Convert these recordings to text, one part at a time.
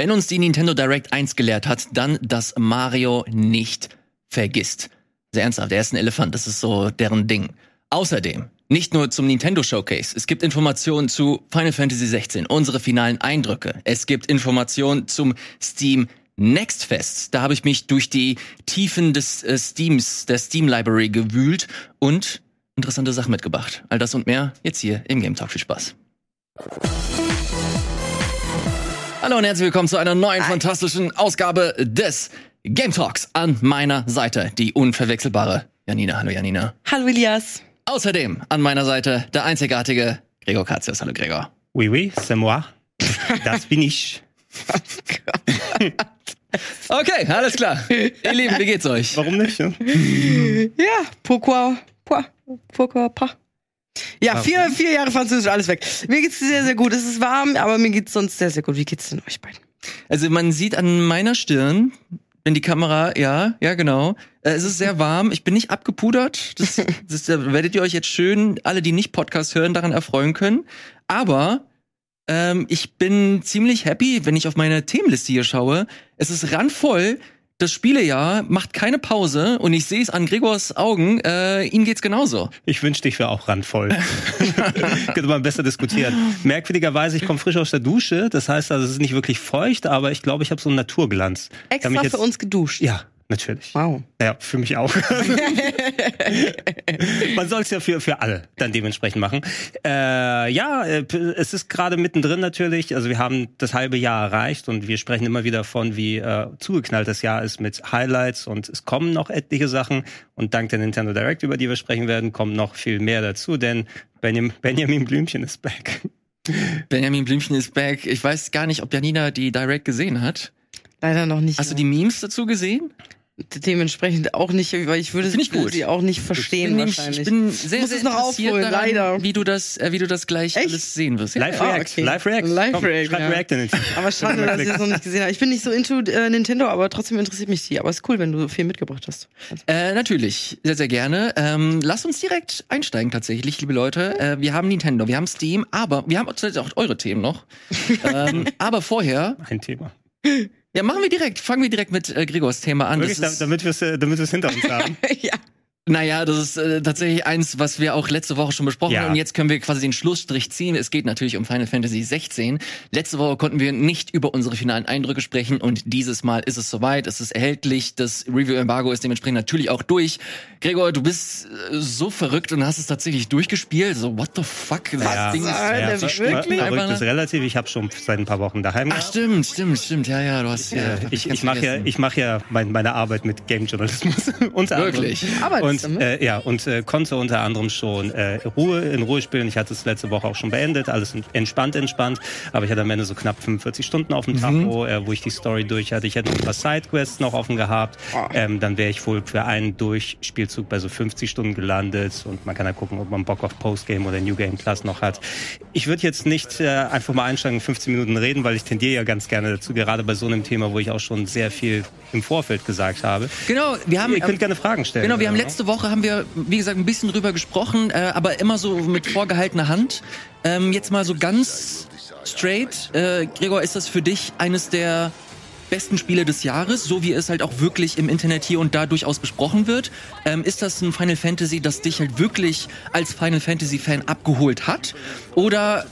Wenn uns die Nintendo Direct 1 gelehrt hat, dann, dass Mario nicht vergisst. Sehr ernsthaft, er ist ein Elefant, das ist so deren Ding. Außerdem, nicht nur zum Nintendo Showcase, es gibt Informationen zu Final Fantasy 16, unsere finalen Eindrücke. Es gibt Informationen zum Steam Next Fest. Da habe ich mich durch die Tiefen des äh, Steams, der Steam Library gewühlt und interessante Sachen mitgebracht. All das und mehr jetzt hier im Game Talk. Viel Spaß. Hallo und herzlich willkommen zu einer neuen fantastischen Ausgabe des Game Talks. An meiner Seite die unverwechselbare Janina. Hallo Janina. Hallo Elias. Außerdem an meiner Seite der einzigartige Gregor Katzius. Hallo Gregor. Oui, oui, c'est moi. Das bin ich. Okay, alles klar. Ihr Lieben, wie geht's euch? Warum nicht? Ne? Ja, pourquoi, pourquoi, pourquoi pas. Ja, vier, vier Jahre Französisch, alles weg. Mir geht's sehr, sehr gut. Es ist warm, aber mir geht's sonst sehr, sehr gut. Wie geht's denn euch beiden? Also man sieht an meiner Stirn, wenn die Kamera, ja, ja genau, äh, es ist sehr warm. Ich bin nicht abgepudert. Das, das da werdet ihr euch jetzt schön, alle, die nicht Podcast hören, daran erfreuen können. Aber ähm, ich bin ziemlich happy, wenn ich auf meine Themenliste hier schaue. Es ist randvoll. Das Spielejahr macht keine Pause und ich sehe es an Gregors Augen, äh, ihm geht's genauso. Ich wünschte, ich wäre auch randvoll. Könnte man besser diskutieren. Merkwürdigerweise, ich komme frisch aus der Dusche. Das heißt also, es ist nicht wirklich feucht, aber ich glaube, ich habe so einen Naturglanz. Ich kann mich Extra für uns geduscht. Ja, natürlich. Wow. Ja, für mich auch. Man soll es ja für, für alle dann dementsprechend machen. Äh, ja, äh, es ist gerade mittendrin natürlich. Also wir haben das halbe Jahr erreicht und wir sprechen immer wieder von, wie äh, zugeknallt das Jahr ist mit Highlights und es kommen noch etliche Sachen. Und dank der Nintendo Direct, über die wir sprechen werden, kommt noch viel mehr dazu, denn Benjamin, Benjamin Blümchen ist back. Benjamin Blümchen ist back. Ich weiß gar nicht, ob Janina die Direct gesehen hat. Leider noch nicht. Hast du die Memes dazu gesehen? Dementsprechend auch nicht, weil ich würde ich gut. sie auch nicht verstehen Ich wahrscheinlich. ich bin sehr, Muss sehr es noch interessiert aufholen, daran, leider. wie du das, äh, wie du das gleich Echt? alles sehen wirst. Live. React. okay. Live React. Live Komm, React, schreib ja. React in den aber schade, dass ich es noch nicht gesehen habe. Ich bin nicht so into äh, Nintendo, aber trotzdem interessiert mich die. Aber es ist cool, wenn du viel mitgebracht hast. Äh, natürlich, sehr, sehr gerne. Ähm, lasst uns direkt einsteigen tatsächlich, liebe Leute. Äh, wir haben Nintendo, wir haben Steam, aber wir haben auch eure Themen noch. ähm, aber vorher, Ein Thema. ja, machen wir direkt, fangen wir direkt mit äh, Gregors Thema an. Wirklich, damit wir es damit wir's hinter uns haben. ja. Naja, das ist äh, tatsächlich eins, was wir auch letzte Woche schon besprochen Ja. haben. Und jetzt können wir quasi den Schlussstrich ziehen. Es geht natürlich um Final Fantasy 16. Letzte Woche konnten wir nicht über unsere finalen Eindrücke sprechen und dieses Mal ist es soweit. Es ist erhältlich. Das Review-Embargo ist dementsprechend natürlich auch durch. Gregor, du bist äh, so verrückt und hast es tatsächlich durchgespielt. So, what the fuck? Das Ja, Ding ist ja, wie ver- wirklich? ver- verrückt ist relativ. Ich habe schon seit ein paar Wochen daheim. Ach, stimmt, stimmt, stimmt. Ja, ja, du hast ja. hab ich ganz ich mache ja, ich mache ja mein, meine Arbeit mit Game Journalismus unter Wirklich? anderem. Und äh, ja und äh, konnte unter anderem schon äh, Ruhe in Ruhe spielen. Ich hatte es letzte Woche auch schon beendet, alles entspannt, entspannt. Aber ich hatte am Ende so knapp 45 Stunden auf dem Mhm. Tacho, äh, wo ich die Story durch hatte. Ich hätte noch ein paar Sidequests noch offen gehabt. Ah. Ähm, dann wäre ich wohl für einen Durchspielzug bei so 50 Stunden gelandet und man kann ja gucken, ob man Bock auf Postgame oder New Game Plus noch hat. Ich würde jetzt nicht äh, einfach mal einsteigen, 15 Minuten reden, weil ich tendiere ja ganz gerne dazu, gerade bei so einem Thema, wo ich auch schon sehr viel im Vorfeld gesagt habe. Genau, wir haben. Ihr könnt gerne Fragen stellen. Genau, wir haben Ja. Letzte Woche haben wir, wie gesagt, ein bisschen drüber gesprochen, äh, aber immer so mit vorgehaltener Hand. Ähm, jetzt mal so ganz straight, äh, Gregor, ist das für dich eines der besten Spiele des Jahres, so wie es halt auch wirklich im Internet hier und da durchaus besprochen wird? Ähm, ist das ein Final Fantasy, das dich halt wirklich als Final Fantasy Fan abgeholt hat? Oder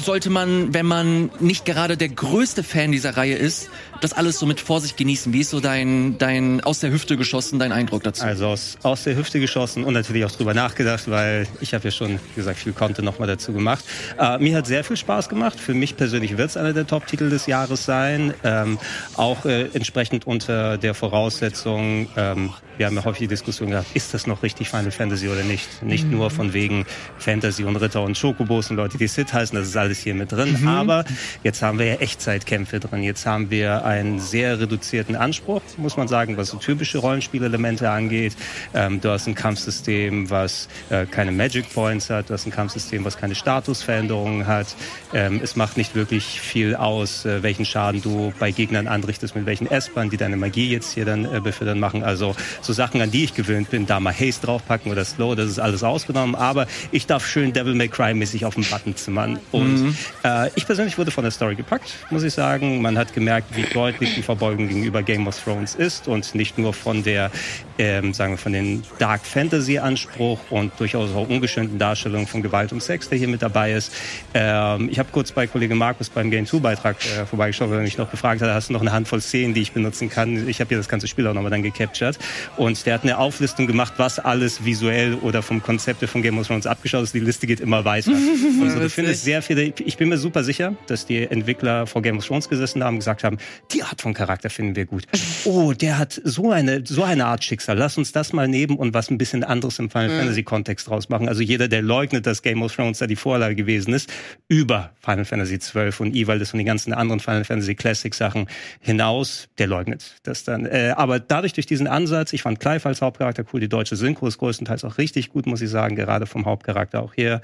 sollte man, wenn man nicht gerade der größte Fan dieser Reihe ist, das alles so mit Vorsicht genießen? Wie ist so dein, dein aus der Hüfte geschossen, dein Eindruck dazu? Also aus, aus der Hüfte geschossen und natürlich auch drüber nachgedacht, weil ich habe ja schon, wie gesagt, viel Content nochmal dazu gemacht. Äh, mir hat sehr viel Spaß gemacht. Für mich persönlich wird es einer der Top-Titel des Jahres sein. Ähm, auch äh, entsprechend unter der Voraussetzung, ähm, wir haben ja häufig die Diskussion gehabt, ist das noch richtig Final Fantasy oder nicht? Nicht nur von wegen Fantasy und Ritter und Schokobos und Leute, die Sid heißen, das ist alles hier mit drin. Aber jetzt haben wir ja Echtzeitkämpfe drin. Jetzt haben wir einen sehr reduzierten Anspruch, muss man sagen, was so typische Rollenspielelemente angeht. Ähm, du hast ein Kampfsystem, was äh, keine Magic Points hat. Du hast ein Kampfsystem, was keine Statusveränderungen hat. Ähm, es macht nicht wirklich viel aus, äh, welchen Schaden du bei Gegnern anrichtest, mit welchen S-Bahn, die deine Magie jetzt hier dann äh, befördern machen. Also so Sachen, an die ich gewöhnt bin, da mal Haste draufpacken oder Slow, das ist alles ausgenommen. Aber ich darf schön Devil May Cry mäßig auf den Button zimmern und Mhm. Äh, ich persönlich wurde von der Story gepackt, muss ich sagen. Man hat gemerkt, wie deutlich die Verbeugung gegenüber Game of Thrones ist und nicht nur von der, ähm, sagen wir, von den Dark Fantasy Anspruch und durchaus auch ungeschönten Darstellung von Gewalt und Sex, der hier mit dabei ist. Ähm, ich habe kurz bei Kollege Markus beim Game 2 Beitrag äh, vorbeigeschaut, weil er mich noch gefragt hat, hast du noch eine Handvoll Szenen, die ich benutzen kann? Ich habe hier das ganze Spiel auch nochmal dann gecaptured und der hat eine Auflistung gemacht, was alles visuell oder vom Konzepte von Game of Thrones abgeschaut ist. Die Liste geht immer weiter. also du findest sehr viele, ich bin mir super sicher, dass die Entwickler vor Game of Thrones gesessen haben und gesagt haben, die Art von Charakter finden wir gut. Oh, der hat so eine, so eine Art Schicksal. Lass uns das mal nehmen und was ein bisschen anderes im Final mhm. Fantasy Kontext draus machen. Also jeder, der leugnet, dass Game of Thrones da die Vorlage gewesen ist, über Final Fantasy 12 und Ivaldis und die ganzen anderen Final Fantasy Classic Sachen hinaus, der leugnet das dann. Äh, aber dadurch durch diesen Ansatz, ich fand Clive als Hauptcharakter cool, die deutsche Synchro ist größtenteils auch richtig gut, muss ich sagen, gerade vom Hauptcharakter auch hier.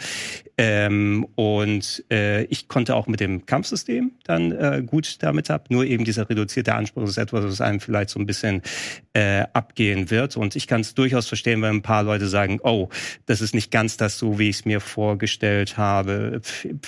Ähm, und äh, ich konnte auch mit dem Kampfsystem dann äh, gut damit ab. Nur eben dieser reduzierte Anspruch ist etwas, was einem vielleicht so ein bisschen äh, abgehen wird. Und ich kann es durchaus verstehen, wenn ein paar Leute sagen, oh, das ist nicht ganz das so, wie ich es mir vorgestellt habe.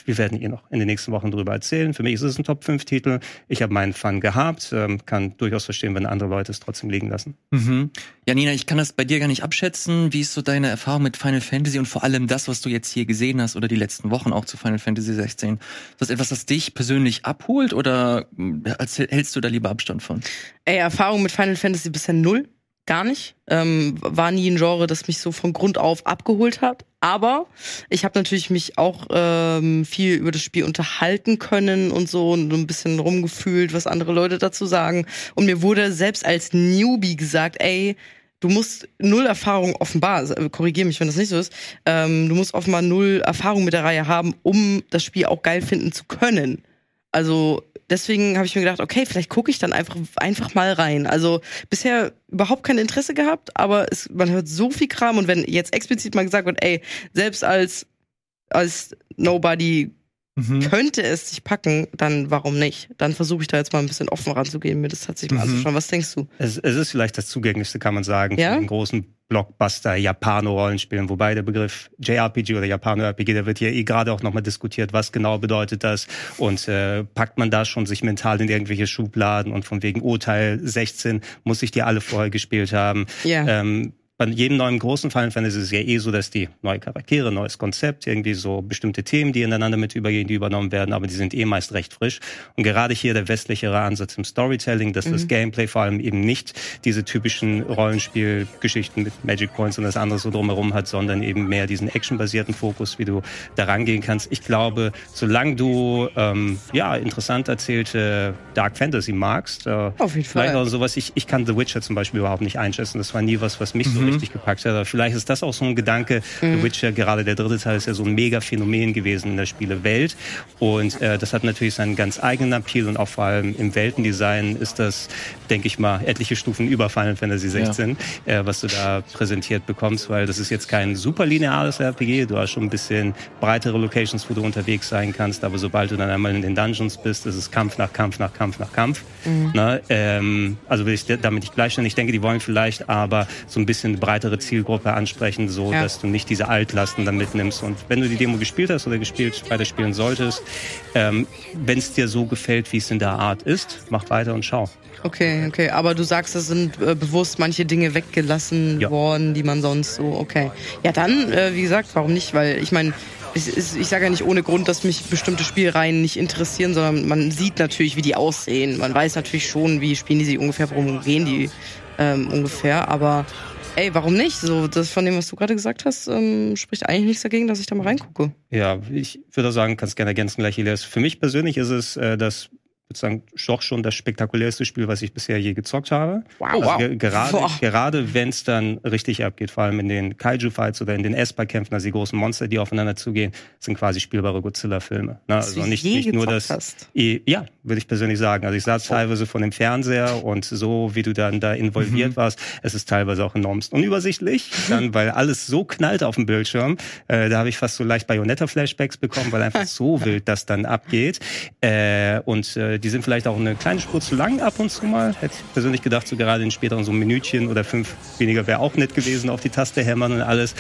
Wir werden ihr noch in den nächsten Wochen darüber erzählen. Für mich ist es ein Top-5-Titel. Ich habe meinen Fun gehabt. Ähm, kann durchaus verstehen, wenn andere Leute es trotzdem liegen lassen. Mhm. Ja, Nina, ich kann das bei dir gar nicht abschätzen. Wie ist so deine Erfahrung mit Final Fantasy und vor allem das, was du jetzt hier gesehen hast oder die letzten Wochen auch zu Final Fantasy 16? Ist das etwas, das dich persönlich abholt oder hältst du da lieber Abstand von? Ey, Erfahrung mit Final Fantasy bisher null gar nicht. Ähm, war nie ein Genre, das mich so von Grund auf abgeholt hat. Aber ich habe natürlich mich auch ähm, viel über das Spiel unterhalten können und so und ein bisschen rumgefühlt, was andere Leute dazu sagen. Und mir wurde selbst als Newbie gesagt, ey, du musst null Erfahrung offenbar, also, korrigiere mich, wenn das nicht so ist, ähm, du musst offenbar null Erfahrung mit der Reihe haben, um das Spiel auch geil finden zu können. Also deswegen habe ich mir gedacht, okay, vielleicht gucke ich dann einfach, einfach mal rein. Also bisher überhaupt kein Interesse gehabt, aber es, man hört so viel Kram und wenn jetzt explizit mal gesagt wird, ey, selbst als, als Nobody mhm. könnte es sich packen, dann warum nicht? Dann versuche ich da jetzt mal ein bisschen offen ranzugehen, mir das tatsächlich mal mhm. anzuschauen. Was denkst du? Es, es, ist vielleicht das Zugänglichste, kann man sagen, ja? den großen Blockbuster Japano-Rollenspielen, wobei der Begriff JRPG oder Japano-RPG, der wird ja eh gerade auch nochmal diskutiert, was genau bedeutet das und äh, packt man da schon sich mental in irgendwelche Schubladen und von wegen Urteil 16 muss ich die alle vorher gespielt haben. Ja. Ähm, bei jedem neuen großen Final Fantasy ist es ja eh so, dass die neue Charaktere, neues Konzept, irgendwie so bestimmte Themen, die ineinander mit übergehen, die übernommen werden, aber die sind eh meist recht frisch. Und gerade hier der westlichere Ansatz im Storytelling, dass mhm. das Gameplay vor allem eben nicht diese typischen Rollenspielgeschichten mit Magic Points und das andere so drumherum hat, sondern eben mehr diesen actionbasierten Fokus, wie du da rangehen kannst. Ich glaube, solange du ähm, ja interessant erzählte Dark Fantasy magst, äh, Auf jeden Fall. vielleicht auch sowas, ich, ich kann The Witcher zum Beispiel überhaupt nicht einschätzen. Das war nie was, was mich mhm. so mhm. richtig gepackt hat. Aber vielleicht ist das auch so ein Gedanke. Mhm. The Witcher, gerade der dritte Teil, ist ja so ein mega Phänomen gewesen in der Spielewelt. Und äh, das hat natürlich seinen ganz eigenen Appeal und auch vor allem im Weltendesign ist das, denke ich mal, etliche Stufen über Final Fantasy 16, ja. äh, was du da präsentiert bekommst, weil das ist jetzt kein super lineares RPG. Du hast schon ein bisschen breitere Locations, wo du unterwegs sein kannst. Aber sobald du dann einmal in den Dungeons bist, ist es Kampf nach Kampf nach Kampf nach Kampf. Mhm. Na, ähm, also will ich damit nicht gleichstellen. Ich denke, die wollen vielleicht aber so ein bisschen breitere Zielgruppe ansprechen, so ja. dass du nicht diese Altlasten dann mitnimmst. Und wenn du die Demo gespielt hast oder gespielt weiterspielen solltest, ähm, wenn es dir so gefällt, wie es in der Art ist, mach weiter und schau. Okay, okay. Aber du sagst, es sind äh, bewusst manche Dinge weggelassen ja. worden, die man sonst so, okay. Ja, dann, äh, wie gesagt, warum nicht? Weil ich meine, ich, ich sage ja nicht ohne Grund, dass mich bestimmte Spielreihen nicht interessieren, sondern man sieht natürlich, wie die aussehen. Man weiß natürlich schon, wie spielen die sich ungefähr, worum gehen die ähm, ungefähr. Aber Ey, warum nicht? So, das von dem, was du gerade gesagt hast, ähm, spricht eigentlich nichts dagegen, dass ich da mal reingucke. Ja, ich würde sagen, kannst gerne ergänzen gleich, Elias. Für mich persönlich ist es äh, das sozusagen doch schon das spektakulärste Spiel, was ich bisher je gezockt habe. Wow, also wow. Ge gerade, gerade wenn es dann richtig abgeht, vor allem in den Kaiju-Fights oder in den Esper-Kämpfen, also die großen Monster, die aufeinander zugehen, sind quasi spielbare Godzilla-Filme. Ne? Also nicht, nicht nur das. Hast. Ja, würde ich persönlich sagen. Also ich saß oh. teilweise von dem Fernseher und so, wie du dann da involviert mhm. warst, es ist teilweise auch enormst unübersichtlich, dann, weil alles so knallt auf dem Bildschirm. Äh, da habe ich fast so leicht Bayonetta-Flashbacks bekommen, weil einfach so wild das dann abgeht. Äh, und äh, äh, die sind vielleicht auch eine kleine Spur zu lang ab und zu mal. Hätte ich persönlich gedacht, so gerade in späteren so ein Minütchen oder fünf weniger wäre auch nett gewesen, auf die Taste hämmern und alles.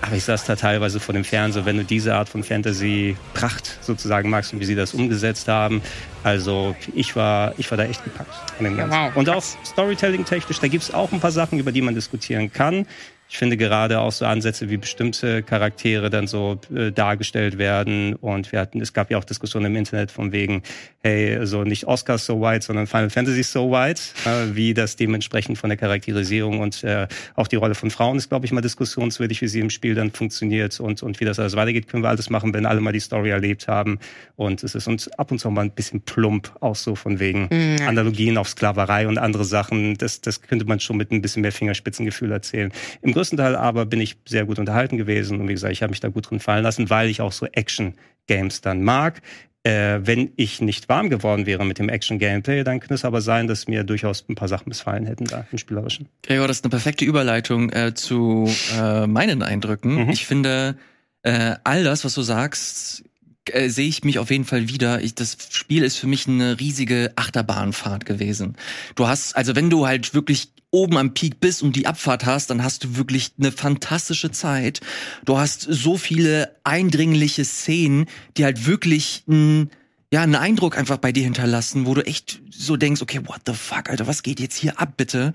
Aber ich saß da teilweise vor dem Fernseher, wenn du diese Art von Fantasy-Pracht sozusagen magst und wie sie das umgesetzt haben. Also ich war, ich war da echt gepackt. Von dem Ganzen. wow. Und auch Storytelling-technisch, da gibt's auch ein paar Sachen, über die man diskutieren kann. Ich finde gerade auch so Ansätze, wie bestimmte Charaktere dann so äh, dargestellt werden. Und wir hatten, es gab ja auch Diskussionen im Internet von wegen, hey, so nicht Oscars so white, sondern Final Fantasy so white, äh, wie das dementsprechend von der Charakterisierung und äh, auch die Rolle von Frauen ist, glaube ich, mal diskussionswürdig, wie sie im Spiel dann funktioniert und, und wie das alles weitergeht, können wir alles machen, wenn alle mal die Story erlebt haben. Und es ist uns ab und zu mal ein bisschen plump, auch so von wegen Mhm. Analogien auf Sklaverei und andere Sachen. Das, das könnte man schon mit ein bisschen mehr Fingerspitzengefühl erzählen. Im größten Teil aber bin ich sehr gut unterhalten gewesen und wie gesagt, ich habe mich da gut drin fallen lassen, weil ich auch so Action-Games dann mag. Äh, wenn ich nicht warm geworden wäre mit dem Action-Gameplay, dann könnte es aber sein, dass mir durchaus ein paar Sachen missfallen hätten da im Spielerischen. Gregor, das ist eine perfekte Überleitung äh, zu äh, meinen Eindrücken. Mhm. Ich finde, äh, all das, was du sagst, äh, sehe ich mich auf jeden Fall wieder. Ich, das Spiel ist für mich eine riesige Achterbahnfahrt gewesen. Du hast, also wenn du halt wirklich oben am Peak bist und die Abfahrt hast, dann hast du wirklich eine fantastische Zeit. Du hast so viele eindringliche Szenen, die halt wirklich ein ja, einen Eindruck einfach bei dir hinterlassen, wo du echt so denkst, okay, what the fuck, Alter, was geht jetzt hier ab, bitte?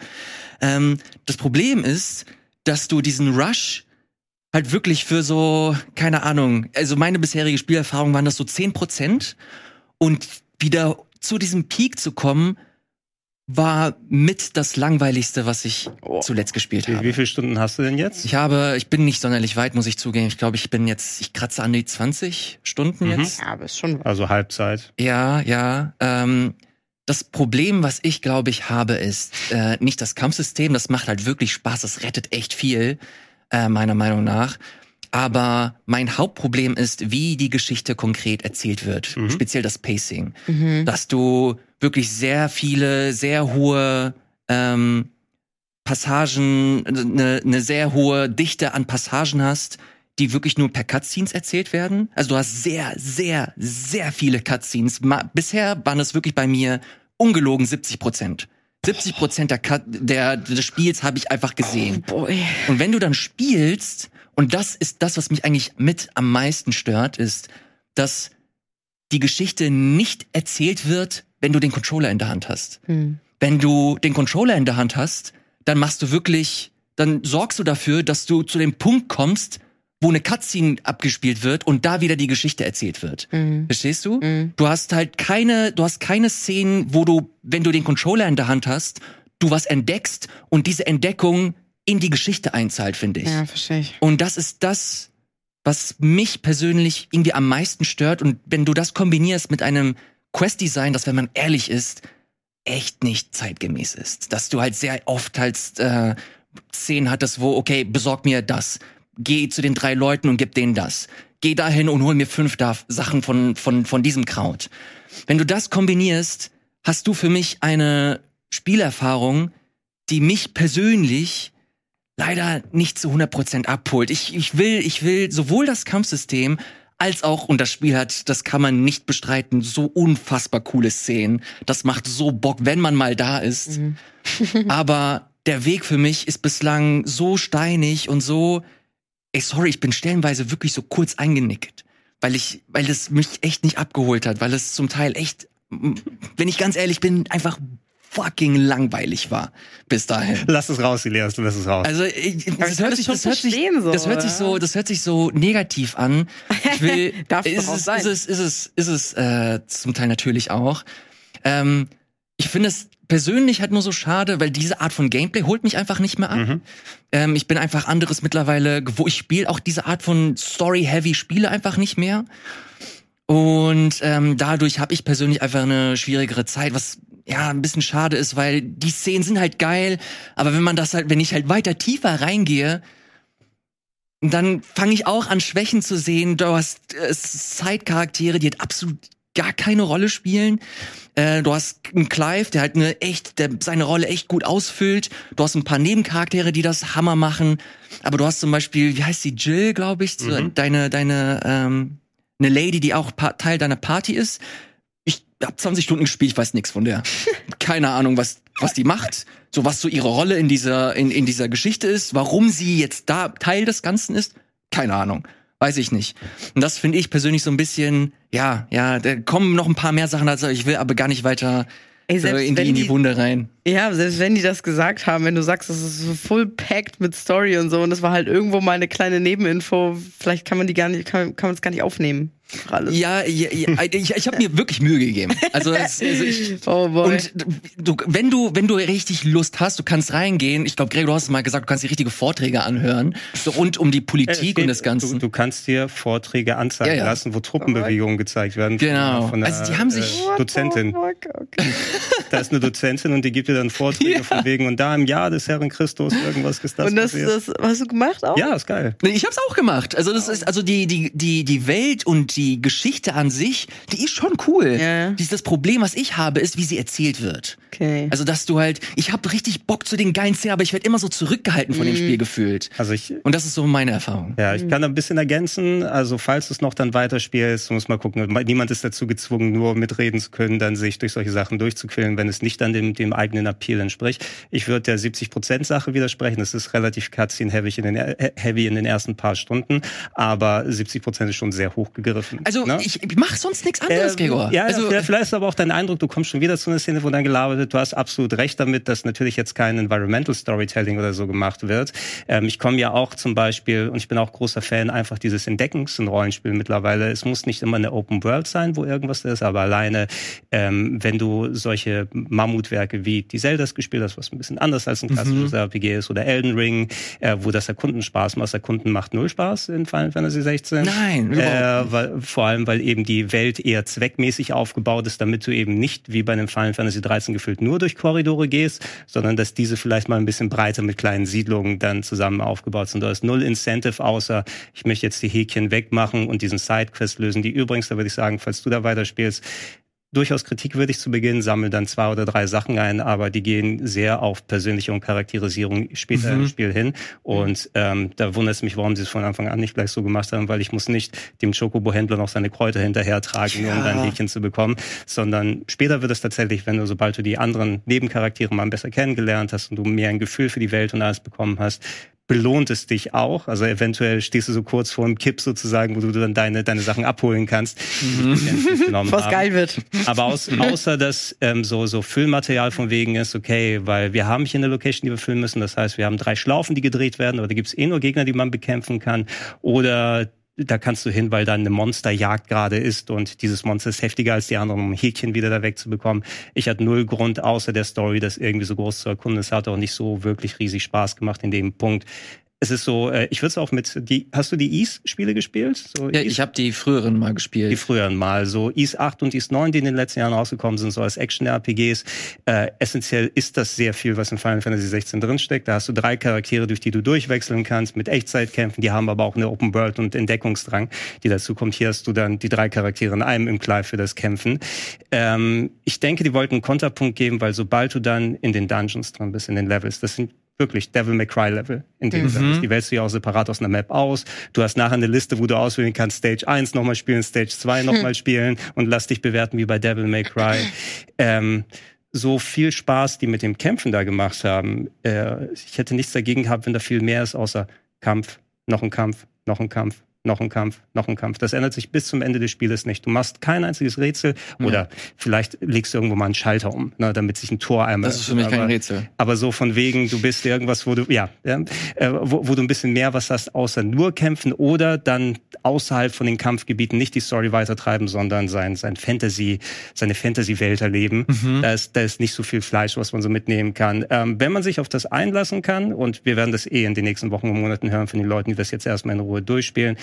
Ähm, das Problem ist, dass du diesen Rush halt wirklich für so, keine Ahnung, also meine bisherige Spielerfahrung waren das so 10% und wieder zu diesem Peak zu kommen, war mit das langweiligste, was ich Oh. zuletzt gespielt Wie, habe. wie viele Stunden hast du denn jetzt? Ich habe, ich bin nicht sonderlich weit, muss ich zugeben. Ich glaube, ich bin jetzt, ich kratze an die 20 Stunden Mhm. jetzt. Ja, aber ist schon. Also Halbzeit. Ja, ja. Ähm, das Problem, was ich glaube ich habe, ist äh, nicht das Kampfsystem. Das macht halt wirklich Spaß. Das rettet echt viel, äh, meiner Meinung nach. Aber mein Hauptproblem ist, wie die Geschichte konkret erzählt wird. Mhm. Speziell das Pacing. Mhm. Dass du wirklich sehr viele, sehr hohe ähm, Passagen, eine ne sehr hohe Dichte an Passagen hast, die wirklich nur per Cutscenes erzählt werden. Also du hast sehr, sehr, sehr viele Cutscenes. Ma bisher waren es wirklich bei mir ungelogen 70 Prozent. 70 Prozent der, der des Spiels habe ich einfach gesehen. Boy. Und wenn du dann spielst, und das ist das, was mich eigentlich mit am meisten stört, ist, dass die Geschichte nicht erzählt wird, wenn du den Controller in der Hand hast. Hm. Wenn du den Controller in der Hand hast, dann machst du wirklich, dann sorgst du dafür, dass du zu dem Punkt kommst, wo eine Cutscene abgespielt wird und da wieder die Geschichte erzählt wird. Mhm. Verstehst du? Mhm. Du hast halt keine, du hast keine Szenen, wo du, wenn du den Controller in der Hand hast, du was entdeckst und diese Entdeckung in die Geschichte einzahlt, finde ich. Ja, verstehe ich. Und das ist das, was mich persönlich irgendwie am meisten stört. Und wenn du das kombinierst mit einem Quest-Design, das, wenn man ehrlich ist, echt nicht zeitgemäß ist. Dass du halt sehr oft halt äh, Szenen hattest, wo, okay, besorg mir das. Geh zu den drei Leuten und gib denen das. Geh dahin und hol mir fünf da Sachen von, von, von diesem Kraut. Wenn du das kombinierst, hast du für mich eine Spielerfahrung, die mich persönlich leider nicht zu 100% abholt. Ich, ich will, ich will sowohl das Kampfsystem als auch, und das Spiel hat, das kann man nicht bestreiten, so unfassbar coole Szenen. Das macht so Bock, wenn man mal da ist. Mhm. Aber der Weg für mich ist bislang so steinig und so, ey, sorry, ich bin stellenweise wirklich so kurz eingenickt. Weil ich, weil es mich echt nicht abgeholt hat, weil es zum Teil echt, wenn ich ganz ehrlich bin, einfach fucking langweilig war bis dahin. Lass es raus, Elias, lass es raus. Also ich, das, hört sich, das hört sich, so, das hört sich so, das hört sich so negativ an. Ich will, Darf es ist, es, sein. ist es, ist es, ist es äh, zum Teil natürlich auch. Ähm, ich finde es persönlich halt nur so schade, weil diese Art von Gameplay holt mich einfach nicht mehr ab. Mhm. Ähm, ich bin einfach anderes mittlerweile, wo ich spiele auch diese Art von Story-Heavy Spiele einfach nicht mehr. Und ähm, dadurch habe ich persönlich einfach eine schwierigere Zeit, was ja ein bisschen schade ist, weil die Szenen sind halt geil, aber wenn man das halt, wenn ich halt weiter tiefer reingehe, dann fange ich auch an Schwächen zu sehen. Du hast äh, Side-Charaktere, die halt absolut gar keine Rolle spielen. Äh, du hast einen Clive, der halt eine echt, der seine Rolle echt gut ausfüllt. Du hast ein paar Nebencharaktere, die das Hammer machen. Aber du hast zum Beispiel, wie heißt sie, Jill, glaube ich, Mhm. deine, deine, ähm, eine Lady, die auch Teil deiner Party ist. Ich hab 20 Stunden gespielt, ich weiß nichts von der. Keine Ahnung, was, was die macht, so was so ihre Rolle in dieser, in, in dieser Geschichte ist, warum sie jetzt da Teil des Ganzen ist, keine Ahnung. Weiß ich nicht. Und das finde ich persönlich so ein bisschen, ja, ja, da kommen noch ein paar mehr Sachen dazu. Ich will aber gar nicht weiter Ey, äh, selbst in, die, in die- Wunde rein. Ja, selbst wenn die das gesagt haben, wenn du sagst, das ist so full packed mit Story und so und das war halt irgendwo mal eine kleine Nebeninfo, vielleicht kann man die gar nicht, kann, kann man es gar nicht aufnehmen. Für alles. Ja, ja, ja ich, ich habe mir wirklich Mühe gegeben. Also, das, also ich, Oh boy. Und du, wenn du, wenn du richtig Lust hast, du kannst reingehen. Ich glaube, Gregor, du hast es mal gesagt, du kannst dir richtige Vorträge anhören, so rund um die Äh, es Politik geht- und das Ganze. Du, du kannst dir Vorträge anzeigen Ja, ja. lassen, wo Truppenbewegungen gezeigt werden. von- Genau. Von einer, Also die haben sich- Äh, Dozentin. Da ist eine Dozentin und die gibt dir dann Vorträge Ja. von wegen und da im Jahr des Herrn Christus irgendwas ist das und das, passiert. das hast du gemacht auch? ja, ist geil. Ich hab's auch gemacht. Also das ist also die die die die Welt und die Geschichte an sich, die ist schon cool. Ja. Das Problem, was ich habe, ist, wie sie erzählt wird. Okay. Also dass du halt, ich habe richtig Bock zu den geilen Szenen, aber ich werde immer so zurückgehalten von dem Mhm. Spiel gefühlt. Also ich, Und das ist so meine Erfahrung. Ja, ich kann da ein bisschen ergänzen. Also falls du es noch dann weiterspielst, muss mal gucken. Niemand ist dazu gezwungen, nur mitreden zu können, dann sich durch solche Sachen durchzuquillen, wenn es nicht dann dem, dem eigenen Appeal entspricht. Ich würde der 70%-Sache widersprechen. Das ist relativ cutscene-heavy in, den, heavy in den ersten paar Stunden, aber 70% ist schon sehr hoch gegriffen. Also ne? ich, ich mach sonst nichts anderes, Ähm, Gregor. Ja, also, ja, vielleicht ist aber auch dein Eindruck, du kommst schon wieder zu einer Szene, wo dann gelabert wird. Du hast absolut recht damit, dass natürlich jetzt kein Environmental Storytelling oder so gemacht wird. Ähm, ich komme ja auch zum Beispiel, und ich bin auch großer Fan, einfach dieses Entdeckens in Rollenspiel mittlerweile. Es muss nicht immer eine Open World sein, wo irgendwas ist, aber alleine, ähm, wenn du solche Mammutwerke wie die Zeldas gespielt hast, was ein bisschen anders als ein klassisches RPG ist, oder Elden Ring, äh, wo das Erkunden Spaß macht. Das Erkunden macht null Spaß in Final Fantasy 16. Nein, Äh, weil, vor allem, weil eben die Welt eher zweckmäßig aufgebaut ist, damit du eben nicht wie bei einem Final Fantasy 13 gefühlt nur durch Korridore gehst, sondern dass diese vielleicht mal ein bisschen breiter mit kleinen Siedlungen dann zusammen aufgebaut sind. Du hast null Incentive, außer ich möchte jetzt die Häkchen wegmachen und diesen Sidequest lösen, die übrigens, da würde ich sagen, falls du da weiterspielst, durchaus kritikwürdig zu Beginn, sammel dann zwei oder drei Sachen ein, aber die gehen sehr auf Persönliche und Charakterisierung später Mhm. im Spiel hin. Und ähm, da wundert es mich, warum sie es von Anfang an nicht gleich so gemacht haben, weil ich muss nicht dem Chocobo-Händler noch seine Kräuter hinterher tragen, nur um Ja. dann Häkchen zu bekommen, sondern später wird es tatsächlich, wenn du, sobald du die anderen Nebencharaktere mal besser kennengelernt hast und du mehr ein Gefühl für die Welt und alles bekommen hast, belohnt es dich auch. Also eventuell stehst du so kurz vor dem Kipp sozusagen, wo du dann deine, deine Sachen abholen kannst. mitgenommen Was haben. geil wird. Aber aus, außer dass ähm, so, so Füllmaterial von wegen ist, okay, weil wir haben hier eine Location, die wir füllen müssen. Das heißt, wir haben drei Schlaufen, die gedreht werden, aber da gibt's eh nur Gegner, die man bekämpfen kann. Oder da kannst du hin, weil da eine Monsterjagd gerade ist und dieses Monster ist heftiger als die anderen, um Häkchen wieder da wegzubekommen. Ich hatte null Grund, außer der Story, das irgendwie so groß zu erkunden. Es hat auch nicht so wirklich riesig Spaß gemacht in dem Punkt. Es ist so, äh, ich würde es auch mit, die, hast du die Ease-Spiele gespielt? So ja, Ys- ich habe die früheren mal die gespielt. früheren mal. So Is 8 und Is 9, die in den letzten Jahren rausgekommen sind, so als Action-RPGs. Äh, essentiell ist das sehr viel, was in Final Fantasy 16 drinsteckt. Da hast du drei Charaktere, durch die du durchwechseln kannst, mit Echtzeitkämpfen. Die haben aber auch eine Open World und Entdeckungsdrang, die dazu kommt. Hier hast du dann die drei Charaktere in einem im Clive für das Kämpfen. Ähm, ich denke, die wollten einen Konterpunkt geben, weil sobald du dann in den Dungeons drin bist, in den Levels, das sind wirklich Devil May Cry Level, in denen du bist. Die wählst du ja auch separat aus einer Map aus. Du hast nachher eine Liste, wo du auswählen kannst, Stage 1 nochmal spielen, Stage 2 nochmal spielen und lass dich bewerten wie bei Devil May Cry. Ähm, so viel Spaß, die mit dem Kämpfen da gemacht haben. Äh, ich hätte nichts dagegen gehabt, wenn da viel mehr ist, außer Kampf, noch ein Kampf, noch ein Kampf, noch ein Kampf, noch ein Kampf. Das ändert sich bis zum Ende des Spieles nicht. Du machst kein einziges Rätsel oder vielleicht legst du irgendwo mal einen Schalter um, ne, damit sich ein Tor einmal. Das ist für mich kein aber- Rätsel. aber so von wegen, du bist irgendwas, wo du, ja, ja äh, wo, wo du ein bisschen mehr was hast, außer nur kämpfen oder dann außerhalb von den Kampfgebieten nicht die Story weitertreiben, sondern sein, sein Fantasy, seine Fantasy-Welt erleben. Da, ist, da ist nicht so viel Fleisch, was man so mitnehmen kann. Ähm, wenn man sich auf das einlassen kann, und wir werden das eh in den nächsten Wochen und Monaten hören von den Leuten, die das jetzt erstmal in Ruhe durchspielen,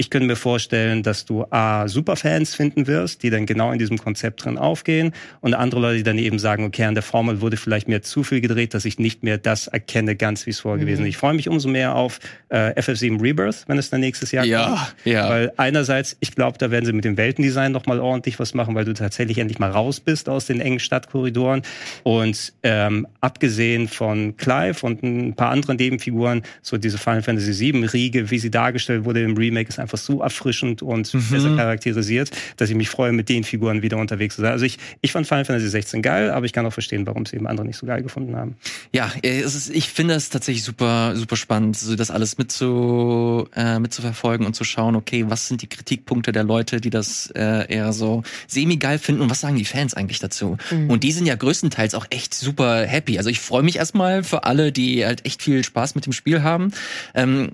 ich könnte mir vorstellen, dass du A, Superfans finden wirst, die dann genau in diesem Konzept drin aufgehen und andere Leute, die dann eben sagen, okay, an der Formel wurde vielleicht mir zu viel gedreht, dass ich nicht mehr das erkenne, ganz wie es vorher gewesen ist. Ich freue mich umso mehr auf äh, FF7 Rebirth, wenn es dann nächstes Jahr Ja, kommt. ja. Weil einerseits, ich glaube, da werden sie mit dem Weltendesign noch mal ordentlich was machen, weil du tatsächlich endlich mal raus bist aus den engen Stadtkorridoren. Und ähm, abgesehen von Clive und ein paar anderen Nebenfiguren, so diese Final Fantasy VII Riege, wie sie dargestellt wurde im Remake, ist einfach einfach so erfrischend und mhm. besser charakterisiert, dass ich mich freue, mit den Figuren wieder unterwegs zu sein. Also ich, ich fand Final Fantasy 16 geil, aber ich kann auch verstehen, warum es eben andere nicht so geil gefunden haben. Ja, es ist, ich finde es tatsächlich super, super spannend, so das alles mitzu, äh, mitzuverfolgen und zu schauen, okay, was sind die Kritikpunkte der Leute, die das äh, eher so semi-geil finden und was sagen die Fans eigentlich dazu? Mhm. Und die sind ja größtenteils auch echt super happy. Also ich freue mich erstmal für alle, die halt echt viel Spaß mit dem Spiel haben. Ähm,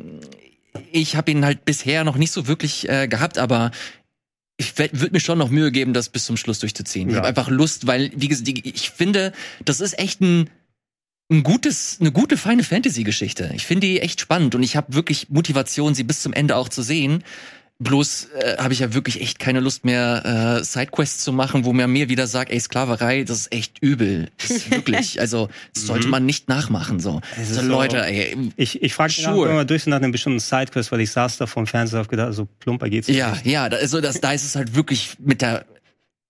ich habe ihn halt bisher noch nicht so wirklich äh, gehabt, aber ich würde mir schon noch Mühe geben, das bis zum Schluss durchzuziehen. Ja. Ich habe einfach Lust, weil wie gesagt, ich finde, das ist echt ein ein gutes, eine gute feine Fantasy-Geschichte. Ich finde die echt spannend und ich habe wirklich Motivation, sie bis zum Ende auch zu sehen. Bloß äh, habe ich ja wirklich echt keine Lust mehr, äh, Sidequests zu machen, wo mir mir wieder sagt, ey, Sklaverei, das ist echt übel. Das ist wirklich, also das sollte mhm. man nicht nachmachen. So, so Leute, ey. Ich, ich frage sure. immer durch nach einem bestimmten Sidequest, weil ich saß da vom Fernseher und gedacht, so plumper geht's Ja, nicht. ja, also das, da ist es halt wirklich mit der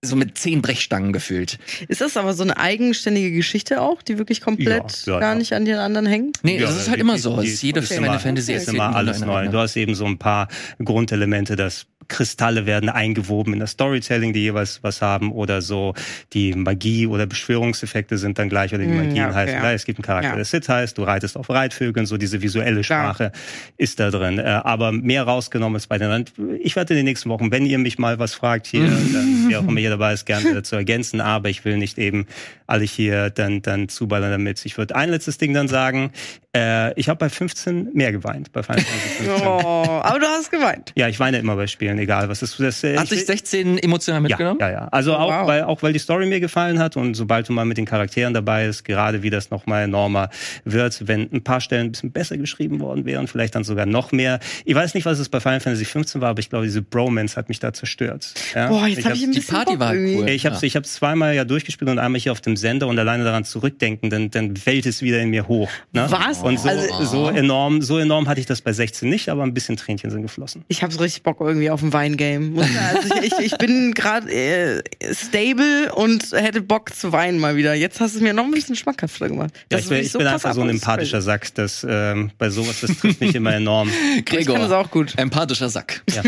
so mit zehn Brechstangen gefühlt. Ist das aber so eine eigenständige Geschichte auch, die wirklich komplett ja, ja, gar ja. nicht an den anderen hängt? Nee, das ist halt immer so. Die, die, jede okay. Final Fantasy ist immer alles neu. Du hast eben so ein paar Grundelemente, das Kristalle werden eingewoben in das Storytelling, die jeweils was haben oder so. Die Magie oder Beschwörungseffekte sind dann gleich oder die hm, Magien ja, okay, heißen. Ja. Es gibt einen Charakter, ja. der Sid heißt, du reitest auf Reitvögeln, so diese visuelle Sprache ja. ist da drin. Äh, aber mehr rausgenommen ist bei den anderen. Ich werde in den nächsten Wochen, wenn ihr mich mal was fragt hier, dann, wer auch immer hier dabei ist, gerne dazu ergänzen. Aber ich will nicht eben alle hier dann, dann zuballern damit. Ich würde ein letztes Ding dann sagen. Äh, ich habe bei 15 mehr geweint, bei Final Fantasy 15. Oh, aber du hast geweint. Ja, ich weine immer bei Spielen, egal was ist. Das, äh, hat sich 16 emotional mitgenommen? Ja, ja, ja. Also auch, wow. weil, auch weil die Story mir gefallen hat und sobald du mal mit den Charakteren dabei bist, gerade wie das nochmal enormer wird, wenn ein paar Stellen ein bisschen besser geschrieben worden wären, vielleicht dann sogar noch mehr. Ich weiß nicht, was es bei Final Fantasy 15 war, aber ich glaube, diese Bromance hat mich da zerstört. Ja? Boah, jetzt habe ich ein bisschen Die Party Bock war cool. Ich habe ja. ich habe zweimal ja durchgespielt und einmal hier auf dem Sender und alleine daran zurückdenken, dann, dann fällt es wieder in mir hoch. Ne? Was? Und so, also, so enorm, so enorm hatte ich das bei 16 nicht, aber ein bisschen Tränchen sind geflossen. Ich habe so richtig Bock irgendwie auf ein Weingame. Also ich, ich, ich bin gerade äh, stable und hätte Bock zu weinen mal wieder. Jetzt hast du es mir noch ein bisschen schmackhafter gemacht. Ja, ich, wär, ich so bin einfach so ein empathischer Sack, dass ähm, bei sowas, das trifft mich immer enorm. Gregor, ich kann das auch gut. Empathischer Sack. Ja.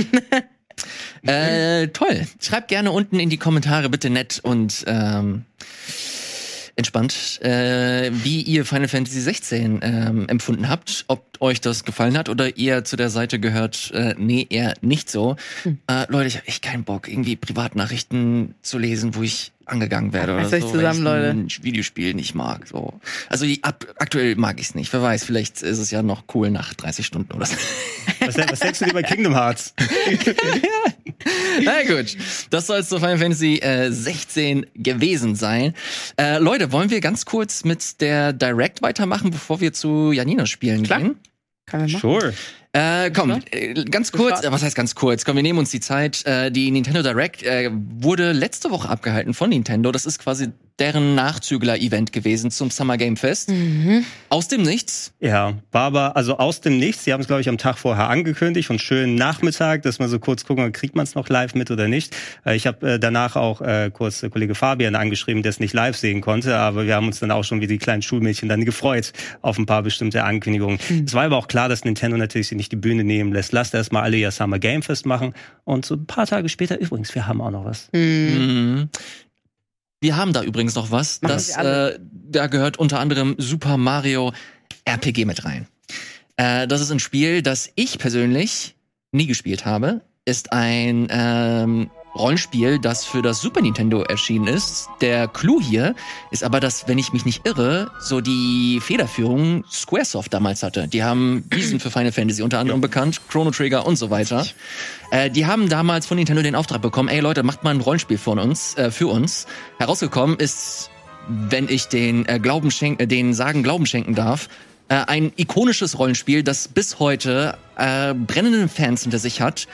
äh, toll. Schreibt gerne unten in die Kommentare bitte nett und ähm, entspannt, äh, wie ihr Final Fantasy 16 ähm, empfunden habt, ob euch das gefallen hat oder ihr zu der Seite gehört, äh, nee, eher nicht so. Hm. Äh, Leute, ich habe echt keinen Bock, irgendwie Privatnachrichten zu lesen, wo ich angegangen werde oder so, zusammen, Leute. ein Videospiel nicht mag. So. Also ab, aktuell mag ich es nicht. Wer weiß, vielleicht ist es ja noch cool nach 30 Stunden oder so. Was, was denkst du dir bei Kingdom Hearts? Na gut, das soll es zu Final Fantasy äh, 16 gewesen sein. Äh, Leute, wollen wir ganz kurz mit der Direct weitermachen, bevor wir zu Janina spielen Klar. gehen? Kann man machen. Sure. Äh, komm, äh, ganz kurz, äh, was heißt ganz kurz? Komm, wir nehmen uns die Zeit. Äh, die Nintendo Direct äh, wurde letzte Woche abgehalten von Nintendo. Das ist quasi deren Nachzügler-Event gewesen zum Summer Game Fest. Mhm. Aus dem Nichts. Ja, war aber also aus dem Nichts. Sie haben es, glaube ich, am Tag vorher angekündigt und schönen Nachmittag, dass man so kurz gucken, kriegt man es noch live mit oder nicht. Äh, ich habe äh, danach auch äh, kurz äh, Kollege Fabian angeschrieben, der es nicht live sehen konnte, aber wir haben uns dann auch schon wie die kleinen Schulmädchen dann gefreut auf ein paar bestimmte Ankündigungen. Mhm. Es war aber auch klar, dass Nintendo natürlich nicht die Bühne nehmen lässt. Lasst erstmal alle ihr Summer Game Fest machen und so ein paar Tage später übrigens, wir haben auch noch was. Mhm. Wir haben da übrigens noch was. Das, äh, da gehört unter anderem Super Mario RPG mit rein. Äh, das ist ein Spiel, das ich persönlich nie gespielt habe. Ist ein ähm, Rollenspiel, das für das Super Nintendo erschienen ist. Der Clou hier ist aber, dass, wenn ich mich nicht irre, so die Federführung Squaresoft damals hatte. Die haben diesen für Final Fantasy unter anderem ja. bekannt, Chrono Trigger und so weiter. Äh, die haben damals von Nintendo den Auftrag bekommen, ey Leute, macht mal ein Rollenspiel von uns, äh, für uns. Herausgekommen ist, wenn ich den äh, Glauben schenken, äh, den Sagen Glauben schenken darf, äh, ein ikonisches Rollenspiel, das bis heute äh, brennende Fans hinter sich hat.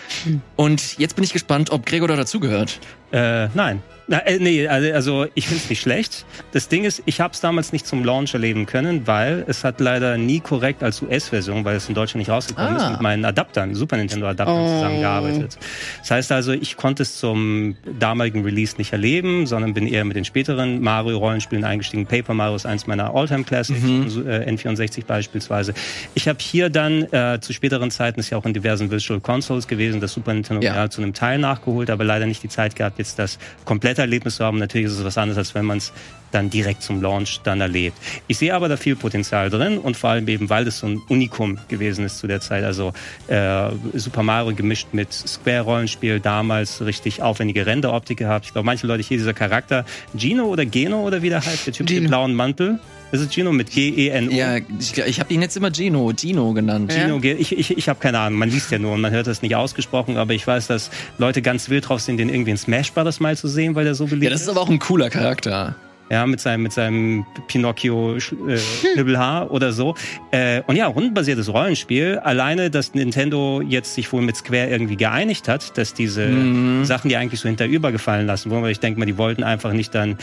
Und jetzt bin ich gespannt, ob Gregor da dazugehört. Äh, nein. Na, äh, nee, also, also ich finde es nicht schlecht. Das Ding ist, ich habe es damals nicht zum Launch erleben können, weil es hat leider nie korrekt als US-Version, weil es in Deutschland nicht rausgekommen ah. ist, mit meinen Adaptern, Super Nintendo-Adaptern oh. zusammengearbeitet. Das heißt also, ich konnte es zum damaligen Release nicht erleben, sondern bin eher mit den späteren Mario-Rollenspielen eingestiegen. Paper Mario ist eins meiner All-Time-Classics, mhm. N64 beispielsweise. Ich habe hier dann äh, zu späteren Zeiten ist ja auch in diversen Virtual Consoles gewesen. Das Super Nintendo Ja. zu einem Teil nachgeholt, aber leider nicht die Zeit gehabt, jetzt das komplette Erlebnis zu haben. Natürlich ist es was anderes, als wenn man es dann direkt zum Launch dann erlebt. Ich sehe aber da viel Potenzial drin und vor allem eben, weil es so ein Unikum gewesen ist zu der Zeit. Also äh, Super Mario gemischt mit Square-Rollenspiel, damals richtig aufwendige Renderoptik gehabt. Ich glaube, manche Leute hier dieser Charakter, Gino oder Geno oder wie der heißt, der Typ mit dem blauen Mantel. Das ist Gino mit G-E-N-O. Ja, ich, ich habe ihn jetzt immer Gino, Gino genannt. Ja. Gino, Ge- ich, ich, ich habe keine Ahnung, man liest ja nur und man hört das nicht ausgesprochen, aber ich weiß, dass Leute ganz wild drauf sind, den irgendwie in Smash Brothers mal zu sehen, weil der so beliebt Ja, das ist aber auch ein cooler Charakter. Ja, mit seinem, mit seinem Pinocchio Sch- äh, oder so. Äh, und ja, rundenbasiertes Rollenspiel. Alleine, dass Nintendo jetzt sich wohl mit Square irgendwie geeinigt hat, dass diese Mhm. Sachen, die eigentlich so hinterüber gefallen lassen wurden, weil ich denke mal, die wollten einfach nicht dann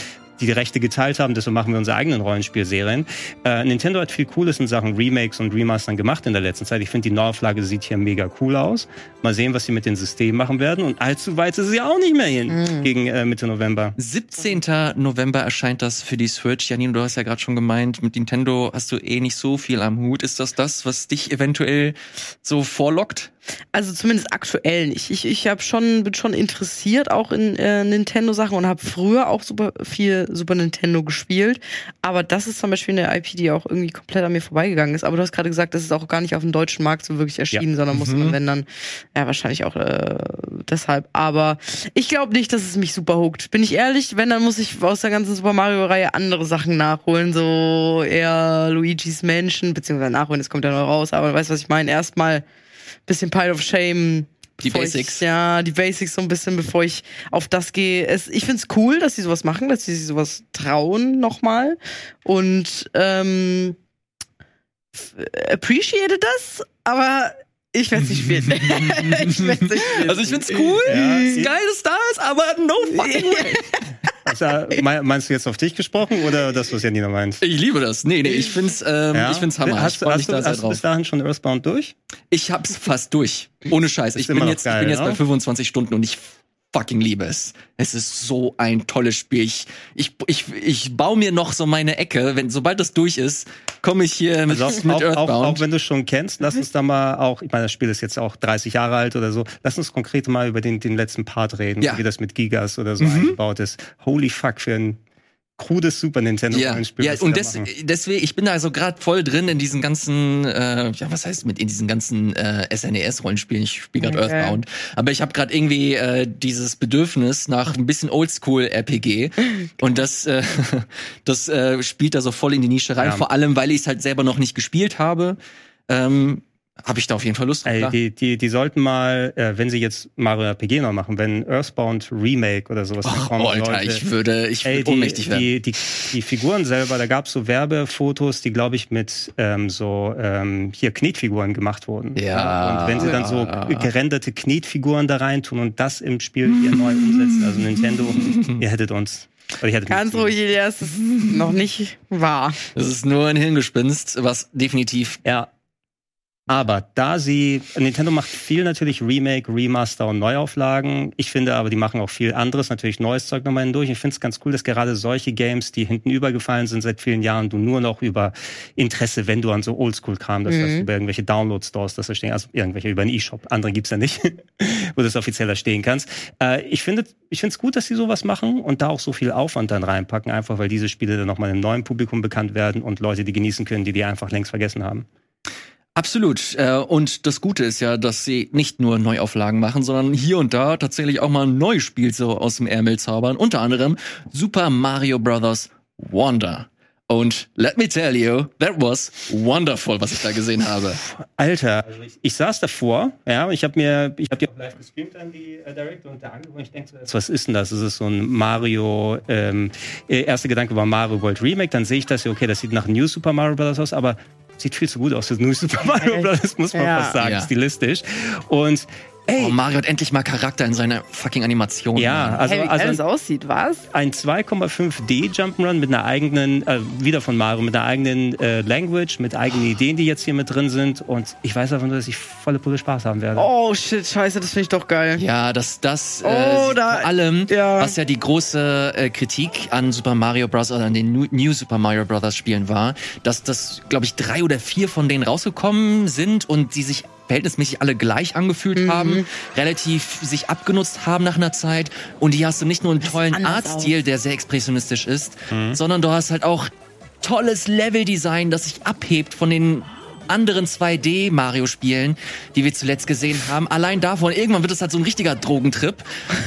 die Rechte geteilt haben, deshalb machen wir unsere eigenen Rollenspielserien. Äh, Nintendo hat viel Cooles in Sachen Remakes und Remastern gemacht in der letzten Zeit. Ich finde, die Neuauflage sieht hier mega cool aus. Mal sehen, was sie mit den Systemen machen werden. Und allzu weit ist sie auch nicht mehr hin gegen äh, Mitte November. 17. November erscheint das für die Switch. Janine, du hast ja gerade schon gemeint, mit Nintendo hast du eh nicht so viel am Hut. Ist das das, was dich eventuell so vorlockt? Also zumindest aktuell nicht. Ich, ich hab schon, bin schon interessiert auch in äh, Nintendo-Sachen und habe früher auch super viel Super Nintendo gespielt. Aber das ist zum Beispiel eine IP, die auch irgendwie komplett an mir vorbeigegangen ist. Aber du hast gerade gesagt, das ist auch gar nicht auf dem deutschen Markt so wirklich erschienen, sondern muss man, wenn dann, ja, wahrscheinlich auch äh, deshalb. Aber ich glaube nicht, dass es mich super hookt. Bin ich ehrlich, wenn, dann muss ich aus der ganzen Super Mario-Reihe andere Sachen nachholen. So eher Luigi's Mansion, beziehungsweise nachholen, das kommt ja noch raus, aber du weißt, was ich meine. Erstmal bisschen Pile of Shame. Die Basics. Ich, ja, die Basics so ein bisschen, bevor ich auf das gehe. Es, ich find's cool, dass sie sowas machen, dass sie sich sowas trauen nochmal. Und ähm, appreciate das, aber ich werde nicht spielen. ich werd's nicht spielen. Also ich find's cool, Ja. ist geil, dass da ist, aber no fucking way. Also, me- meinst du jetzt auf dich gesprochen oder das, was Janina meint? Ich liebe das. Nee, nee, ich find's, ähm, ich find's Hammer. Hast, ich freu mich hast, du, da hast du bis dahin schon Earthbound durch? Ich hab's fast durch. Ohne Scheiß. Ich bin jetzt, geil, ich bin jetzt ne? bei 25 Stunden und ich fucking liebe es. Es ist so ein tolles Spiel. Ich, ich, ich, ich baue mir noch so meine Ecke. Wenn, sobald das durch ist, komme ich hier mit, Also mit auch, auch, Earthbound. auch wenn du schon kennst, lass uns da mal auch, ich meine, das Spiel ist jetzt auch 30 Jahre alt oder so, lass uns konkret mal über den, den letzten Part reden, Ja. wie das mit Gigas oder so Mhm. eingebaut ist. Holy fuck, für ein krudes Super Nintendo ja, Rollenspiel. ja und des, deswegen, ich bin da so gerade voll drin in diesen ganzen, äh, ja, was heißt mit in diesen ganzen äh, SNES-Rollenspielen. Ich spiele gerade Okay. Earthbound, aber ich habe gerade irgendwie äh, dieses Bedürfnis nach ein bisschen Oldschool-RPG und das, äh, das äh, spielt da so voll in die Nische rein. Ja. Vor allem, weil ich es halt selber noch nicht gespielt habe. Ähm, habe ich da auf jeden Fall Lust drauf. Ey, klar. die, die, die sollten mal, äh, wenn sie jetzt Mario RPG noch machen, wenn Earthbound Remake oder sowas Ach, kommen Alter, sollte, ich würde, ich Ey, würde die, ohnmächtig werden. die, die, die Figuren selber, da gab's so Werbefotos, die, glaube ich, mit ähm, so ähm, hier Knetfiguren gemacht wurden. Ja, Und wenn sie dann so gerenderte Knetfiguren da reintun und das im Spiel hier neu umsetzen, also Nintendo, ihr hättet uns. Ganz ruhig, Elias, das ist noch nicht wahr. Das ist nur ein Hirngespinst, was definitiv Ja. Aber da sie, Nintendo macht viel natürlich Remake, Remaster und Neuauflagen. Ich finde aber, die machen auch viel anderes, natürlich neues Zeug nochmal hindurch. Ich finde es ganz cool, dass gerade solche Games, die hinten übergefallen sind seit vielen Jahren, du nur noch über Interesse, wenn du an so Oldschool-Kram, das Mhm. heißt, über irgendwelche Download-Stores, das da stehen, also irgendwelche über einen E-Shop, andere gibt's ja nicht, wo du das offizieller stehen kannst. Äh, ich finde, ich finde es gut, dass sie sowas machen und da auch so viel Aufwand dann reinpacken, einfach weil diese Spiele dann nochmal einem neuen Publikum bekannt werden und Leute, die genießen können, die die einfach längst vergessen haben. Absolut. Äh, Und das Gute ist ja, dass sie nicht nur Neuauflagen machen, sondern hier und da tatsächlich auch mal ein neues Spiel so aus dem Ärmel zaubern. Unter anderem Super Mario Bros. Wonder. Und let me tell you, that was wonderful, was ich da gesehen habe. Alter, also ich, saß davor, ja, ich habe mir, ich habe die auch live gestreamt an die äh, Direct und da angeguckt, ich denke so, was ist denn das? Das ist so ein Mario, ähm, äh, erster Gedanke war Mario World Remake, dann sehe ich das ja, okay, das sieht nach New Super Mario Bros. aus, aber sieht viel zu gut aus für New Super Mario Bros., muss man Ja. fast sagen, Ja. stilistisch. Und ey, Oh, Mario hat endlich mal Charakter in seiner fucking Animation. ja, also, hey, wie also das aussieht, was? ein 2,5D Jump'n'Run mit einer eigenen, äh, wieder von Mario, mit einer eigenen äh, Language, mit eigenen Ideen, die jetzt hier mit drin sind. Und ich weiß einfach nur, dass ich volle Pulle Spaß haben werde. Oh shit, scheiße, das finde ich doch geil. Ja, das, das äh, Oh, da- vor allem, ja. was ja die große äh, Kritik an Super Mario Bros. oder an den New, New Super Mario Bros. Spielen war, dass das, glaube ich, drei oder vier von denen rausgekommen sind und die sich verhältnismäßig alle gleich angefühlt haben, relativ sich abgenutzt haben nach einer Zeit. Und hier hast du nicht nur einen tollen Artstil, der sehr expressionistisch ist, sondern du hast halt auch tolles Leveldesign, das sich abhebt von den anderen 2D-Mario-Spielen, die wir zuletzt gesehen haben. Allein davon, irgendwann wird es halt so ein richtiger Drogentrip.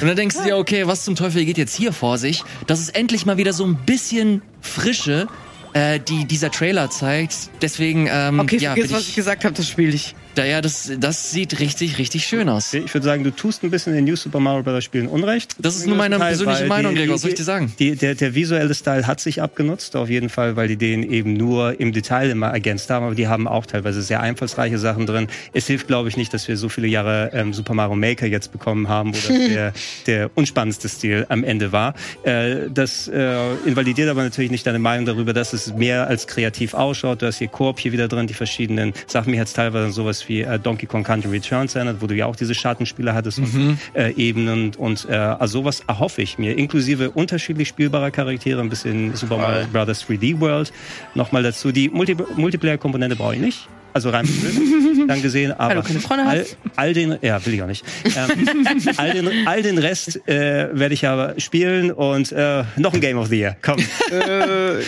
Und dann denkst du dir, okay, was zum Teufel geht jetzt hier vor sich? Das ist endlich mal wieder so ein bisschen Frische, äh, die dieser Trailer zeigt. Deswegen, ähm, Okay, ja, vergiss, bin was ich gesagt habe, das spiele ich. Da, ja, das, das sieht richtig, richtig schön aus. Ich würde sagen, du tust ein bisschen den New Super Mario Bros. Spielen Unrecht. Das ist nur meine Teil, persönliche Meinung, Gregor, was soll ich dir sagen? Die, der, der visuelle Style hat sich abgenutzt, auf jeden Fall, weil die den eben nur im Detail immer ergänzt haben, aber die haben auch teilweise sehr einfallsreiche Sachen drin. Es hilft, glaube ich, nicht, dass wir so viele Jahre ähm, Super Mario Maker jetzt bekommen haben, wo das der, der unspannendste Stil am Ende war. Äh, das äh, invalidiert aber natürlich nicht deine Meinung darüber, dass es mehr als kreativ ausschaut. Du hast hier Koop hier wieder drin, die verschiedenen Sachen. Mir hat es teilweise an wie äh, Donkey Kong Country Returns erinnert, wo du ja auch diese Schattenspiele hattest und äh, Ebenen und äh, also sowas erhoffe ich mir, inklusive unterschiedlich spielbarer Charaktere, ein bisschen Super Mario Bros. 3D World. Nochmal dazu, die Multi Multiplayer-Komponente brauche ich nicht. Also rein dann gesehen, aber all, all den, ja, will ich auch nicht. Ähm, all, den, all den Rest äh, werde ich aber spielen und äh, noch ein Game of the Year. Komm.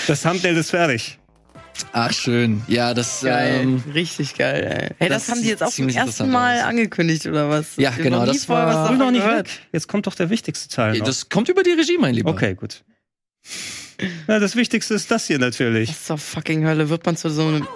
das Thumbnail ist fertig. Ach, schön. Ja, das, Geil, ähm, richtig geil. Ey. Hey, das, das haben die jetzt auch zum ersten Mal aus. angekündigt oder was? Ja, hab genau, das war- was Noch nicht gehört. weg. Jetzt kommt doch der wichtigste Teil noch. das kommt über die Regie, mein Lieber. Okay, gut. Na, das Wichtigste ist das hier natürlich. Das ist doch fucking Hölle. Wird man zu so einem.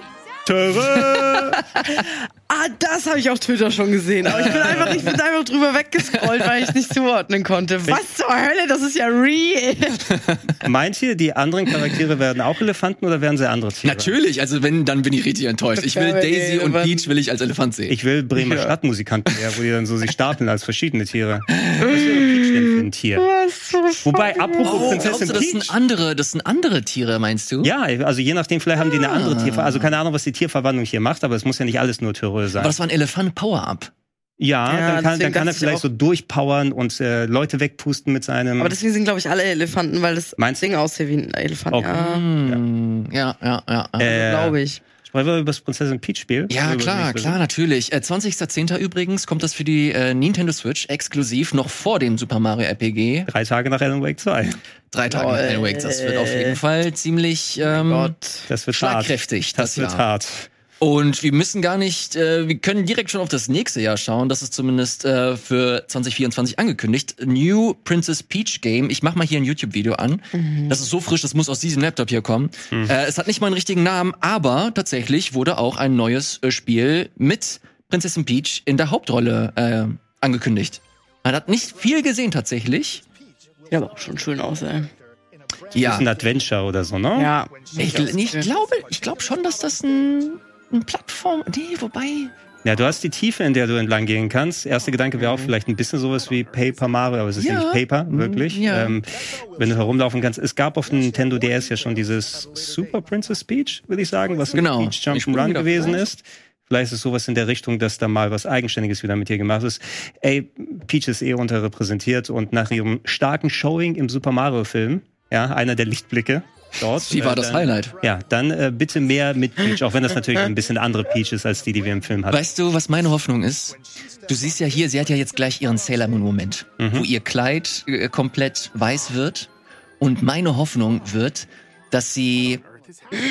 Ah, das habe ich auf Twitter schon gesehen. Aber ich bin einfach, ich bin einfach drüber weggescrollt, weil ich es nicht zuordnen konnte. Was zur Hölle? Das ist ja real. Meint ihr, die anderen Charaktere werden auch Elefanten oder werden sie andere Tiere? Natürlich, also wenn, dann bin ich richtig enttäuscht. Ich will Daisy und Peach will ich als Elefant sehen. Ich will Bremer Ja. Stadtmusikanten her, wo die dann so sich stapeln als verschiedene Tiere. ein Tier? Wobei, apropos oh, Prinzessin du, das Peach. sind andere, das sind andere Tiere, meinst du? Ja, also je nachdem, vielleicht haben die eine andere Ah. Tierverwandlung. Also keine Ahnung, was die Tierverwandlung hier macht, aber es muss ja nicht alles nur Töre sein. Aber das war ein Elefant-Power-Up. ja, Ja, dann kann, dann kann er vielleicht so durchpowern und äh, Leute wegpusten mit seinem. Aber deswegen sind, glaube ich, alle Elefanten, weil das Meinst du? Ding aussieht wie ein Elefant. Okay. Ja, Hm, ja, ja, ja. Ja, Äh, glaube ich. Sprechen wir über das Prinzessin Peach Spiel? ja klar, das- klar, natürlich. Äh, 20.10. übrigens kommt das für die äh, Nintendo Switch exklusiv noch vor dem Super Mario RPG. Drei Tage nach Alan Wake 2. Drei Tage nach. Alan Wake. Das wird auf jeden Fall ziemlich ähm, Gott. Das wird schlagkräftig. hart. Das, wird Jahr. hart. Und wir müssen gar nicht, äh, wir können direkt schon auf das nächste Jahr schauen. Das ist zumindest äh, für 2024 angekündigt. New Princess Peach Game. Ich mach mal hier ein YouTube-Video an. Das ist so frisch, das muss aus diesem Laptop hier kommen. Äh, es hat nicht mal einen richtigen Namen, aber tatsächlich wurde auch ein neues äh, Spiel mit Prinzessin Peach in der Hauptrolle äh, angekündigt. Man hat nicht viel gesehen tatsächlich. Ja, aber auch schon schön aus, ey. Ja, Ist ein Adventure oder so, ne? Ja. ich, ich glaube, ich glaube schon, dass das ein, ein Plattform. Nee, wobei. Ja, du hast die Tiefe, in der du entlang gehen kannst. Erster Gedanke wäre auch vielleicht ein bisschen sowas wie Paper Mario, aber es ist ja, Ja. nicht Paper, wirklich. ja. Ähm, wenn du herumlaufen kannst. Es gab auf dem Nintendo DS ja schon dieses Super Princess Peach, würde ich sagen, was ein Genau. Peach Jump'n'Run wieder gewesen vor. ist. Vielleicht ist es sowas in der Richtung, dass da mal was Eigenständiges wieder mit dir gemacht ist. Ey, Peach ist eh unterrepräsentiert und nach ihrem starken Showing im Super Mario Film, ja, einer der Lichtblicke dort. Sie war das dann, Highlight. Ja, dann äh, bitte mehr mit Peach, auch wenn das natürlich ein bisschen andere Peach ist als die, die wir im Film hatten. Weißt du, was meine Hoffnung ist? Du siehst ja hier, sie hat ja jetzt gleich ihren Sailor Moon Moment, wo ihr Kleid äh, komplett weiß wird. Und meine Hoffnung wird, dass sie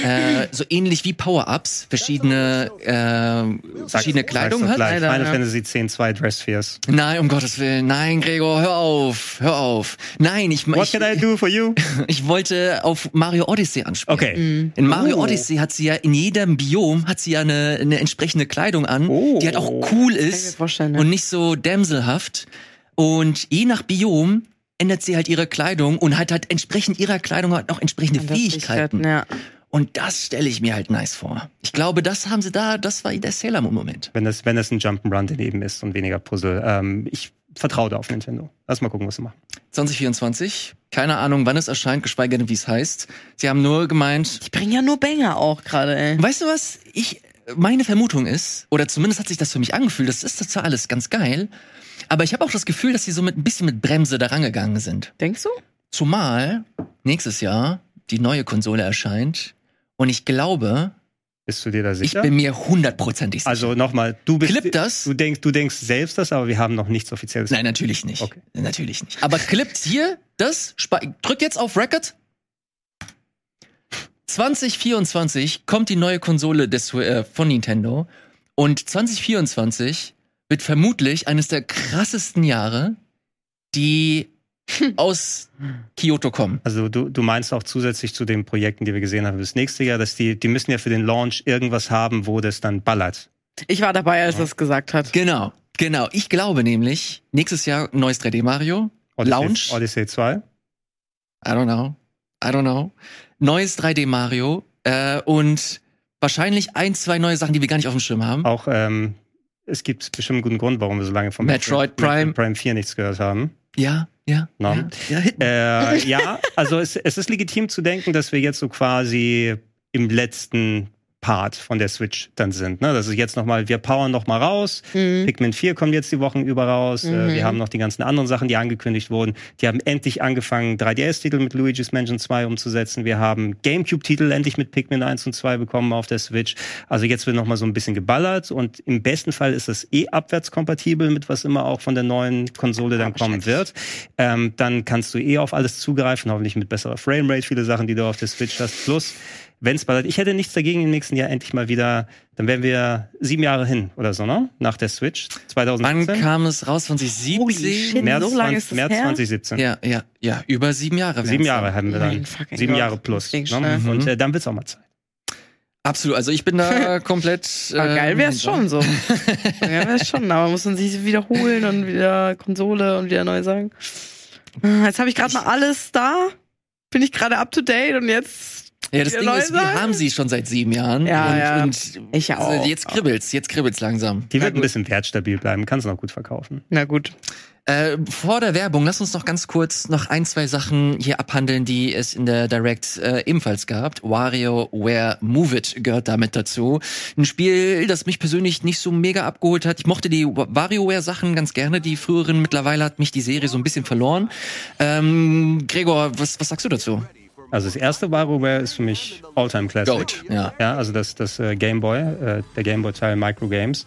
äh, so ähnlich wie Power-Ups verschiedene, äh, verschiedene Kleidung hat. gleich. Final. Fantasy 10 2 Dress Spheres. Nein, um Gottes Willen. Nein, Gregor, hör auf. Hör auf. Nein, ich, What ich, can I do for you? ich wollte auf Mario Odyssey anspielen. Okay. In Mario Oh. Odyssey hat sie ja in jedem Biom hat sie ja eine, eine entsprechende Kleidung an, Oh. die halt auch cool ist und nicht so dämselhaft. Und je nach Biom ändert sie halt ihre Kleidung und hat halt entsprechend ihrer Kleidung halt auch entsprechende Fähigkeiten. Ja. Und das stelle ich mir halt nice vor. Ich glaube, das haben sie da, das war der Sailor Moon Moment. Wenn es, wenn es ein Jump'n'Run daneben ist und weniger Puzzle. Ähm, ich vertraue da auf Nintendo. Lass mal gucken, was sie machen. 2024, keine Ahnung, wann es erscheint, geschweige denn, wie es heißt. Sie haben nur gemeint, Die bringen ja nur Banger auch gerade, ey. Weißt du was? Ich, meine Vermutung ist, oder zumindest hat sich das für mich angefühlt, das ist zwar alles ganz geil, aber ich habe auch das Gefühl, dass sie so mit ein bisschen mit Bremse da rangegangen sind. Denkst du? Zumal nächstes Jahr die neue Konsole erscheint und ich glaube, Bist du dir da Ich sicher? bin mir hundertprozentig sicher. also nochmal, du bist. Clip das? Du denkst, du denkst selbst das, aber wir haben noch nichts Offizielles. Nein, natürlich nicht. Okay. Natürlich nicht. Aber klippt hier das, drückt jetzt auf Record. 2024 kommt die neue Konsole des, äh, von Nintendo und 2024 wird vermutlich eines der krassesten Jahre, die aus Kyoto kommen. Also du, du meinst auch zusätzlich zu den Projekten, die wir gesehen haben, das nächste Jahr, dass die, die müssen ja für den Launch irgendwas haben, wo das dann ballert. Ich war dabei, als er es gesagt hat. Genau, genau. Ich glaube nämlich, nächstes Jahr neues 3D Mario, Odyssey, Launch, Odyssey 2. I don't know. I don't know. Neues 3D Mario äh, und wahrscheinlich ein, zwei neue Sachen, die wir gar nicht auf dem Schirm haben. Auch ähm, es gibt bestimmt einen guten Grund, warum wir so lange von Metroid Prime. Metroid Prime 4 nichts gehört haben. Ja, ja. No. Ja, ja. Äh, ja, also es, es ist legitim zu denken, dass wir jetzt so quasi im letzten Part von der Switch dann sind. Ne? Das ist jetzt nochmal, wir powern noch mal raus. Mhm. Pikmin 4 kommt jetzt die Wochen über raus. Äh, Mhm. wir haben noch die ganzen anderen Sachen, die angekündigt wurden. Die haben endlich angefangen, 3DS-Titel mit Luigi's Mansion 2 umzusetzen. Wir haben GameCube-Titel endlich mit Pikmin 1 und 2 bekommen auf der Switch. Also jetzt wird noch mal so ein bisschen geballert und im besten Fall ist es eh abwärtskompatibel mit was immer auch von der neuen Konsole dann kommen wird. Ähm, dann kannst du eh auf alles zugreifen, hoffentlich mit besserer Framerate, viele Sachen, die du auf der Switch hast. Plus, wenn's ballert, ich hätte nichts dagegen im nächsten Jahr endlich mal wieder, dann wären wir sieben Jahre hin oder so, ne? Nach der Switch. Wann 2017. kam es raus? Holy 2017? shit. März, So lange 20, ist das März her? 2017. Ja, ja, ja. Über sieben Jahre. Sieben Jahre dann. haben wir dann. Sieben Gott. Jahre plus. Ne? Und Mhm. äh, dann wird's auch mal Zeit. Absolut. Also ich bin da komplett. Aber äh, geil wär's hinter. schon so. geil wär's schon, aber muss man sich wiederholen und wieder Konsole und wieder neu sagen. Ah, Jetzt habe ich gerade mal alles da. Bin ich gerade up to date und jetzt. Ja, das Ding ist, wir haben sie schon seit sieben Jahren. Ja, und, ja. und Ich also auch. jetzt kribbelt's, jetzt kribbelt's langsam. Die wird ein bisschen wertstabil bleiben, kannst du noch gut verkaufen. Na gut. Äh, vor der Werbung, lass uns noch ganz kurz noch ein, zwei Sachen hier abhandeln, die es in der Direct äh, ebenfalls gab. WarioWare Move It gehört damit dazu. Ein Spiel, das mich persönlich nicht so mega abgeholt hat. Ich mochte die Wa- WarioWare-Sachen ganz gerne, die früheren. Mittlerweile hat mich die Serie so ein bisschen verloren. Ähm, Gregor, was, was sagst du dazu? Also das erste WarioWare ist für mich Alltime Classic. Goat, ja. Ja, also das, das äh, Game Boy, äh, der Game Boy Teil Micro Games.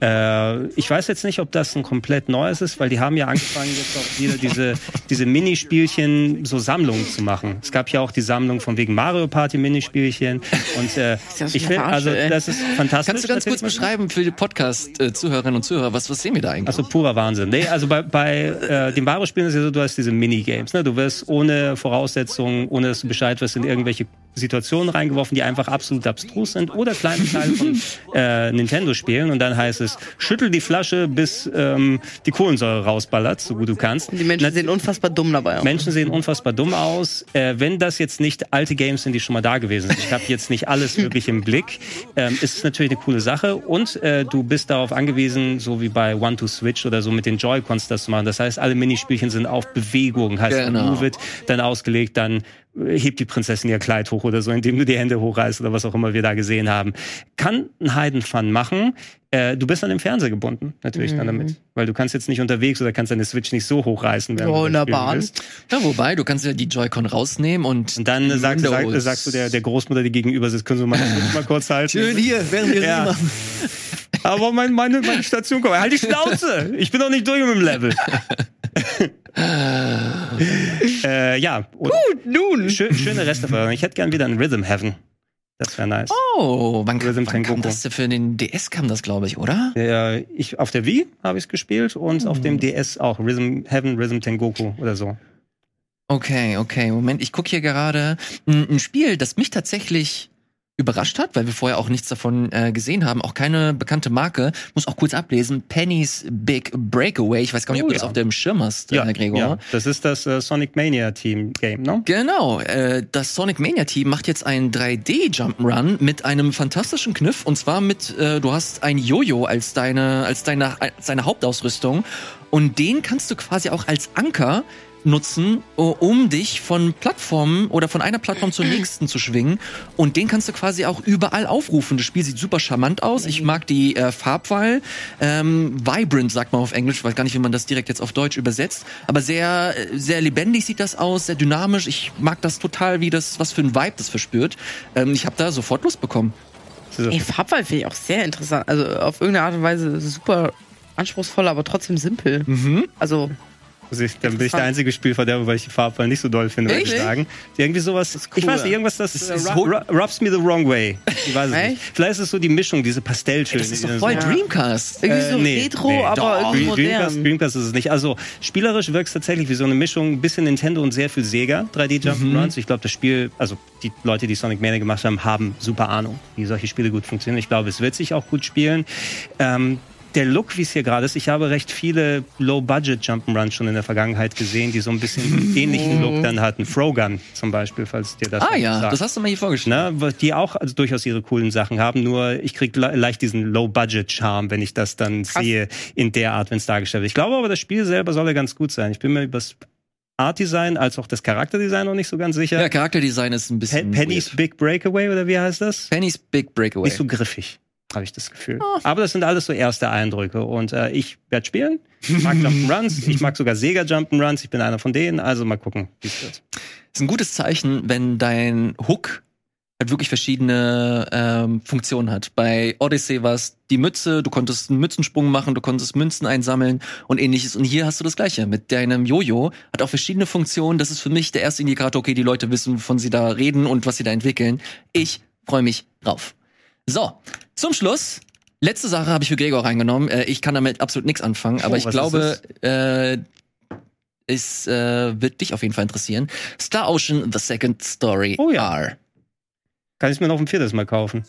Äh, ich weiß jetzt nicht, ob das ein komplett neues ist, weil die haben ja angefangen jetzt auch wieder diese diese Minispielchen so Sammlungen zu machen. Es gab ja auch die Sammlung von wegen Mario Party Minispielchen und äh, ich finde, also das ist fantastisch. Kannst du ganz kurz beschreiben für die Podcast-Zuhörerinnen und Zuhörer, was, was sehen wir da eigentlich? Also purer Wahnsinn. Nee, also bei, bei äh, den Mario-Spielen ist es ja so, du hast diese Minigames. Ne? Du wirst ohne Voraussetzungen, ohne dass du Bescheid wirst, in irgendwelche Situationen reingeworfen, die einfach absolut abstrus sind oder kleine Teile von äh, Nintendo-Spielen. Und dann heißt es, schüttel die Flasche, bis ähm, die Kohlensäure rausballert, so gut du kannst. Die Menschen Na- sehen unfassbar dumm dabei aus. Menschen sehen unfassbar dumm aus. Äh, wenn das jetzt nicht alte Games sind, die schon mal da gewesen sind, ich habe jetzt nicht alles wirklich im Blick, ähm, ist es natürlich eine coole Sache. Und äh, du bist darauf angewiesen, so wie bei One to Switch oder so mit den Joy-Cons das zu machen. Das heißt, alle Minispielchen sind auf Bewegung. Heißt, Genau. Move It, dann ausgelegt, dann hebt die Prinzessin ihr Kleid hoch oder so, indem du die Hände hochreißt oder was auch immer wir da gesehen haben. Kann ein Heidenfun machen. Äh, du bist an den Fernseher gebunden, natürlich dann damit. Weil du kannst jetzt nicht unterwegs oder kannst deine Switch nicht so hochreißen, während Oh, du in der Bahn. willst. Ja, wobei, du kannst ja die Joy-Con rausnehmen und, Und dann sagst, sag, sagst du der, der Großmutter, die gegenüber sitzt, können Sie mal, mal kurz halten. hier, während wir Ja. Aber mein, meine, meine Station kommt. Halt die Schnauze! Ich bin noch nicht durch mit dem Level. äh, ja, und Nun. schö schöne Resteversion. Ich hätte gern wieder ein Rhythm Heaven. Das wäre nice. Oh, wann, Rhythm wann kam das für den DS kam das, glaube ich, oder? Der, ich, auf der Wii habe ich es gespielt und auf dem DS auch. Rhythm Heaven, Rhythm Tengoku oder so. Okay, okay, Moment, ich gucke hier gerade ein, ein Spiel, das mich tatsächlich überrascht hat, weil wir vorher auch nichts davon äh, gesehen haben, auch keine bekannte Marke. Muss auch kurz ablesen, Penny's Big Breakaway. Ich weiß gar nicht, ob Oh, du das ja. auf dem Schirm hast, äh, Gregor. ja, das ist das äh, Sonic Mania Team Game, ne? Genau, äh, das Sonic Mania Team macht jetzt einen 3D Jump'n'Run mit einem fantastischen Kniff und zwar mit äh, du hast ein Jojo als deine als deine als deine Hauptausrüstung und den kannst du quasi auch als Anker nutzen, um dich von Plattformen oder von einer Plattform zur nächsten zu schwingen und den kannst du quasi auch überall aufrufen. Das Spiel sieht super charmant aus. Ich mag die äh, Farbwahl. Ähm, vibrant sagt man auf Englisch, ich weiß gar nicht, wie man das direkt jetzt auf Deutsch übersetzt, aber sehr äh, sehr lebendig sieht das aus, sehr dynamisch. Ich mag das total, wie das was für ein Vibe das verspürt. Ähm, ich habe da sofort Lust bekommen. Ey, Farbwahl finde ich auch sehr interessant. Also auf irgendeine Art und Weise super anspruchsvoll, aber trotzdem simpel. Also Also ich, dann bin ich der einzige Spielverderber, weil ich die Farbwahl nicht so doll finde, würde ich sagen. Irgendwie sowas, ich cool. weiß nicht, irgendwas, das, Das äh, ru- rubs me the wrong way. Ich weiß es nicht. Vielleicht ist es so die Mischung, diese Pastelltöne. Das ist doch voll so- Dreamcast. irgendwie Äh, so nee, retro, nee. aber irgendwie Dream- Dreamcast, modern. Dreamcast ist es nicht. Also spielerisch wirkt es tatsächlich wie so eine Mischung, ein bisschen Nintendo und sehr viel Sega, 3D Jump'n'Runs. Ich glaube, das Spiel, also die Leute, die Sonic Mania gemacht haben, haben super Ahnung, wie solche Spiele gut funktionieren. Ich glaube, es wird sich auch gut spielen. Ähm, der Look, wie es hier gerade ist, ich habe recht viele Low-Budget Jump'n'Runs schon in der Vergangenheit gesehen, die so ein bisschen einen ähnlichen Look dann hatten. Frogun zum Beispiel, falls dir das Ah ja, sagt das hast du mal hier vorgestellt. ne, die auch also durchaus ihre coolen Sachen haben. Nur ich krieg le leicht diesen Low-Budget-Charme, wenn ich das dann sehe in der Art, wenn es dargestellt wird. Ich glaube aber, das Spiel selber soll ja ganz gut sein. Ich bin mir über das Art-Design als auch das Charakterdesign noch nicht so ganz sicher. Ja, Charakterdesign ist ein Pe bisschen. Penny's weird. Big Breakaway oder wie heißt das? Penny's Big Breakaway. Nicht so griffig, habe ich das Gefühl. Aber das sind alles so erste Eindrücke. Und äh, ich werde spielen. Ich mag Jump'n'Runs. ich mag sogar Sega Jump'n'Runs. Ich bin einer von denen. Also mal gucken, wie es wird. ist ein gutes Zeichen, wenn dein Hook halt wirklich verschiedene ähm, Funktionen hat. Bei Odyssey war es die Mütze, du konntest einen Mützensprung machen, du konntest Münzen einsammeln und ähnliches. Und hier hast du das Gleiche. Mit deinem Jojo hat auch verschiedene Funktionen. Das ist für mich der erste Indikator, okay, die Leute wissen, wovon sie da reden und was sie da entwickeln. Ich freue mich drauf. So, zum Schluss. Letzte Sache habe ich für Gregor reingenommen. Äh, ich kann damit absolut nichts anfangen, aber Oh, ich glaube, äh, es äh, wird dich auf jeden Fall interessieren. Star Ocean The Second Story Oh ja. R. Kann ich mir noch ein viertes Mal kaufen?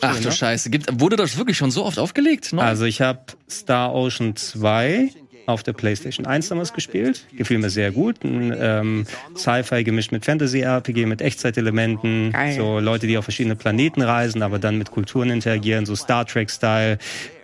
Ach du ne? Scheiße, gibt, wurde das wirklich schon so oft aufgelegt? Neu? Also ich habe Star Ocean 2 auf der PlayStation 1 damals gespielt. Gefiel mir sehr gut. Ein ähm, Sci-Fi gemischt mit Fantasy-RPG, mit Echtzeitelementen. Geil. So Leute, die auf verschiedene Planeten reisen, aber dann mit Kulturen interagieren, so Star Trek-Style.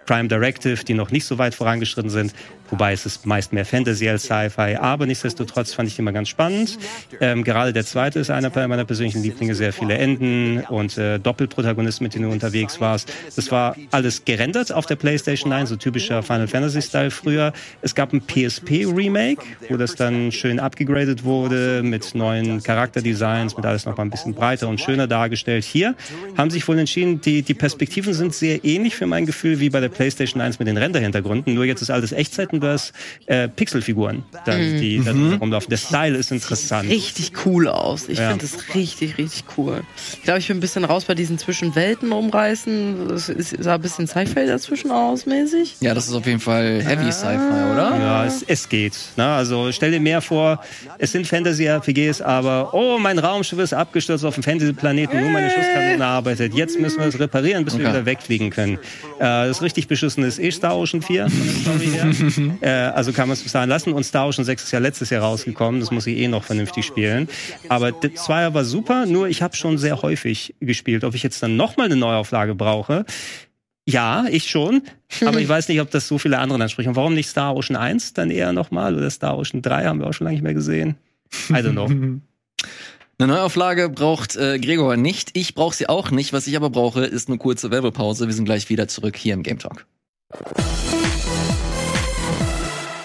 Prime Directive, die noch nicht so weit vorangeschritten sind. Wobei es ist meist mehr Fantasy als Sci-Fi. Aber nichtsdestotrotz fand ich die immer ganz spannend. Ähm, gerade der zweite ist einer meiner persönlichen Lieblinge. Sehr viele Enden und äh, Doppelprotagonisten, mit denen du unterwegs warst. Das war alles gerendert auf der PlayStation 1, so typischer Final Fantasy-Style früher. Es gab ein PSP-Remake, wo das dann schön abgegradet wurde mit neuen Charakterdesigns, mit alles noch mal ein bisschen breiter und schöner dargestellt. Hier haben sich wohl entschieden, die, die Perspektiven sind sehr ähnlich für mein Gefühl wie bei der PlayStation 1 mit den Render-Hintergründen. Nur jetzt ist alles Echtzeit und das äh, Pixelfiguren, dann, die da rumlaufen. Der Style ist interessant. richtig cool aus. Ich Ja. finde das richtig, richtig cool. Ich glaube, ich bin ein bisschen raus bei diesen Zwischenwelten umreißen. Es sah ein bisschen Sci-Fi dazwischen aus, mäßig. ja, das ist auf jeden Fall Heavy Sci-Fi, oder? Ja, es, es geht. Ne? Also stell dir mehr vor, es sind Fantasy-RPGs, aber oh, mein Raumschiff ist abgestürzt auf dem Fantasy-Planeten, nur meine Schusskanone arbeitet. Jetzt müssen wir es reparieren, bis wir Okay. wieder wegfliegen können. Äh, das richtig beschissene ist eh Star Ocean 4 äh, also kann man es bis dahin lassen. Und Star Ocean 6 ist ja letztes Jahr rausgekommen, das muss ich eh noch vernünftig spielen. Aber der Zweier war super, nur ich habe schon sehr häufig gespielt. Ob ich jetzt dann nochmal eine Neuauflage brauche, ja, ich schon. Aber ich weiß nicht, ob das so viele andere ansprechen. Und warum nicht Star Ocean 1 dann eher nochmal? Oder Star Ocean 3 haben wir auch schon lange nicht mehr gesehen. I don't know. Eine Neuauflage braucht äh, Gregor nicht. Ich brauche sie auch nicht. Was ich aber brauche, ist eine kurze Werbepause. Wir sind gleich wieder zurück hier im Game Talk.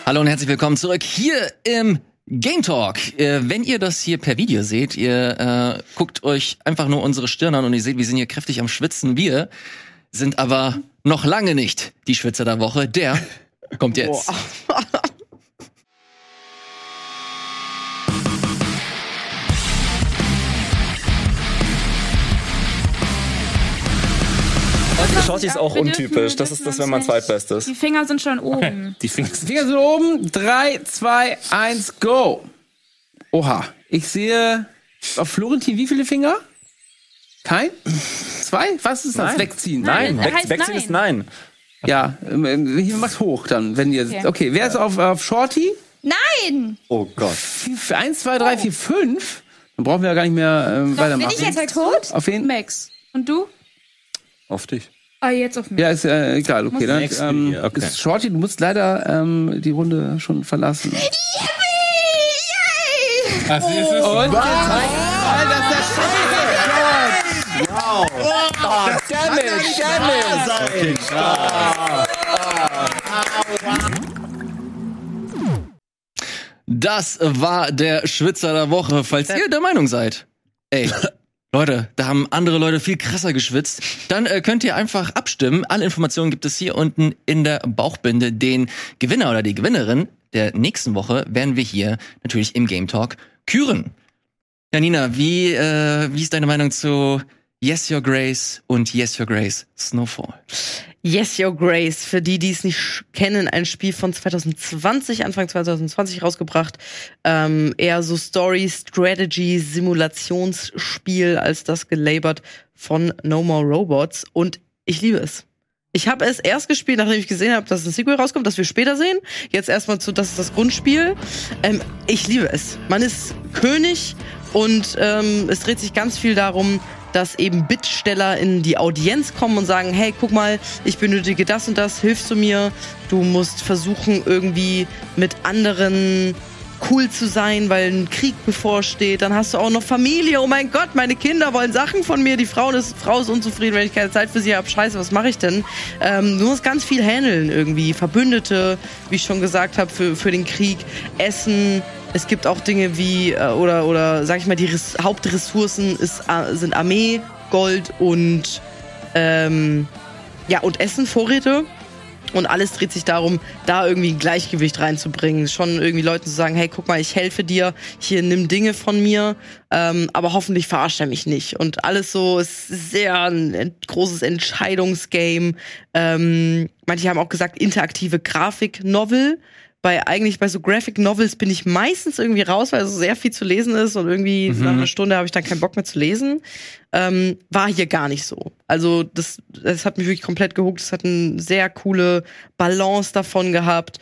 Hallo und herzlich willkommen zurück hier im Game Talk. Äh, wenn ihr das hier per Video seht, ihr äh, guckt euch einfach nur unsere Stirn an und ihr seht, wir sind hier kräftig am Schwitzen. Wir sind aber noch lange nicht die Schwitzer der Woche. Der kommt jetzt. Shorty ist auch untypisch. Das ist das, wenn man nicht- zweitbestes. Die Finger sind schon oben. Die Finger Die Finger sind oben. Drei, zwei, eins, go. Oha. Ich sehe auf Florentin wie viele Finger? Kein? Zwei? Was ist das? Nein. Wegziehen. Nein, Nein, heißt wegziehen nein. ist nein. Ja, ähm, hier macht hoch dann, wenn ihr. Okay. Okay, wer ist auf, auf Shorty? Nein! Oh Gott. Für eins, zwei, drei, vier, fünf. Dann brauchen wir ja gar nicht mehr ähm, Bin weitermachen. ich jetzt halt tot? Auf wen? Max. Und du? Auf dich. Ah, jetzt auf mich. Ja, ist äh, egal. Okay, dann ähm, okay. ist Shorty, du musst leider ähm, die Runde schon verlassen. Yay! Also, es ist Und gezeigt, Alter, das ist der Damage, Damage. Das war der Schwitzer der Woche, falls ihr der Meinung seid. Ey, Leute, da haben andere Leute viel krasser geschwitzt. Dann äh, könnt ihr einfach abstimmen. Alle Informationen gibt es hier unten in der Bauchbinde. Den Gewinner oder die Gewinnerin der nächsten Woche werden wir hier natürlich im Game Talk küren. Janina, wie, äh, wie ist deine Meinung zu Yes Your Grace und Yes Your Grace Snowfall? Yes, Your Grace. Für die, die es nicht kennen, ein Spiel von 2020, Anfang 2020 rausgebracht. Ähm, eher so Story, Strategy, Simulationsspiel als das gelabert von No More Robots. Und ich liebe es. Ich habe es erst gespielt, nachdem ich gesehen habe, dass ein Sequel rauskommt, das wir später sehen. Jetzt erstmal zu, das ist das Grundspiel. Ähm, ich liebe es. Man ist König und ähm, es dreht sich ganz viel darum, dass eben Bittsteller in die Audienz kommen und sagen, hey, guck mal, ich benötige das und das, hilfst du mir? Du musst versuchen, irgendwie mit anderen cool zu sein, weil ein Krieg bevorsteht. Dann hast du auch noch Familie. Oh mein Gott, meine Kinder wollen Sachen von mir. Die Frau ist, Frau ist unzufrieden, wenn ich keine Zeit für sie habe. Scheiße, was mache ich denn? Ähm, du musst ganz viel handeln irgendwie. Verbündete, wie ich schon gesagt habe, für, für den Krieg. Essen. Es gibt auch Dinge wie, äh, oder, oder sag ich mal, die Res Hauptressourcen ist, äh, sind Armee, Gold und, ähm, ja, und Essen, Vorräte. Und alles dreht sich darum, da irgendwie ein Gleichgewicht reinzubringen. Schon irgendwie Leuten zu sagen, hey, guck mal, ich helfe dir, hier nimm Dinge von mir, ähm, aber hoffentlich verarscht er mich nicht. Und alles so ist sehr ein großes Entscheidungsgame. Ähm, manche haben auch gesagt, interaktive Grafik-Novel. Bei eigentlich bei so Graphic Novels bin ich meistens irgendwie raus, weil so sehr viel zu lesen ist und irgendwie nach einer Stunde habe ich dann keinen Bock mehr zu lesen. Ähm, war hier gar nicht so. Also das, das hat mich wirklich komplett gehuckt. Es hat eine sehr coole Balance davon gehabt.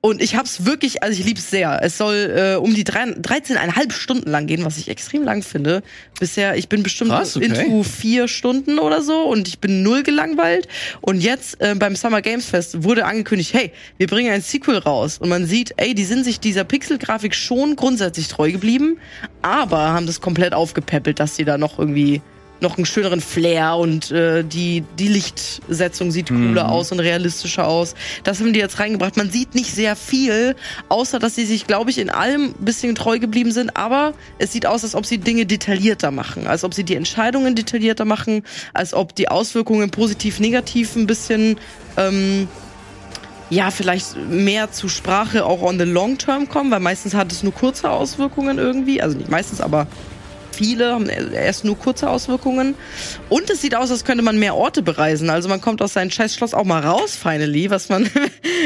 Und ich hab's wirklich, also ich lieb's sehr. Es soll äh, um die drei- 13,5 Stunden lang gehen, was ich extrem lang finde. Bisher, ich bin bestimmt Krass, okay. into vier Stunden oder so und ich bin null gelangweilt. Und jetzt äh, beim Summer Games Fest wurde angekündigt, hey, wir bringen ein Sequel raus. Und man sieht, ey, die sind sich dieser Pixelgrafik schon grundsätzlich treu geblieben, aber haben das komplett aufgepäppelt, dass sie da noch irgendwie noch einen schöneren Flair und äh, die, die Lichtsetzung sieht cooler aus und realistischer aus. Das haben die jetzt reingebracht. Man sieht nicht sehr viel, außer dass sie sich, glaube ich, in allem ein bisschen treu geblieben sind, aber es sieht aus, als ob sie Dinge detaillierter machen, als ob sie die Entscheidungen detaillierter machen, als ob die Auswirkungen positiv, negativ ein bisschen ähm, ja, vielleicht mehr zu Sprache auch on the long term kommen, weil meistens hat es nur kurze Auswirkungen irgendwie. Also nicht meistens, aber viele haben erst nur kurze Auswirkungen. Und es sieht aus, als könnte man mehr Orte bereisen. Also man kommt aus seinem scheiß Schloss auch mal raus, finally, was man im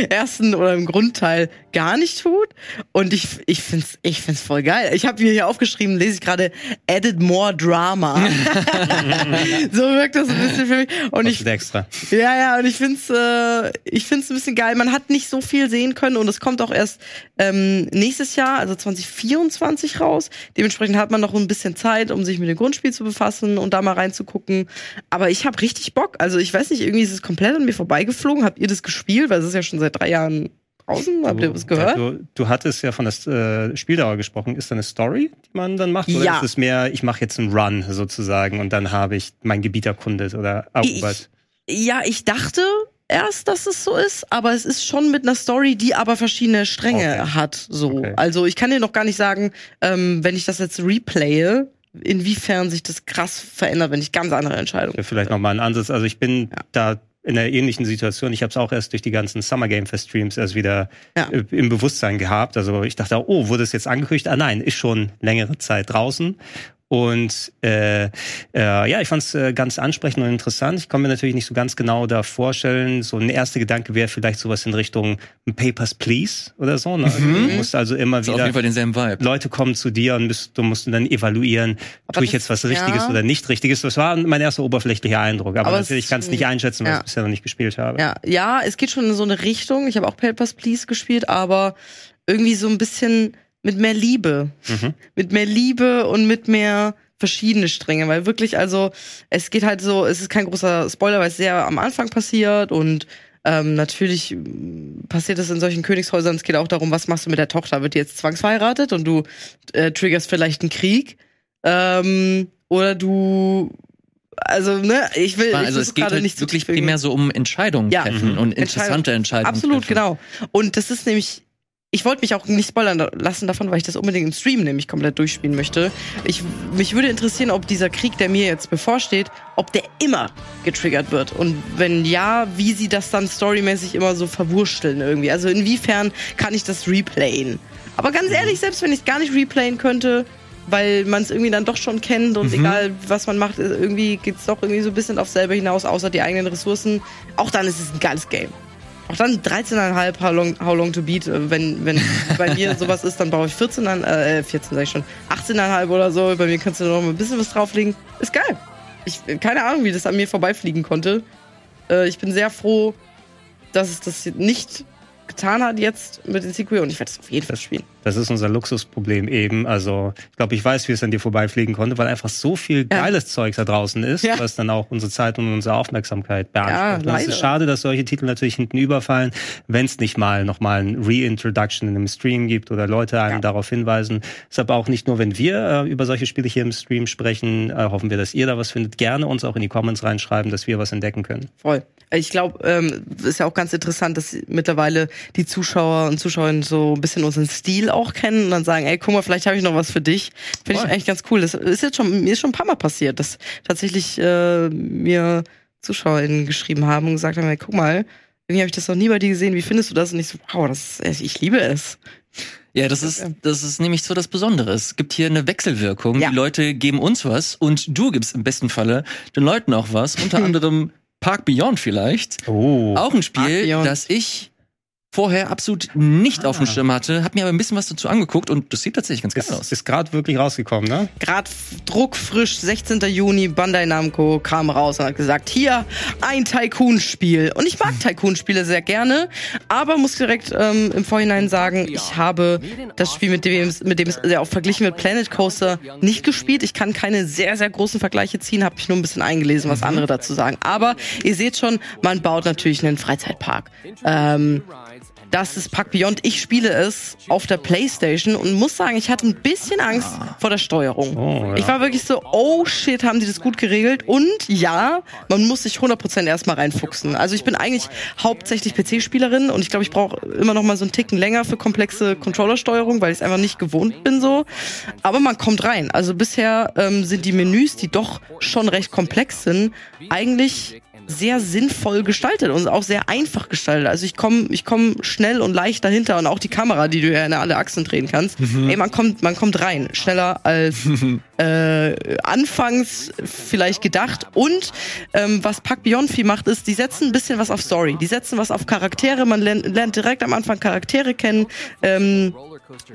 ersten oder im Grundteil gar nicht tut. Und ich, ich find's, ich find's voll geil. Ich habe mir hier aufgeschrieben, lese ich gerade, added more drama. so wirkt das ein bisschen für mich. Und ich, extra. ja, ja, und ich find's, äh, ich find's ein bisschen geil. Man hat nicht so viel sehen können und es kommt auch erst ähm, nächstes Jahr, also 2024 raus. Dementsprechend hat man noch ein bisschen Zeit, um sich mit dem Grundspiel zu befassen und da mal reinzugucken. Aber ich habe richtig Bock. Also ich weiß nicht, irgendwie ist es komplett an mir vorbeigeflogen. Habt ihr das gespielt? Weil es ist ja schon seit drei Jahren draußen. Habt ihr was gehört? Du, du hattest ja von der äh, Spieldauer gesprochen. Ist da eine Story, die man dann macht? Oder Ja. ist es mehr, ich mache jetzt einen Run sozusagen und dann habe ich mein Gebiet erkundet oder erobert? Ja, ich dachte erst, dass es so ist, aber es ist schon mit einer Story, die aber verschiedene Stränge Okay. hat. So, Okay. also ich kann dir noch gar nicht sagen, ähm, wenn ich das jetzt replaye, inwiefern sich das krass verändert, wenn ich ganz andere Entscheidungen. Ja, vielleicht nochmal einen Ansatz. Also ich bin da in einer ähnlichen Situation. Ich habe es auch erst durch die ganzen Summer Game Fest Streams erst wieder Ja. äh, im Bewusstsein gehabt. Also ich dachte, oh, wurde es jetzt angekündigt? Ah nein, ist schon längere Zeit draußen. Und äh, äh, ja, ich fand es äh, ganz ansprechend und interessant. Ich kann mir natürlich nicht so ganz genau da vorstellen. So ein erster Gedanke wäre vielleicht sowas in Richtung Papers, Please oder so. Ne? Du musst also immer Das ist auf wieder jeden Fall denselben Vibe. Leute kommen zu dir und bist, du musst dann evaluieren, Aber tue ich jetzt was Richtiges ja. oder nicht Richtiges. Das war mein erster oberflächlicher Eindruck. Aber, Aber natürlich kann es nicht einschätzen, weil ja. ich es bisher noch nicht gespielt habe. Ja, ja, es geht schon in so eine Richtung. Ich habe auch Papers, Please gespielt, aber irgendwie so ein bisschen mit mehr Liebe. Mhm. Mit mehr Liebe und mit mehr verschiedene Stränge, weil wirklich, also es geht halt so, es ist kein großer Spoiler, weil es sehr am Anfang passiert und ähm, natürlich passiert es in solchen Königshäusern. Es geht auch darum, was machst du mit der Tochter? Wird die jetzt zwangsverheiratet und du äh, triggerst vielleicht einen Krieg? Ähm, oder du, also ne, ich will, Also es geht halt nicht wirklich primär so um Entscheidungen Ja. treffen Mhm. und interessante Entscheidungen Absolut, treffen. genau. Und das ist nämlich ich wollte mich auch nicht spoilern lassen davon, weil ich das unbedingt im Stream nämlich komplett durchspielen möchte. Ich, mich würde interessieren, ob dieser Krieg, der mir jetzt bevorsteht, ob der immer getriggert wird. Und wenn ja, wie sie das dann storymäßig immer so verwursteln irgendwie. Also inwiefern kann ich das replayen? Aber ganz ehrlich, selbst wenn ich es gar nicht replayen könnte, weil man es irgendwie dann doch schon kennt und egal was man macht, irgendwie geht's doch irgendwie so ein bisschen auf selber hinaus, außer die eigenen Ressourcen. Auch dann ist es ein geiles Game. Auch dann 13,5 How long, how long to beat. äh, Wenn, wenn bei mir sowas ist, dann brauche ich 14, äh, 14 sag ich schon, 18,5 oder so. Bei mir kannst du noch mal ein bisschen was drauflegen. Ist geil. Ich, keine Ahnung, wie das an mir vorbeifliegen konnte. Äh, ich bin sehr froh, dass es das nicht getan hat jetzt mit den Sequel und ich werde es auf jeden Fall spielen. Das ist unser Luxusproblem eben. Also, ich glaube, ich weiß, wie es an dir vorbeifliegen konnte, weil einfach so viel Ja. geiles Zeugs da draußen ist, Ja. was dann auch unsere Zeit und unsere Aufmerksamkeit beansprucht. Ja, es ist schade, dass solche Titel natürlich hinten überfallen, wenn es nicht mal nochmal ein Reintroduction in einem Stream gibt oder Leute einem Ja. darauf hinweisen. Deshalb auch nicht nur, wenn wir äh, über solche Spiele hier im Stream sprechen, äh, hoffen wir, dass ihr da was findet. Gerne uns auch in die Comments reinschreiben, dass wir was entdecken können. Voll. Ich glaube, ähm, ist ja auch ganz interessant, dass mittlerweile die Zuschauer und Zuschauerinnen so ein bisschen unseren Stil auch kennen und dann sagen, ey, guck mal, vielleicht habe ich noch was für dich. Finde ich eigentlich ganz cool. Das ist jetzt schon, mir ist schon ein paar Mal passiert, dass tatsächlich äh, mir ZuschauerInnen geschrieben haben und gesagt haben, ey, guck mal, irgendwie habe ich das noch nie bei dir gesehen, wie findest du das? Und ich so, wow, das ist, ich liebe es. Ja, das ist, das ist nämlich so das Besondere. Es gibt hier eine Wechselwirkung. Ja. Die Leute geben uns was und du gibst im besten Falle den Leuten auch was. Unter anderem Park Beyond vielleicht. Oh. Auch ein Spiel, das ich vorher absolut nicht auf dem Schirm hatte, hab mir aber ein bisschen was dazu angeguckt und das sieht tatsächlich ganz geil Ist, aus. ist gerade wirklich rausgekommen, ne? Gerade druckfrisch, 16. Juni, Bandai Namco kam raus und hat gesagt, hier ein Tycoon-Spiel. Und ich mag Tycoon-Spiele sehr gerne, aber muss direkt ähm, im Vorhinein sagen, ich habe das Spiel, mit dem, es- mit dem es sehr oft verglichen wird, Planet Coaster, nicht gespielt. Ich kann keine sehr, sehr großen Vergleiche ziehen, habe mich nur ein bisschen eingelesen, was andere dazu sagen. Aber ihr seht schon, man baut natürlich einen Freizeitpark. Ähm, das ist Park Beyond. Ich spiele es auf der Playstation und muss sagen, ich hatte ein bisschen Angst vor der Steuerung. Oh, ja. Ich war wirklich so, oh shit, haben die das gut geregelt? Und ja, man muss sich 100% erstmal reinfuchsen. Also ich bin eigentlich hauptsächlich PC-Spielerin und ich glaube, ich brauche immer noch mal so einen Ticken länger für komplexe Controllersteuerung, weil ich es einfach nicht gewohnt bin so. Aber man kommt rein. Also bisher ähm, sind die Menüs, die doch schon recht komplex sind, eigentlich sehr sinnvoll gestaltet und auch sehr einfach gestaltet. Also ich komme ich komm schnell und leicht dahinter und auch die Kamera, die du ja in alle Achsen drehen kannst. Ey, man kommt, man kommt rein. Schneller als äh, anfangs vielleicht gedacht. Und ähm, was Pack Beyond viel macht, ist, die setzen ein bisschen was auf Story. Die setzen was auf Charaktere. Man lernt, lernt direkt am Anfang Charaktere kennen. Ähm,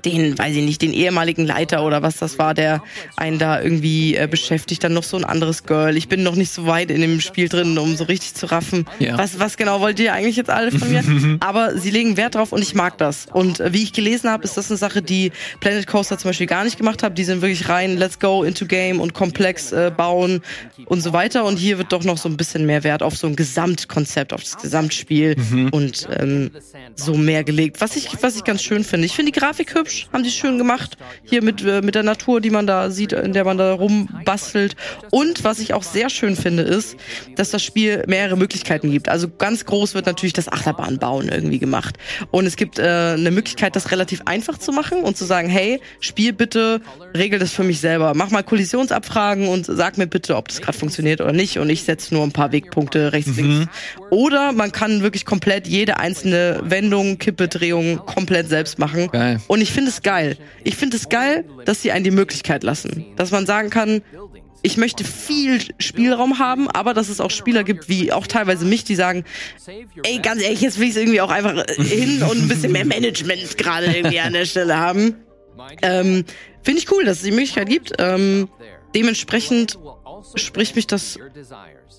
den, weiß ich nicht, den ehemaligen Leiter oder was das war, der einen da irgendwie äh, beschäftigt. Dann noch so ein anderes Girl. Ich bin noch nicht so weit in dem Spiel drin, um so richtig zu raffen. Ja. Was, was genau wollt ihr eigentlich jetzt alle von mir? Aber sie legen Wert drauf und ich mag das. Und äh, wie ich gelesen habe, ist das eine Sache, die Planet Coaster zum Beispiel gar nicht gemacht hat. Die sind wirklich rein, let's go into game und komplex äh, bauen und so weiter. Und hier wird doch noch so ein bisschen mehr Wert auf so ein Gesamtkonzept, auf das Gesamtspiel und ähm, so mehr gelegt. Was ich, was ich ganz schön finde. Ich finde die Grafik hübsch, haben die schön gemacht. Hier mit, äh, mit der Natur, die man da sieht, in der man da rumbastelt. Und was ich auch sehr schön finde, ist, dass das Spiel mehrere Möglichkeiten gibt. Also ganz groß wird natürlich das Achterbahnbauen irgendwie gemacht. Und es gibt äh, eine Möglichkeit, das relativ einfach zu machen und zu sagen, hey, Spiel bitte, regel das für mich selber. Mach mal Kollisionsabfragen und sag mir bitte, ob das gerade funktioniert oder nicht. Und ich setze nur ein paar Wegpunkte rechts, links. Oder man kann wirklich komplett jede einzelne Wendung, Kippe, Drehung komplett selbst machen. Geil. Und ich finde es geil. Ich finde es geil, dass sie einen die Möglichkeit lassen. Dass man sagen kann, ich möchte viel Spielraum haben, aber dass es auch Spieler gibt, wie auch teilweise mich, die sagen, ey, ganz ehrlich, jetzt will ich es irgendwie auch einfach hin und ein bisschen mehr Management gerade irgendwie an der Stelle haben. Ähm, Finde ich cool, dass es die Möglichkeit gibt. Ähm, dementsprechend spricht mich das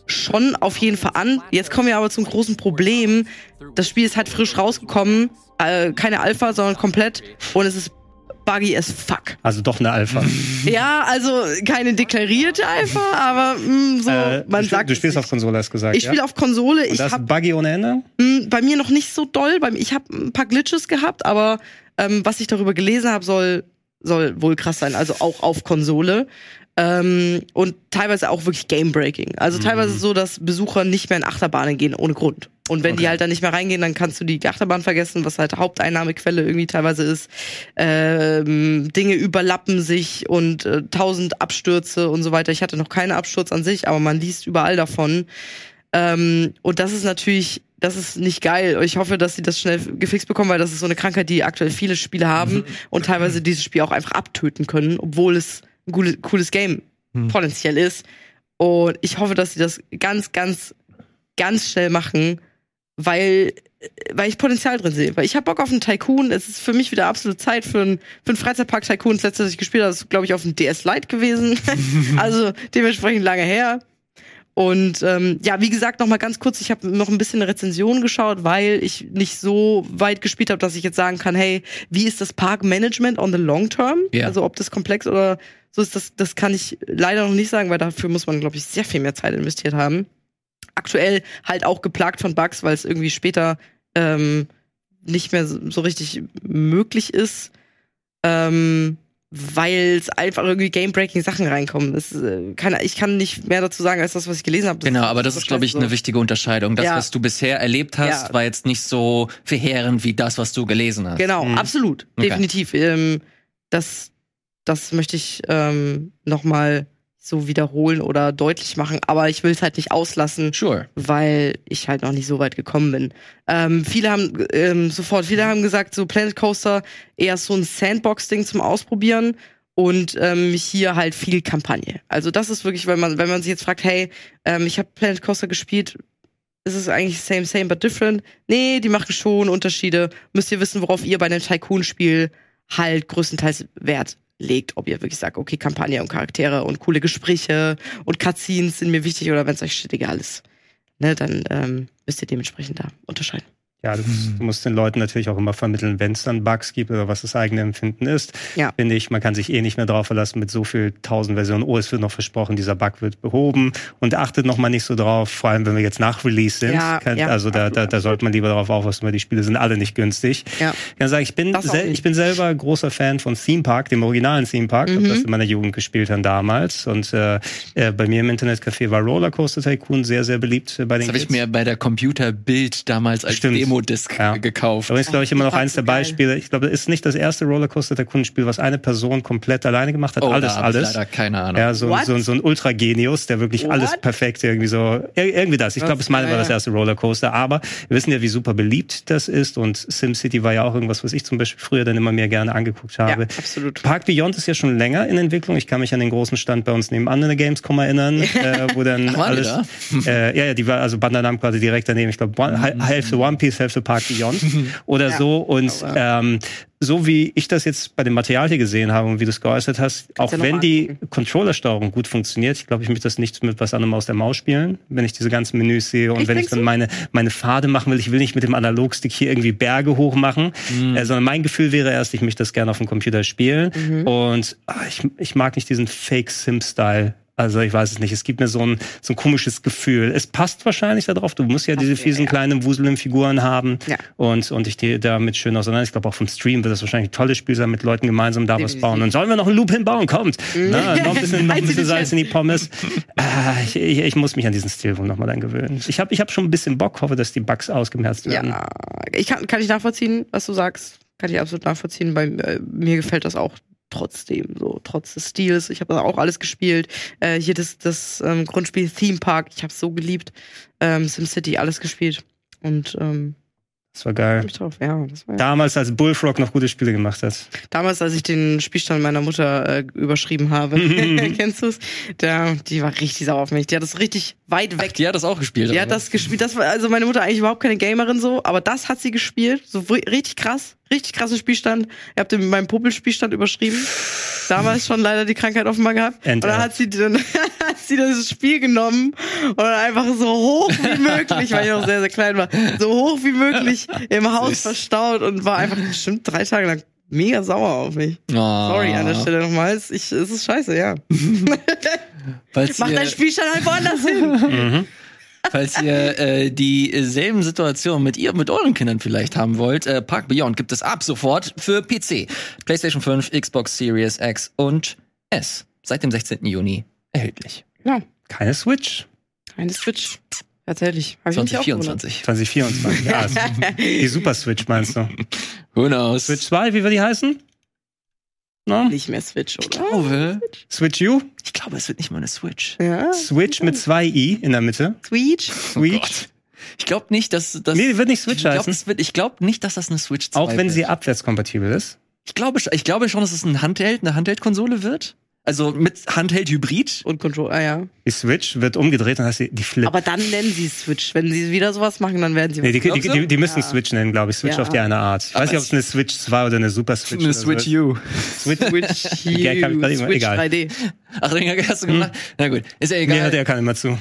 schon auf jeden Fall an. Jetzt kommen wir aber zum großen Problem. Das Spiel ist halt frisch rausgekommen. Äh, keine Alpha, sondern komplett. Und es ist buggy as fuck. Also doch eine Alpha. Ja, also keine deklarierte Alpha, aber mh, so, Äh, man du, sagt. du spielst auf Konsole, hast gesagt. ich spiele ja? auf Konsole. Und Ich das ist Buggy ohne Ende? bei mir noch nicht so doll. Bei ich habe ein paar Glitches gehabt, aber ähm, was ich darüber gelesen habe, soll soll wohl krass sein. Also auch auf Konsole. Ähm, und teilweise auch wirklich Game-Breaking. Also teilweise so, dass Besucher nicht mehr in Achterbahnen gehen ohne Grund. Und wenn die Okay. halt dann nicht mehr reingehen, dann kannst du die Achterbahn vergessen, was halt Haupteinnahmequelle irgendwie teilweise ist. Ähm, Dinge überlappen sich und äh, tausend Abstürze und so weiter. Ich hatte noch keinen Absturz an sich, aber man liest überall davon. Ähm, und das ist natürlich, das ist nicht geil. Ich hoffe, dass sie das schnell gefixt bekommen, weil das ist so eine Krankheit, die aktuell viele Spiele haben und teilweise dieses Spiel auch einfach abtöten können, obwohl es ein cooles, cooles Game potenziell ist. Und ich hoffe, dass sie das ganz, ganz, ganz schnell machen, weil, weil ich Potenzial drin sehe. Weil ich habe Bock auf einen Tycoon. Es ist für mich wieder absolute Zeit für einen, für einen Freizeitpark-Tycoon. Das letzte, was ich gespielt habe, ist, glaube ich, auf dem DS Lite gewesen. also dementsprechend lange her. Und ähm, ja, wie gesagt, noch mal ganz kurz, ich habe noch ein bisschen eine Rezension geschaut, weil ich nicht so weit gespielt habe, dass ich jetzt sagen kann, hey, wie ist das Parkmanagement on the long term? Ja. Also ob das komplex oder so ist, das, das kann ich leider noch nicht sagen, weil dafür muss man, glaube ich, sehr viel mehr Zeit investiert haben. Aktuell halt auch geplagt von Bugs, weil es irgendwie später ähm, nicht mehr so, so richtig möglich ist. Ähm, weil es einfach irgendwie game-breaking Sachen reinkommen. Das, äh, kann, ich kann nicht mehr dazu sagen, als das, was ich gelesen habe. Genau, aber das ist, glaube ich, eine wichtige Unterscheidung. Das, Ja. was du bisher erlebt hast, Ja. war jetzt nicht so verheerend wie das, was du gelesen hast. Genau, absolut, Okay. definitiv. Ähm, das, das möchte ich ähm, noch mal so wiederholen oder deutlich machen, aber ich will es halt nicht auslassen, Sure. weil ich halt noch nicht so weit gekommen bin. Ähm, viele haben ähm, sofort, viele haben gesagt, so Planet Coaster eher so ein Sandbox-Ding zum Ausprobieren und ähm, hier halt viel Kampagne. Also das ist wirklich, wenn man, wenn man sich jetzt fragt, hey, ähm, ich habe Planet Coaster gespielt, ist es eigentlich same, same, but different? Nee, die machen schon Unterschiede. Müsst ihr wissen, worauf ihr bei einem Tycoon-Spiel halt größtenteils Wert legt, ob ihr wirklich sagt, okay, Kampagne und Charaktere und coole Gespräche und Cutscenes sind mir wichtig oder wenn es euch shit egal ist. Ne, dann ähm, müsst ihr dementsprechend da unterscheiden. Ja, du, du musst den Leuten natürlich auch immer vermitteln, wenn es dann Bugs gibt oder was das eigene Empfinden ist. Ja. Finde ich, man kann sich eh nicht mehr drauf verlassen mit so viel tausend Versionen. Oh, es wird noch versprochen, dieser Bug wird behoben und achtet noch mal nicht so drauf, vor allem wenn wir jetzt nach Release sind. Ja, kann, ja, also da, da, da sollte man lieber darauf aufpassen, weil die Spiele sind alle nicht günstig. Ja. Ich kann sagen, ich bin, ich bin selber großer Fan von Theme Park, dem originalen Theme Park, Mhm. das in meiner Jugend gespielt haben damals. Und äh, äh, bei mir im Internetcafé war Rollercoaster Tycoon sehr, sehr beliebt äh, bei den Das habe ich mir bei der Computerbild damals als Stimmt. Demo-Disc Ja. gekauft. Aber ist, glaube ich, immer noch eins der. Beispiele. Ich glaube, das ist nicht das erste Rollercoaster Tycoon Spiel, was eine Person komplett alleine gemacht hat. Oh, alles, da alles. leider keine Ahnung. Ja, so, so, so ein Ultra-Genius, der wirklich alles What? perfekt irgendwie so, ir- irgendwie das. Ich glaube, es meine ja, war das ja. erste Rollercoaster, aber wir wissen ja, wie super beliebt das ist und SimCity war ja auch irgendwas, was ich zum Beispiel früher dann immer mehr gerne angeguckt Ja, habe. absolut. Park Beyond ist ja schon länger in Entwicklung. Ich kann mich an den großen Stand bei uns nebenan in der Gamescom erinnern, äh, wo dann Ach, alles, äh, ja, ja, die war also Bandai Namco quasi direkt daneben. Ich glaube, One- Hälfte One Piece, Hälfte Park Beyond oder Ja. so. Und ähm, so wie ich das jetzt bei dem Material hier gesehen habe und wie du es geäußert hast, auch ja noch wenn die. Controllersteuerung gut funktioniert, ich glaube, ich möchte das nicht mit was anderem aus der Maus spielen, wenn ich diese ganzen Menüs sehe und Ich wenn ich dann so. meine meine Pfade machen will, ich will nicht mit dem Analogstick hier irgendwie Berge hoch machen, Mhm. äh, sondern mein Gefühl wäre erst, ich möchte das gerne auf dem Computer spielen Mhm. und ah, ich, ich mag nicht diesen Fake Sim Style. Also ich weiß es nicht. Es gibt mir so ein, so ein komisches Gefühl. Es passt wahrscheinlich darauf. Du musst ja diese ja, fiesen ja. kleinen wuselnden Figuren haben Ja. und, und ich die damit schön auseinander. Ich glaube auch vom Stream wird das wahrscheinlich ein tolles Spiel sein, mit Leuten gemeinsam da was bauen. Und sollen wir noch einen Loop hinbauen? Kommt! Na, noch ein bisschen, noch ein bisschen Salz in die Pommes. Ah, ich, ich, ich muss mich an diesen Stil wohl nochmal dann gewöhnen. Ich habe ich hab schon ein bisschen Bock, hoffe, dass die Bugs ausgemerzt werden. Ja, ich kann, kann ich nachvollziehen, was du sagst. Kann ich absolut nachvollziehen. Bei äh, mir gefällt das auch trotzdem so, trotz des Stils. Ich habe auch alles gespielt. Äh, hier das, das ähm, Grundspiel Theme Park, ich habe so geliebt. Ähm, SimCity, alles gespielt. Und ähm, Das war geil. mich drauf. Ja, das war. Damals, als Bullfrog noch gute Spiele gemacht hat. Damals, als ich den Spielstand meiner Mutter äh, überschrieben habe, kennst du es? Die war richtig sauer auf mich. Die hat das richtig weit weg Die hat das auch gespielt. Die hat das gespielt. Das war also meine Mutter eigentlich überhaupt keine Gamerin so, aber das hat sie gespielt. So richtig krass, richtig krasser Spielstand. Ihr habt den mit meinem Popelspielstand überschrieben. Damals schon leider die Krankheit offenbar gehabt. Enter. Und dann hat sie dann hat sie das Spiel genommen und dann einfach so hoch wie möglich, weil ich noch sehr sehr klein war, so hoch wie möglich im Haus verstaut und war einfach bestimmt drei Tage lang mega sauer auf mich. Oh. Sorry an der Stelle nochmal. Ich, es ist scheiße, ja. Falls Mach ihr, deinen Spielstand halt woanders hin. falls ihr äh, dieselben Situationen mit ihr, mit euren Kindern vielleicht haben wollt, äh, Park Beyond gibt es ab sofort für PC, PlayStation 5, Xbox Series X und S. Seit dem 16. Juni erhältlich. Ja, Keine Switch. eine Switch. Tatsächlich. Hab ich mich auch gewundert. 2024. 2024. Ja, die Super Switch meinst du? Who knows? Switch 2, wie wird die heißen? No? Nicht mehr Switch, Ich oder? glaube, Switch U? ich glaube, es wird nicht mal eine Switch. Ja. Switch mit zwei I in der Mitte. Switch. Switch. Ich glaube nicht, dass das. nee, die wird nicht Switch ich glaube heißen. glaub nicht, dass das eine Switch 2 Auch wenn wird. sie abwärtskompatibel ist. Ich glaube, ich glaube schon, dass es ein Handheld, eine Handheld-Konsole wird. Also mit Handheld-Hybrid. Und Control, ah ja. Die Switch wird umgedreht und hast die, die Flip. Aber dann nennen sie Switch. Wenn sie wieder sowas machen, dann werden sie Nee, die, die, die, die müssen Ja. Switch nennen, glaube ich. Switch Ja. auf die eine Art. Ich weiß nicht, ob es eine Switch 2 oder eine Super Switch Eine ist. Switch U. Switch, Switch, Gag hab ich grad immer- Switch egal. 3D. Ach, den hast du gemacht? Na gut, ist ja egal. hört ja keiner mehr zu.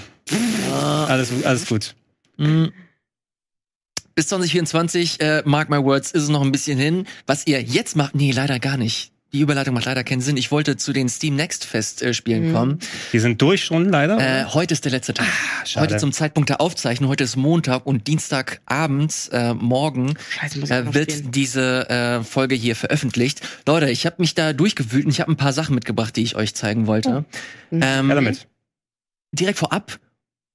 Alles, alles gut. Mm. Bis 2024, äh, mark my words, ist es noch ein bisschen hin. Was ihr jetzt macht, nee, leider gar nicht. Die Überleitung macht leider keinen Sinn. Ich wollte zu den Steam Next Fest äh, Spielen Mhm. kommen. Die sind durch schon, leider. Äh, heute ist der letzte Tag. schade. heute zum Zeitpunkt der Aufzeichnung. Heute ist Montag und Dienstagabend, äh, morgen, Scheiße, äh, wird spielen. diese äh, Folge hier veröffentlicht. Leute, ich habe mich da durchgewühlt und ich habe ein paar Sachen mitgebracht, die ich euch zeigen wollte. Mhm. Ähm, ja, damit. direkt vorab,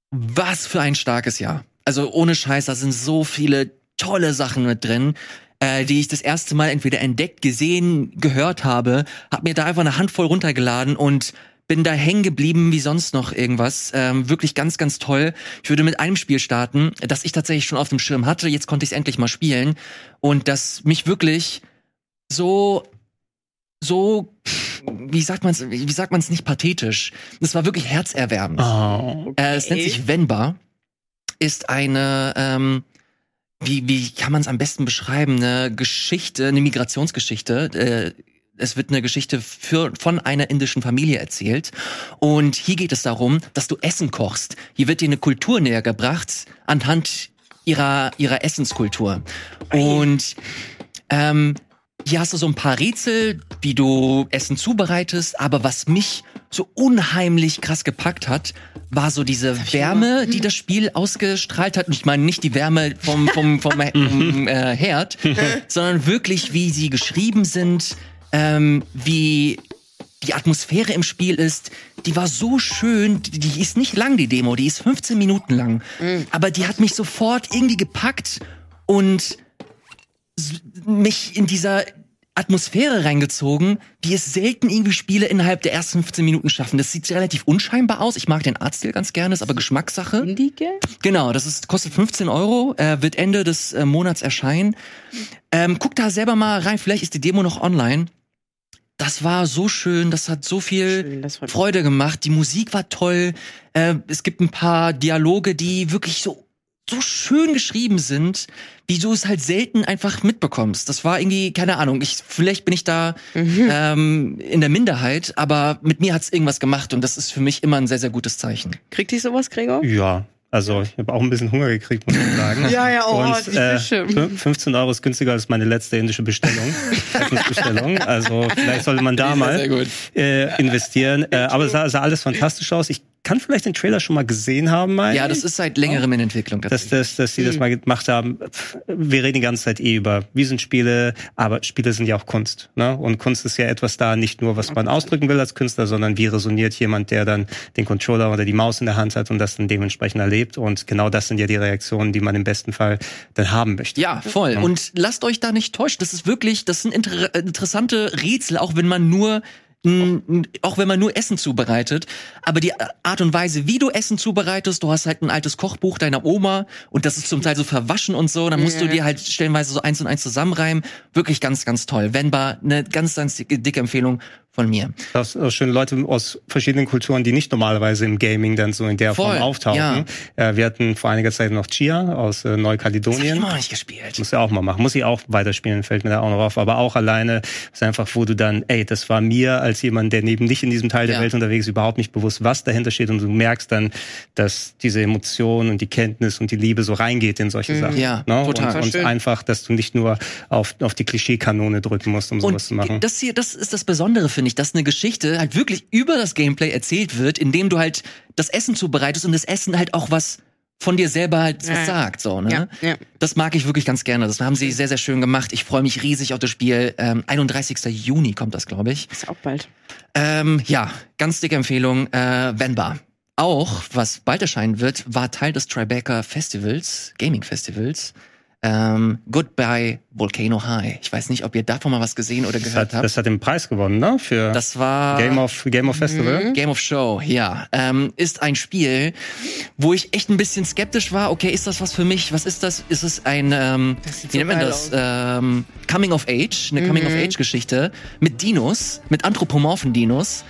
was für ein starkes Jahr. Also ohne Scheiß, da sind so viele tolle Sachen mit drin, äh, die ich das erste Mal entweder entdeckt, gesehen, gehört habe, hab mir da einfach eine Handvoll runtergeladen und bin da hängen geblieben wie sonst noch irgendwas. Ähm, wirklich ganz, ganz toll. Ich würde mit einem Spiel starten, das ich tatsächlich schon auf dem Schirm hatte. Jetzt konnte ich es endlich mal spielen und das mich wirklich so so wie sagt man's wie sagt man's nicht pathetisch. Das war wirklich herzerwärmend. Oh. Äh, es nennt sich Venba. Ist eine, ähm, wie, wie kann man es am besten beschreiben? Eine Geschichte, eine Migrationsgeschichte. Äh, es wird eine Geschichte für, von einer indischen Familie erzählt. Und hier geht es darum, dass du Essen kochst. Hier wird dir eine Kultur näher gebracht anhand ihrer, ihrer Essenskultur. Und ähm, hier hast du so ein paar Rätsel, wie du Essen zubereitest, aber was mich so unheimlich krass gepackt hat, war so diese Wärme, die das Spiel ausgestrahlt hat. Und ich meine nicht die Wärme vom, vom, vom, vom äh, Herd, sondern wirklich, wie sie geschrieben sind, ähm, wie die Atmosphäre im Spiel ist, die war so schön, die, ist nicht lang, die Demo, die ist 15 Minuten lang. Aber die hat mich sofort irgendwie gepackt und mich in dieser Atmosphäre reingezogen, wie es selten irgendwie Spiele innerhalb der ersten 15 Minuten schaffen. Das sieht relativ unscheinbar aus. Ich mag den Artstil ganz gerne, ist aber Geschmackssache. Indie-Game? Genau, das ist, kostet 15 Euro, äh, wird Ende des äh, Monats erscheinen. Ähm, guck da selber mal rein, vielleicht ist die Demo noch online. Das war so schön, das hat so viel Schön. Freude gemacht. Die Musik war toll. Äh, es gibt ein paar Dialoge, die wirklich so so schön geschrieben sind, wie du es halt selten einfach mitbekommst. Das war irgendwie keine Ahnung. Ich vielleicht bin ich da Mhm. ähm, in der Minderheit, aber mit mir hat's irgendwas gemacht und das ist für mich immer ein sehr sehr gutes Zeichen. Kriegt dich sowas, Gregor? Ja, also ich habe auch ein bisschen Hunger gekriegt, muss ich sagen. Ja, ja, oh, Und äh, Fische. fün- 15 Euro ist günstiger als meine letzte indische Bestellung. Essensbestellung. Also vielleicht sollte man da mal gut. äh, investieren. Äh, aber es sah, sah alles fantastisch aus. Ich kann vielleicht den Trailer schon mal gesehen haben, meine Ja, das ist seit längerem in Entwicklung. dass, tatsächlich. dass, dass die das mal gemacht haben. Wir reden die ganze Zeit eh über, wie sind Spiele, aber Spiele sind ja auch Kunst. Ne? Und Kunst ist ja etwas da, nicht nur, was man ausdrücken will als Künstler, sondern wie resoniert jemand, der dann den Controller oder die Maus in der Hand hat und das dann dementsprechend erlebt. Und genau das sind ja die Reaktionen, die man im besten Fall dann haben möchte. Ja, voll. Und lasst euch da nicht täuschen. Das ist wirklich, das sind inter interessante Rätsel, auch wenn man nur auch wenn man nur Essen zubereitet, aber die Art und Weise, wie du Essen zubereitest, du hast halt ein altes Kochbuch deiner Oma und das ist zum Teil so verwaschen und so, dann musst du dir halt stellenweise so eins und eins zusammenreimen. Wirklich ganz, ganz toll. Venba, eine ganz, ganz dicke Empfehlung von mir. Das auch schön Leute aus verschiedenen Kulturen, die nicht normalerweise im Gaming dann so in der Voll, Form auftauchen. Äh, wir hatten vor einiger Zeit noch Chia aus äh, Das hab ich Neukaledonien. noch nicht gespielt. Muss ja auch mal machen. Muss ich auch weiterspielen, fällt mir da auch noch auf. Aber auch alleine ist einfach, wo du dann, ey, das war mir als jemand, der neben dich in diesem Teil der Ja. Welt unterwegs ist, überhaupt nicht bewusst, was dahinter steht. Und du merkst dann, dass diese Emotion und die Kenntnis und die Liebe so reingeht in solche Sachen. Ja, ne? total. Und, und einfach, dass du nicht nur auf, auf die Klischeekanone drücken musst, um sowas zu machen. Und das hier, das ist das Besondere, finde ich, dass eine Geschichte halt wirklich über das Gameplay erzählt wird, indem du halt das Essen zubereitest und das Essen halt auch was von dir selber halt was sagt, so, ne? Ja, ja. Das mag ich wirklich ganz gerne. Das haben sie sehr, sehr schön gemacht. Ich freue mich riesig auf das Spiel. Ähm, 31. Juni kommt das, glaube ich. Ist auch bald. Ähm, ja, ganz dicke Empfehlung. Äh, Venba. auch, was bald erscheinen wird, war Teil des Tribeca Festivals, Gaming Festivals. Ähm, Goodbye Volcano High. Ich weiß nicht, ob ihr davon mal was gesehen oder Das gehört hat, habt. das hat den Preis gewonnen, ne? Für Das war Game of Game of Festival. Game of Show, ja. Ähm, ist ein Spiel, wo ich echt ein bisschen skeptisch war. Okay, ist das was für mich? Was ist das? Ist es ein, ähm, wie so nennt man das? Ähm, Coming of Age, eine Coming of Age Geschichte mit Dinos, mit anthropomorphen Dinos.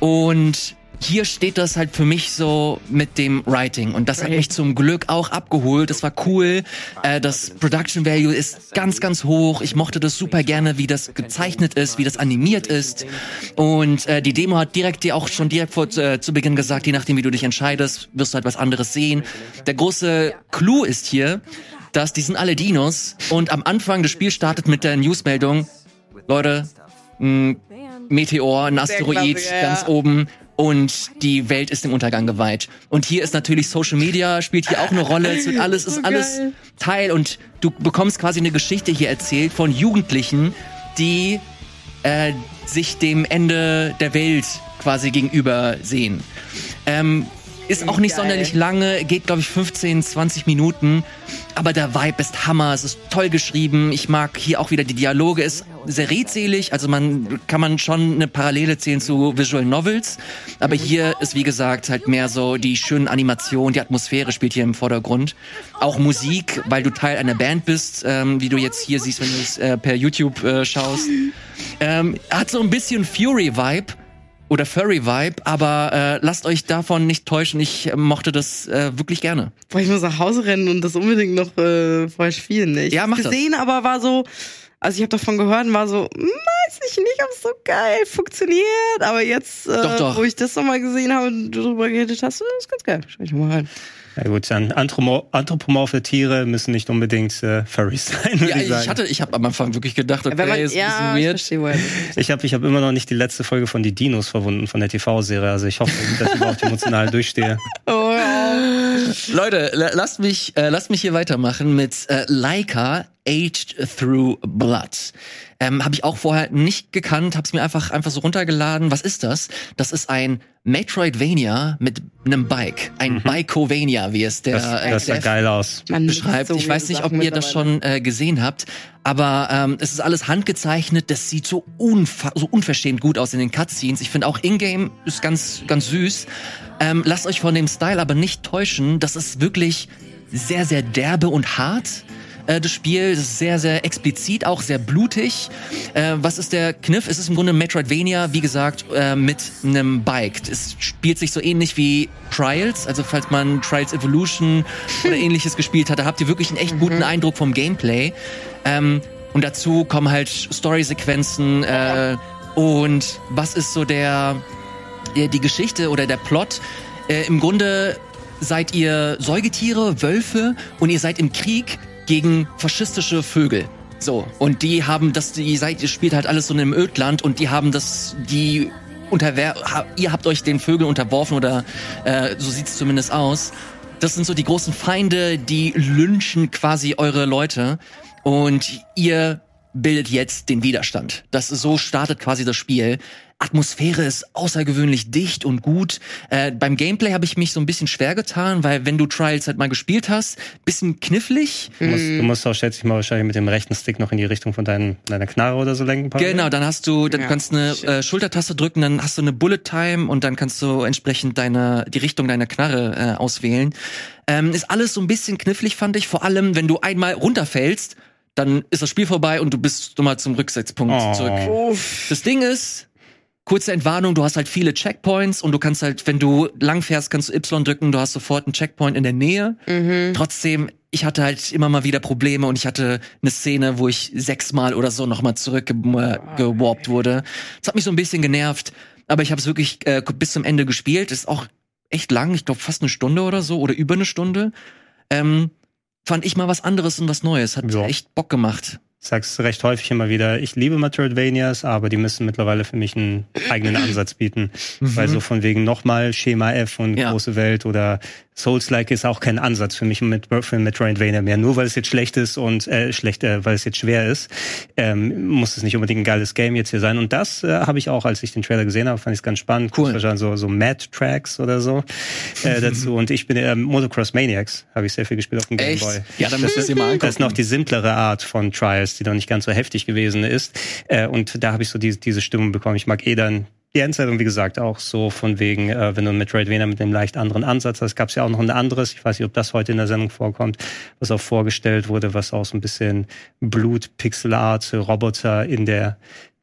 Und hier steht das halt für mich so mit dem Writing und das hat mich zum Glück auch abgeholt. Das war cool. Äh, das Production Value ist ganz, ganz hoch. Ich mochte das super gerne, wie das gezeichnet ist, wie das animiert ist. Und äh, die Demo hat direkt dir auch schon direkt vor, äh, zu Beginn gesagt, je nachdem wie du dich entscheidest, wirst du halt was anderes sehen. Der große Clou ist hier, dass die sind alle Dinos und am Anfang des Spiels startet mit der Newsmeldung, Leute, ein Meteor, ein Asteroid ganz oben und die Welt ist dem Untergang geweiht. Und hier ist natürlich Social Media, spielt hier auch eine Rolle. Es wird alles, ist So alles. Teil und du bekommst quasi eine Geschichte hier erzählt von Jugendlichen, die äh, sich dem Ende der Welt quasi gegenüber sehen. Ähm, ist auch nicht Geil. sonderlich lange, geht glaube ich 15, 20 Minuten, aber der Vibe ist Hammer, es ist toll geschrieben. Ich mag hier auch wieder die Dialoge, ist sehr redselig, also man kann man schon eine Parallele zählen zu Visual Novels, aber hier ist wie gesagt halt mehr so die schönen Animationen, die Atmosphäre spielt hier im Vordergrund. Auch Musik, weil du Teil einer Band bist, ähm, wie du jetzt hier siehst, wenn du es äh, per YouTube äh, schaust. Ähm, hat so ein bisschen Fury-Vibe oder Furry-Vibe, aber äh, lasst euch davon nicht täuschen. Ich äh, mochte das äh, wirklich gerne. Boah, ich muss nach Hause rennen und das unbedingt noch äh, vorher spielen. Ne? Ich Ja, mach das. gesehen, aber war so, also ich habe davon gehört und war so, hm, weiß ich nicht, ob es so geil funktioniert. Aber jetzt, äh, Doch, doch. wo ich das nochmal gesehen habe und du drüber geredet hast, das ist ganz geil. Schau ich mal rein. Ja gut, dann anthropomorphe Tiere müssen nicht unbedingt äh, Furries sein, Ja, ich ich sagen. hatte, ich habe am Anfang wirklich gedacht, okay, man, ist ein ja, bisschen ich weird. woher. Ich habe ich hab immer noch nicht die letzte Folge von Die Dinos verwunden, von der TV-Serie. Also ich hoffe, dass ich überhaupt emotional durchstehe. Oh, ja. Leute, la- lasst mich, äh, lasst mich hier weitermachen mit äh, Leica Aged Through Blood. Ähm, habe ich auch vorher nicht gekannt, habe es mir einfach einfach so runtergeladen. Was ist das? Das ist ein Metroidvania mit einem Bike, ein Bikovania, wie es der Mhm. Das, äh, das sah geil aus. Man beschreibt. so ich weiß nicht, ob ihr das schon äh, gesehen habt, aber ähm, es ist alles handgezeichnet. Das sieht so, so unverschämt gut aus in den Cutscenes. Ich finde auch Ingame ist ganz, ganz süß. Ähm, lasst euch von dem Style aber nicht täuschen. Das ist wirklich sehr, sehr derbe und hart. Äh, das Spiel das ist sehr, sehr explizit, auch sehr blutig. Äh, was ist der Kniff? Es ist im Grunde Metroidvania, wie gesagt, äh, mit einem Bike. Es spielt sich so ähnlich wie Trials, also falls man Trials Evolution oder ähnliches gespielt hat, da habt ihr wirklich einen echt guten Eindruck vom Gameplay. Ähm, und dazu kommen halt Story-Sequenzen äh, und was ist so der, der die Geschichte oder der Plot? Äh, Im Grunde seid ihr Säugetiere, Wölfe und ihr seid im Krieg gegen faschistische Vögel. So, und die haben das, die seid, ihr spielt halt alles so in einem Ödland und die haben das, die unterwer ihr habt euch den Vögeln unterworfen oder äh, so sieht's zumindest aus. Das sind so die großen Feinde, die lynchen quasi eure Leute und ihr bildet jetzt den Widerstand. Das so startet quasi das Spiel. Atmosphäre ist außergewöhnlich dicht und gut. Äh, beim Gameplay habe ich mich so ein bisschen schwer getan, weil wenn du Trials halt mal gespielt hast, bisschen knifflig. Du musst, du musst auch, schätze ich mal, wahrscheinlich mit dem rechten Stick noch in die Richtung von dein, deiner Knarre oder so lenken. Genau, dann hast du, dann Ja, kannst du eine äh, Schultertaste drücken, dann hast du eine Bullet Time und dann kannst du entsprechend deine die Richtung deiner Knarre äh, auswählen. Ähm, ist alles so ein bisschen knifflig, fand ich. Vor allem, wenn du einmal runterfällst, dann ist das Spiel vorbei und du bist nochmal zum Rücksetzpunkt Oh. zurück. Uff. Das Ding ist, kurze Entwarnung, du hast halt viele Checkpoints und du kannst halt, wenn du lang fährst, kannst du Y drücken, du hast sofort einen Checkpoint in der Nähe. Trotzdem, ich hatte halt immer mal wieder Probleme und ich hatte eine Szene, wo ich sechsmal oder so nochmal zurückgewarpt wurde. Das hat mich so ein bisschen genervt, aber ich habe es wirklich äh, bis zum Ende gespielt. Ist auch echt lang, ich glaube fast eine Stunde oder so oder über eine Stunde. Ähm, fand ich mal was anderes und was Neues. Hat Ja. echt Bock gemacht. Ich sag's recht häufig immer wieder, ich liebe Metroidvanias, aber die müssen mittlerweile für mich einen eigenen Ansatz bieten. Weil so von wegen nochmal Schema F und Ja. große Welt oder Souls-like ist auch kein Ansatz für mich mit für Metroidvania mehr. Nur weil es jetzt schlecht ist und äh, schlecht, äh, weil es jetzt schwer ist, ähm, muss es nicht unbedingt ein geiles Game jetzt hier sein. Und das äh, habe ich auch, als ich den Trailer gesehen habe, fand ich es ganz spannend. Cool. Wahrscheinlich so so Mad-Tracks oder so äh, dazu. Und ich bin äh, Motocross Maniacs, habe ich sehr viel gespielt auf dem Game? Boy. Ja, dann es dir mal angucken. Das ist noch die simplere Art von Trials, die noch nicht ganz so heftig gewesen ist. Äh, und da habe ich so diese, diese Stimmung bekommen. Ich mag eh dann die Endzeit und wie gesagt auch so von wegen, äh, wenn du ein Metroidvania mit einem leicht anderen Ansatz hast, gab es ja auch noch ein anderes, ich weiß nicht, ob das heute in der Sendung vorkommt, was auch vorgestellt wurde, was auch so ein bisschen Blut, Pixelart, Roboter in der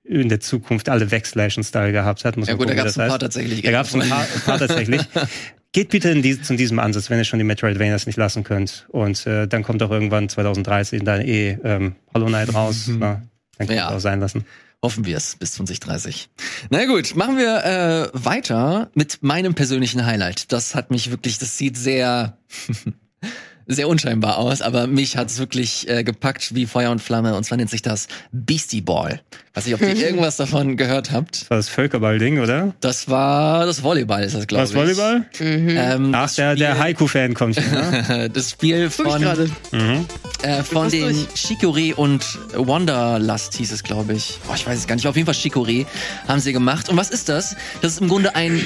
in der Zukunft alle Backslash-Style gehabt hat. Muss Ja gut, da gucken, wie gab es ein paar heißt. tatsächlich. Da gab es ein paar, ein paar tatsächlich. Geht bitte in die, zu diesem Ansatz, wenn ihr schon die Metroidvanias nicht lassen könnt. Und äh, dann kommt auch irgendwann 2030 dann eh ähm, Hollow Knight raus. Na, dann könnt ihr Ja. auch sein lassen. Hoffen wir es bis 2030. Na gut, machen wir äh, weiter mit meinem persönlichen Highlight. Das hat mich wirklich, das sieht sehr sehr unscheinbar aus, aber mich hat's wirklich äh, gepackt wie Feuer und Flamme. Und zwar nennt sich das Beastie Ball. Weiß nicht, ob ihr irgendwas davon gehört habt. Das war das Völkerball-Ding, oder? Das war das Volleyball, ist das glaube Was ich. Volleyball? Ähm, Ach, das der, der Haiku-Fan kommt hier, ne? Das Spiel von mhm. Äh, von den durch? Chicorée und Wanderlust hieß es, glaube ich. Oh, ich weiß es gar nicht. Auf jeden Fall Chicorée haben sie gemacht. Und was ist das? Das ist im Grunde ein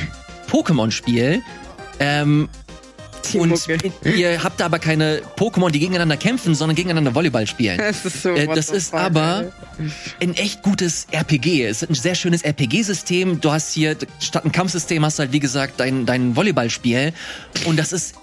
Pokémon-Spiel. Ähm, Die und Mucke. ihr habt aber keine Pokémon, die gegeneinander kämpfen, sondern gegeneinander Volleyball spielen. Das ist so. Äh, das ist fuck, aber ey. ein echt gutes RPG. Es ist ein sehr schönes RPG-System. Du hast hier statt ein Kampfsystem hast du halt wie gesagt dein dein Volleyballspiel und das ist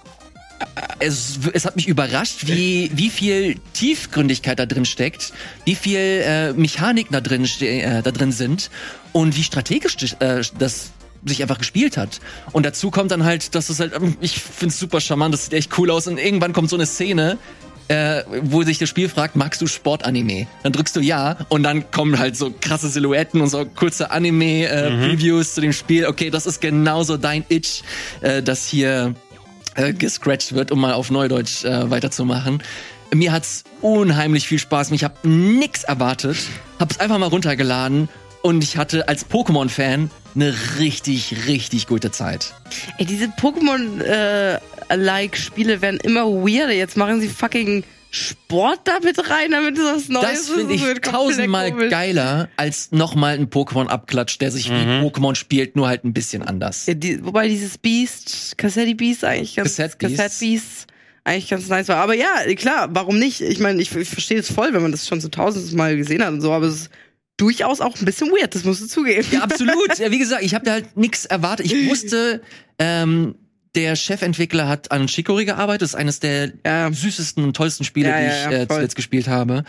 es, es hat mich überrascht, wie, wie viel Tiefgründigkeit da drin steckt, wie viel äh, Mechanik da drin, äh, da drin sind und wie strategisch äh, das sich einfach gespielt hat. Und dazu kommt dann halt, dass es halt, ich find's super charmant, das sieht echt cool aus und irgendwann kommt so eine Szene, äh, wo sich das Spiel fragt, magst du Sportanime? Dann drückst du ja und dann kommen halt so krasse Silhouetten und so kurze Anime-Previews zu dem Spiel. Okay, das ist genauso dein Itch, äh, das hier äh, gescratcht wird, um mal auf Neudeutsch äh, weiterzumachen. Mir hat's unheimlich viel Spaß. Ich habe nix erwartet, hab's einfach mal runtergeladen und ich hatte als Pokémon-Fan eine richtig, richtig gute Zeit. Ey, diese Pokémon-like-Spiele werden immer weirder. Jetzt machen sie fucking Sport da mit rein, damit es was Neues Das ist. finde ich tausendmal geiler als nochmal ein Pokémon-Abklatsch, der sich wie Pokémon spielt, nur halt ein bisschen anders. Ja, die, wobei dieses Beast, Cassetti Beast eigentlich ganz, Cassette Beast. Cassette Beast eigentlich ganz nice war. Aber ja, klar, warum nicht? Ich meine, ich, ich verstehe es voll, wenn man das schon so tausendmal Mal gesehen hat und so, aber es ist durchaus auch ein bisschen weird, das musst du zugeben. Ja, absolut. Ja, wie gesagt, ich habe da halt nichts erwartet. Ich wusste, ähm, der Chefentwickler hat an Chicory gearbeitet. Das ist eines der Ja. süßesten und tollsten Spiele, Ja, die ich ja, äh, zuletzt gespielt habe.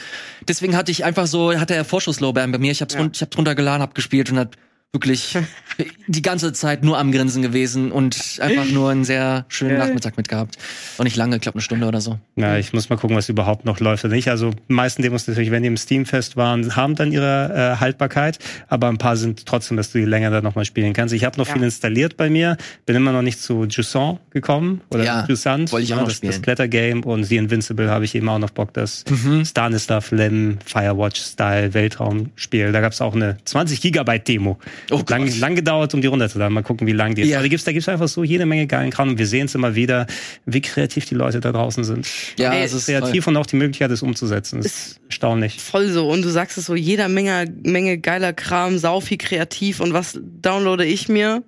Deswegen hatte ich einfach so, hatte er Vorschusslorbeeren bei mir. Ich hab's Ja. run- ich hab drunter geladen, hab gespielt und hat wirklich die ganze Zeit nur am Grinsen gewesen und einfach nur einen sehr schönen. Nachmittag mitgehabt. Und nicht lange, ich glaube eine Stunde oder so. Na, ich muss mal gucken, was überhaupt noch läuft oder nicht. Also die meisten Demos natürlich, wenn die im Steamfest waren, haben dann ihre äh, Haltbarkeit, aber ein paar sind trotzdem, dass du die länger dann nochmal spielen kannst. Ich habe noch Ja. viel installiert bei mir, bin immer noch nicht zu Jusant gekommen oder Ja, Jusant, wollte ich auch noch das, das spielen. Klettergame und The Invincible habe ich eben auch noch Bock, das Mhm. Stanislav Lem Firewatch-Style Weltraumspiel. Da gab es auch eine 20 Gigabyte Demo. Oh lang, lang gedauert, um die runterzuladen. Mal gucken, wie lang die ist. Ja. Aber die gibt's, da gibt's einfach so jede Menge geilen Kram und wir sehen es immer wieder, wie kreativ die Leute da draußen sind. Ja, Ey, es ist kreativ und auch die Möglichkeit, es umzusetzen. Das ist erstaunlich. Voll so. Und du sagst es so, jeder Menge, Menge geiler Kram, sau viel kreativ. Und was downloade ich mir?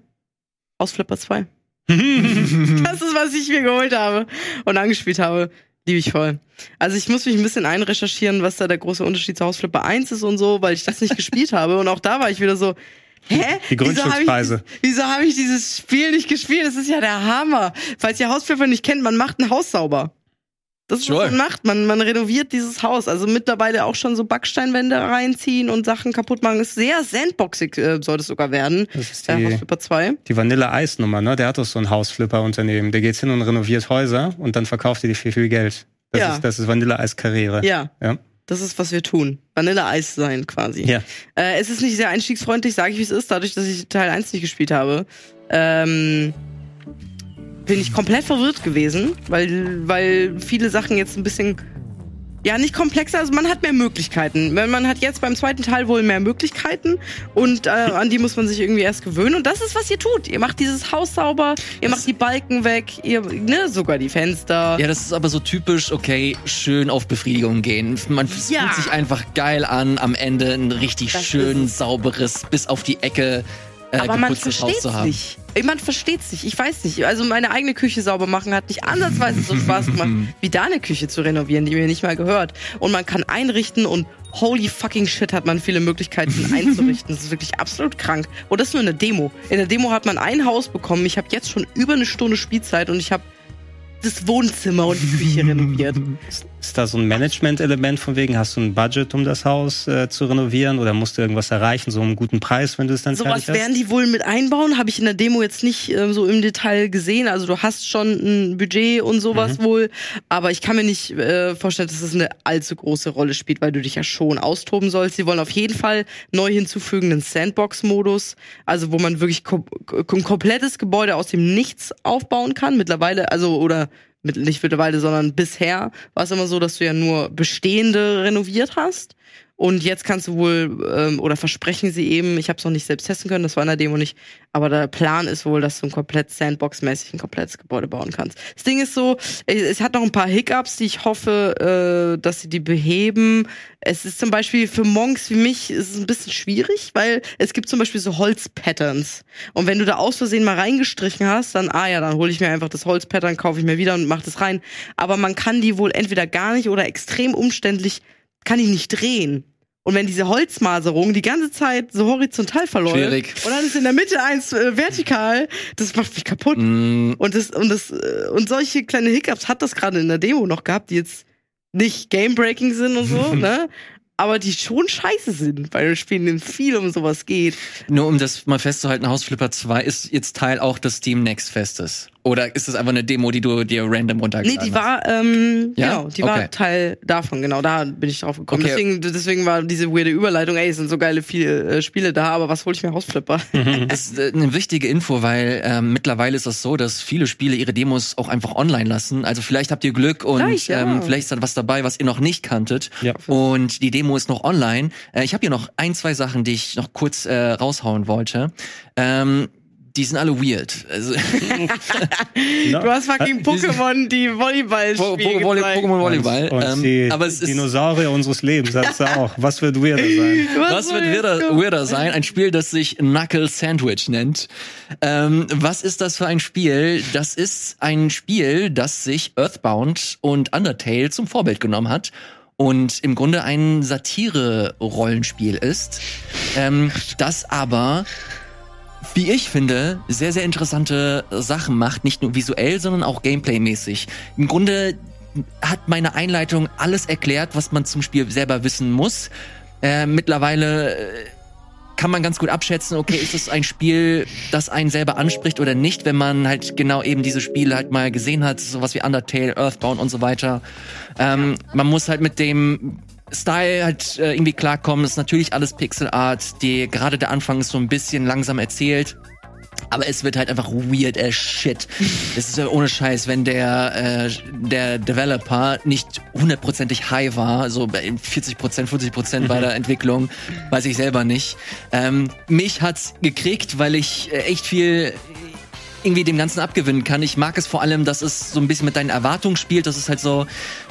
Aus Flipper 2. das ist, was ich mir geholt habe und angespielt habe. Liebe ich voll. Also ich muss mich ein bisschen einrecherchieren, was da der große Unterschied zu Haus Flipper 1 ist und so, weil ich das nicht gespielt habe. Und auch da war ich wieder so, hä? Die Grundstückspreise. Wieso habe ich, hab ich dieses Spiel nicht gespielt? Das ist ja der Hammer. Falls ihr Hausflipper nicht kennt, man macht ein Haus sauber. Das ist, Sure. was man macht. Man, man renoviert dieses Haus. Also mittlerweile auch schon so Backsteinwände reinziehen und Sachen kaputt machen. Ist sehr sandboxig, äh, sollte es sogar werden. Das ist Der die, Hausflipper 2. die Vanille-Eis-Nummer, ne? Der hat doch so ein Hausflipper-Unternehmen. Der geht hin und renoviert Häuser und dann verkauft er die für viel Geld. Das Ja. ist, das ist Vanille-Eis-Karriere. Ja. Ja. Das ist, was wir tun. Vanilleeis sein quasi. Ja. Äh, es ist nicht sehr einstiegsfreundlich, sage ich, wie es ist, dadurch, dass ich Teil 1 nicht gespielt habe. Ähm, bin ich komplett verwirrt gewesen, weil, weil viele Sachen jetzt ein bisschen Ja, nicht komplexer, also man hat mehr Möglichkeiten. Man hat jetzt beim zweiten Teil wohl mehr Möglichkeiten und äh, an die muss man sich irgendwie erst gewöhnen. Und das ist, was ihr tut. Ihr macht dieses Haus sauber, ihr macht die Balken weg, ihr, ne, sogar die Fenster. Ja, das ist aber so typisch, okay, schön auf Befriedigung gehen. Man Ja. fühlt sich einfach geil an, am Ende ein richtig Das schön sauberes, bis auf die Ecke äh, Aber man geputztes Haus nicht. Man versteht's nicht. Ich weiß nicht. Also meine eigene Küche sauber machen hat nicht ansatzweise so Spaß gemacht, wie da eine Küche zu renovieren, die mir nicht mal gehört. Und man kann einrichten und holy fucking shit hat man viele Möglichkeiten einzurichten. Das ist wirklich absolut krank. Und das ist nur eine Demo. In der Demo hat man ein Haus bekommen. Ich habe jetzt schon über eine Stunde Spielzeit und ich habe das Wohnzimmer und die Küche renoviert. Ist da so ein Management-Element von wegen, hast du ein Budget, um das Haus äh, zu renovieren oder musst du irgendwas erreichen, so einen guten Preis, wenn du es dann Sowas fertig hast? werden die wohl mit einbauen, habe ich in der Demo jetzt nicht ähm, so im Detail gesehen. Also du hast schon ein Budget und sowas wohl, aber ich kann mir nicht äh, vorstellen, dass das eine allzu große Rolle spielt, weil du dich ja schon austoben sollst. Sie wollen auf jeden Fall neu hinzufügen einen Sandbox-Modus, also wo man wirklich kom kom- ein komplettes Gebäude aus dem Nichts aufbauen kann. Mittlerweile, also oder nicht mittlerweile, sondern bisher war es immer so, dass du ja nur bestehende renoviert hast. Und jetzt kannst du wohl, ähm, oder versprechen sie eben, ich habe es noch nicht selbst testen können, das war in der Demo nicht, aber der Plan ist wohl, dass du ein komplett Sandbox-mäßig ein komplettes Gebäude bauen kannst. Das Ding ist so, es, es hat noch ein paar Hiccups, die ich hoffe, äh, dass sie die beheben. Es ist zum Beispiel für Monks wie mich ist es ein bisschen schwierig, weil es gibt zum Beispiel so Holzpatterns. Und wenn du da aus Versehen mal reingestrichen hast, dann, ah ja, dann hole ich mir einfach das Holzpattern, kaufe ich mir wieder und mach das rein. Aber man kann die wohl entweder gar nicht oder extrem umständlich kann ich nicht drehen. Und wenn diese Holzmaserung die ganze Zeit so horizontal verläuft Schwierig. und dann ist in der Mitte eins äh, vertikal, das macht mich kaputt. Mm, Und das und das äh, und solche kleine Hiccups hat das gerade in der Demo noch gehabt, die jetzt nicht game-breaking sind und so, ne? Aber die schon scheiße sind, weil das Spiel in viel um sowas geht. Nur um das mal festzuhalten, Hausflipper 2 ist jetzt Teil auch des Steam Next Festes. Oder ist das einfach eine Demo, die du dir random Nee, runtergeladen die war, ähm, Ja? genau, die Okay. war Teil davon, genau, da bin ich drauf gekommen. Okay. Deswegen, deswegen war diese weirde Überleitung, ey, es sind so geile viele äh, Spiele da, aber was hol ich mir Hausflipper? Das ist äh, eine wichtige Info, weil ähm, mittlerweile ist es so, dass viele Spiele ihre Demos auch einfach online lassen. Also vielleicht habt ihr Glück und Vielleicht, ja. ähm, vielleicht ist dann was dabei, was ihr noch nicht kanntet. Ja. Und die Demo ist noch online. Äh, ich habe hier noch ein, zwei Sachen, die ich noch kurz äh, raushauen wollte. Ähm, die sind alle weird. Also, Ja. Du hast fucking Pokémon, die Volleyball spielen. Po- Pokémon Volleyball. Und ähm, die aber es ist Dinosaurier unseres Lebens, sagst du auch. Was wird weirder sein? Was wird weirder, weirder sein? Ein Spiel, das sich Knuckle Sandwich nennt. Ähm, was ist das für ein Spiel? Das ist ein Spiel, das sich Earthbound und Undertale zum Vorbild genommen hat und im Grunde ein Satire-Rollenspiel ist, ähm, das aber wie ich finde, sehr, sehr interessante Sachen macht, nicht nur visuell, sondern auch gameplaymäßig. Im Grunde hat meine Einleitung alles erklärt, was man zum Spiel selber wissen muss. Äh, mittlerweile äh, kann man ganz gut abschätzen, okay, ist es ein Spiel, das einen selber anspricht oder nicht, wenn man halt genau eben diese Spiele halt mal gesehen hat, sowas wie Undertale, Earthbound und so weiter. Ähm, man muss halt mit dem Style halt äh, irgendwie klarkommen. Das ist natürlich alles Pixel Art. Die gerade der Anfang ist so ein bisschen langsam erzählt. Aber es wird halt einfach weird as shit. Es ist ja ohne Scheiß, wenn der, äh, der Developer nicht hundertprozentig high war, so bei 40 Prozent, 50 Prozent bei der Entwicklung, weiß ich selber nicht. Ähm, mich hat's gekriegt, weil ich äh, echt viel irgendwie dem Ganzen abgewinnen kann. Ich mag es vor allem, dass es so ein bisschen mit deinen Erwartungen spielt. Das ist halt so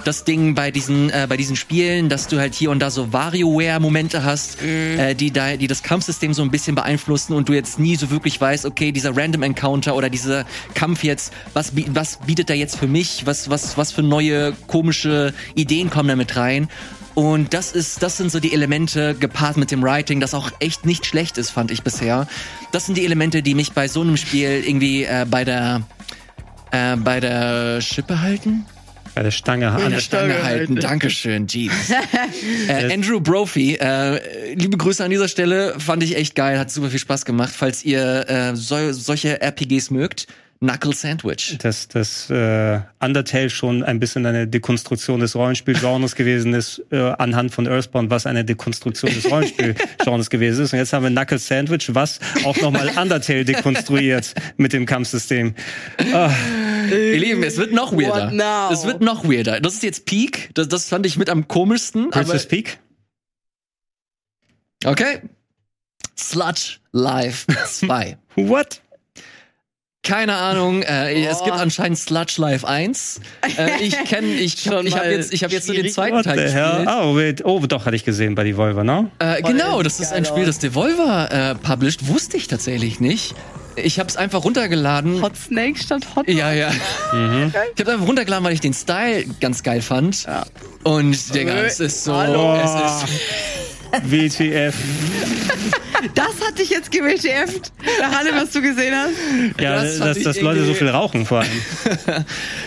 das Ding bei diesen äh, bei diesen Spielen, dass du halt hier und da so WarioWare-Momente hast, äh, die da, die das Kampfsystem so ein bisschen beeinflussen und du jetzt nie so wirklich weißt, okay, dieser Random Encounter oder dieser Kampf jetzt, was was bietet er jetzt für mich? Was was was für neue komische Ideen kommen da mit rein? Und das ist, das sind so die Elemente gepaart mit dem Writing, das auch echt nicht schlecht ist, fand ich bisher. Das sind die Elemente, die mich bei so einem Spiel irgendwie äh, bei der äh, bei der Schippe halten. Bei der Stange An der Stange halten. Dankeschön, Jeeves. äh, Andrew Brophy, äh, liebe Grüße an dieser Stelle, fand ich echt geil, hat super viel Spaß gemacht. Falls ihr äh, so, solche RPGs mögt, Knuckle Sandwich. dass das äh, Undertale schon ein bisschen eine Dekonstruktion des Rollenspielgenres gewesen ist, äh, anhand von Earthbound, was eine Dekonstruktion des Rollenspielgenres gewesen ist. Und jetzt haben wir Knuckle Sandwich, was auch nochmal Undertale dekonstruiert mit dem Kampfsystem. Ihr Lieben, es wird noch weirder. Es wird noch weirder. Das ist jetzt Peak. Das, das fand ich mit am komischsten. Princess Peak? okay. Sludge Live 2. What? Keine Ahnung, äh, es gibt anscheinend Sludge Live 1. Äh, ich kenne, ich, Schon ich habe jetzt, ich habe jetzt nur den zweiten What Teil the hell? gespielt. Oh, wait. oh, doch, hatte ich gesehen bei Devolver, ne? Äh, genau, das ist ein Spiel, das Devolver äh, published, wusste ich tatsächlich nicht. Ich habe es einfach runtergeladen. Hot Snake statt Hot Ja, ja. Ich habe einfach runtergeladen, weil ich den Style ganz geil fand. Und Digga, es ist so, Hallo. es ist WTF. Das hat dich jetzt gewtft, nach allem, was du gesehen hast. Ja, Das dass, dass, Leute so viel rauchen vor allem.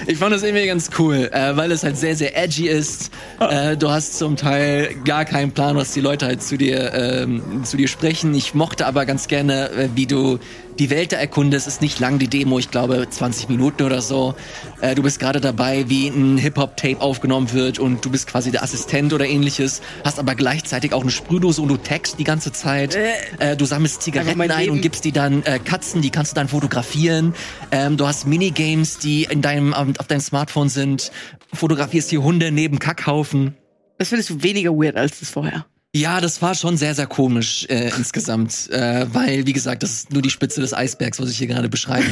Ich fand das irgendwie ganz cool, äh, weil es halt sehr, sehr edgy ist. Äh, du hast zum Teil gar keinen Plan, was die Leute halt zu dir, ähm, zu dir sprechen. Ich mochte aber ganz gerne, äh, wie du die Welt da erkundest. Ist nicht lang die Demo, ich glaube 20 Minuten oder so. Äh, du bist gerade dabei, wie ein Hip-Hop-Tape aufgenommen wird und du bist quasi der Assistent oder ähnliches. Hast aber gleichzeitig auch eine Sprühdose und du text die ganze Zeit. Äh, du sammelst Zigaretten ein Leben. und gibst die dann äh, Katzen, die kannst du dann fotografieren. Ähm, du hast Minigames, die in deinem auf deinem Smartphone sind. Fotografierst die Hunde neben Kackhaufen. Das findest du weniger weird als das vorher. Ja, das war schon sehr, sehr komisch äh, insgesamt, äh, weil, wie gesagt, das ist nur die Spitze des Eisbergs, was ich hier gerade beschreibe.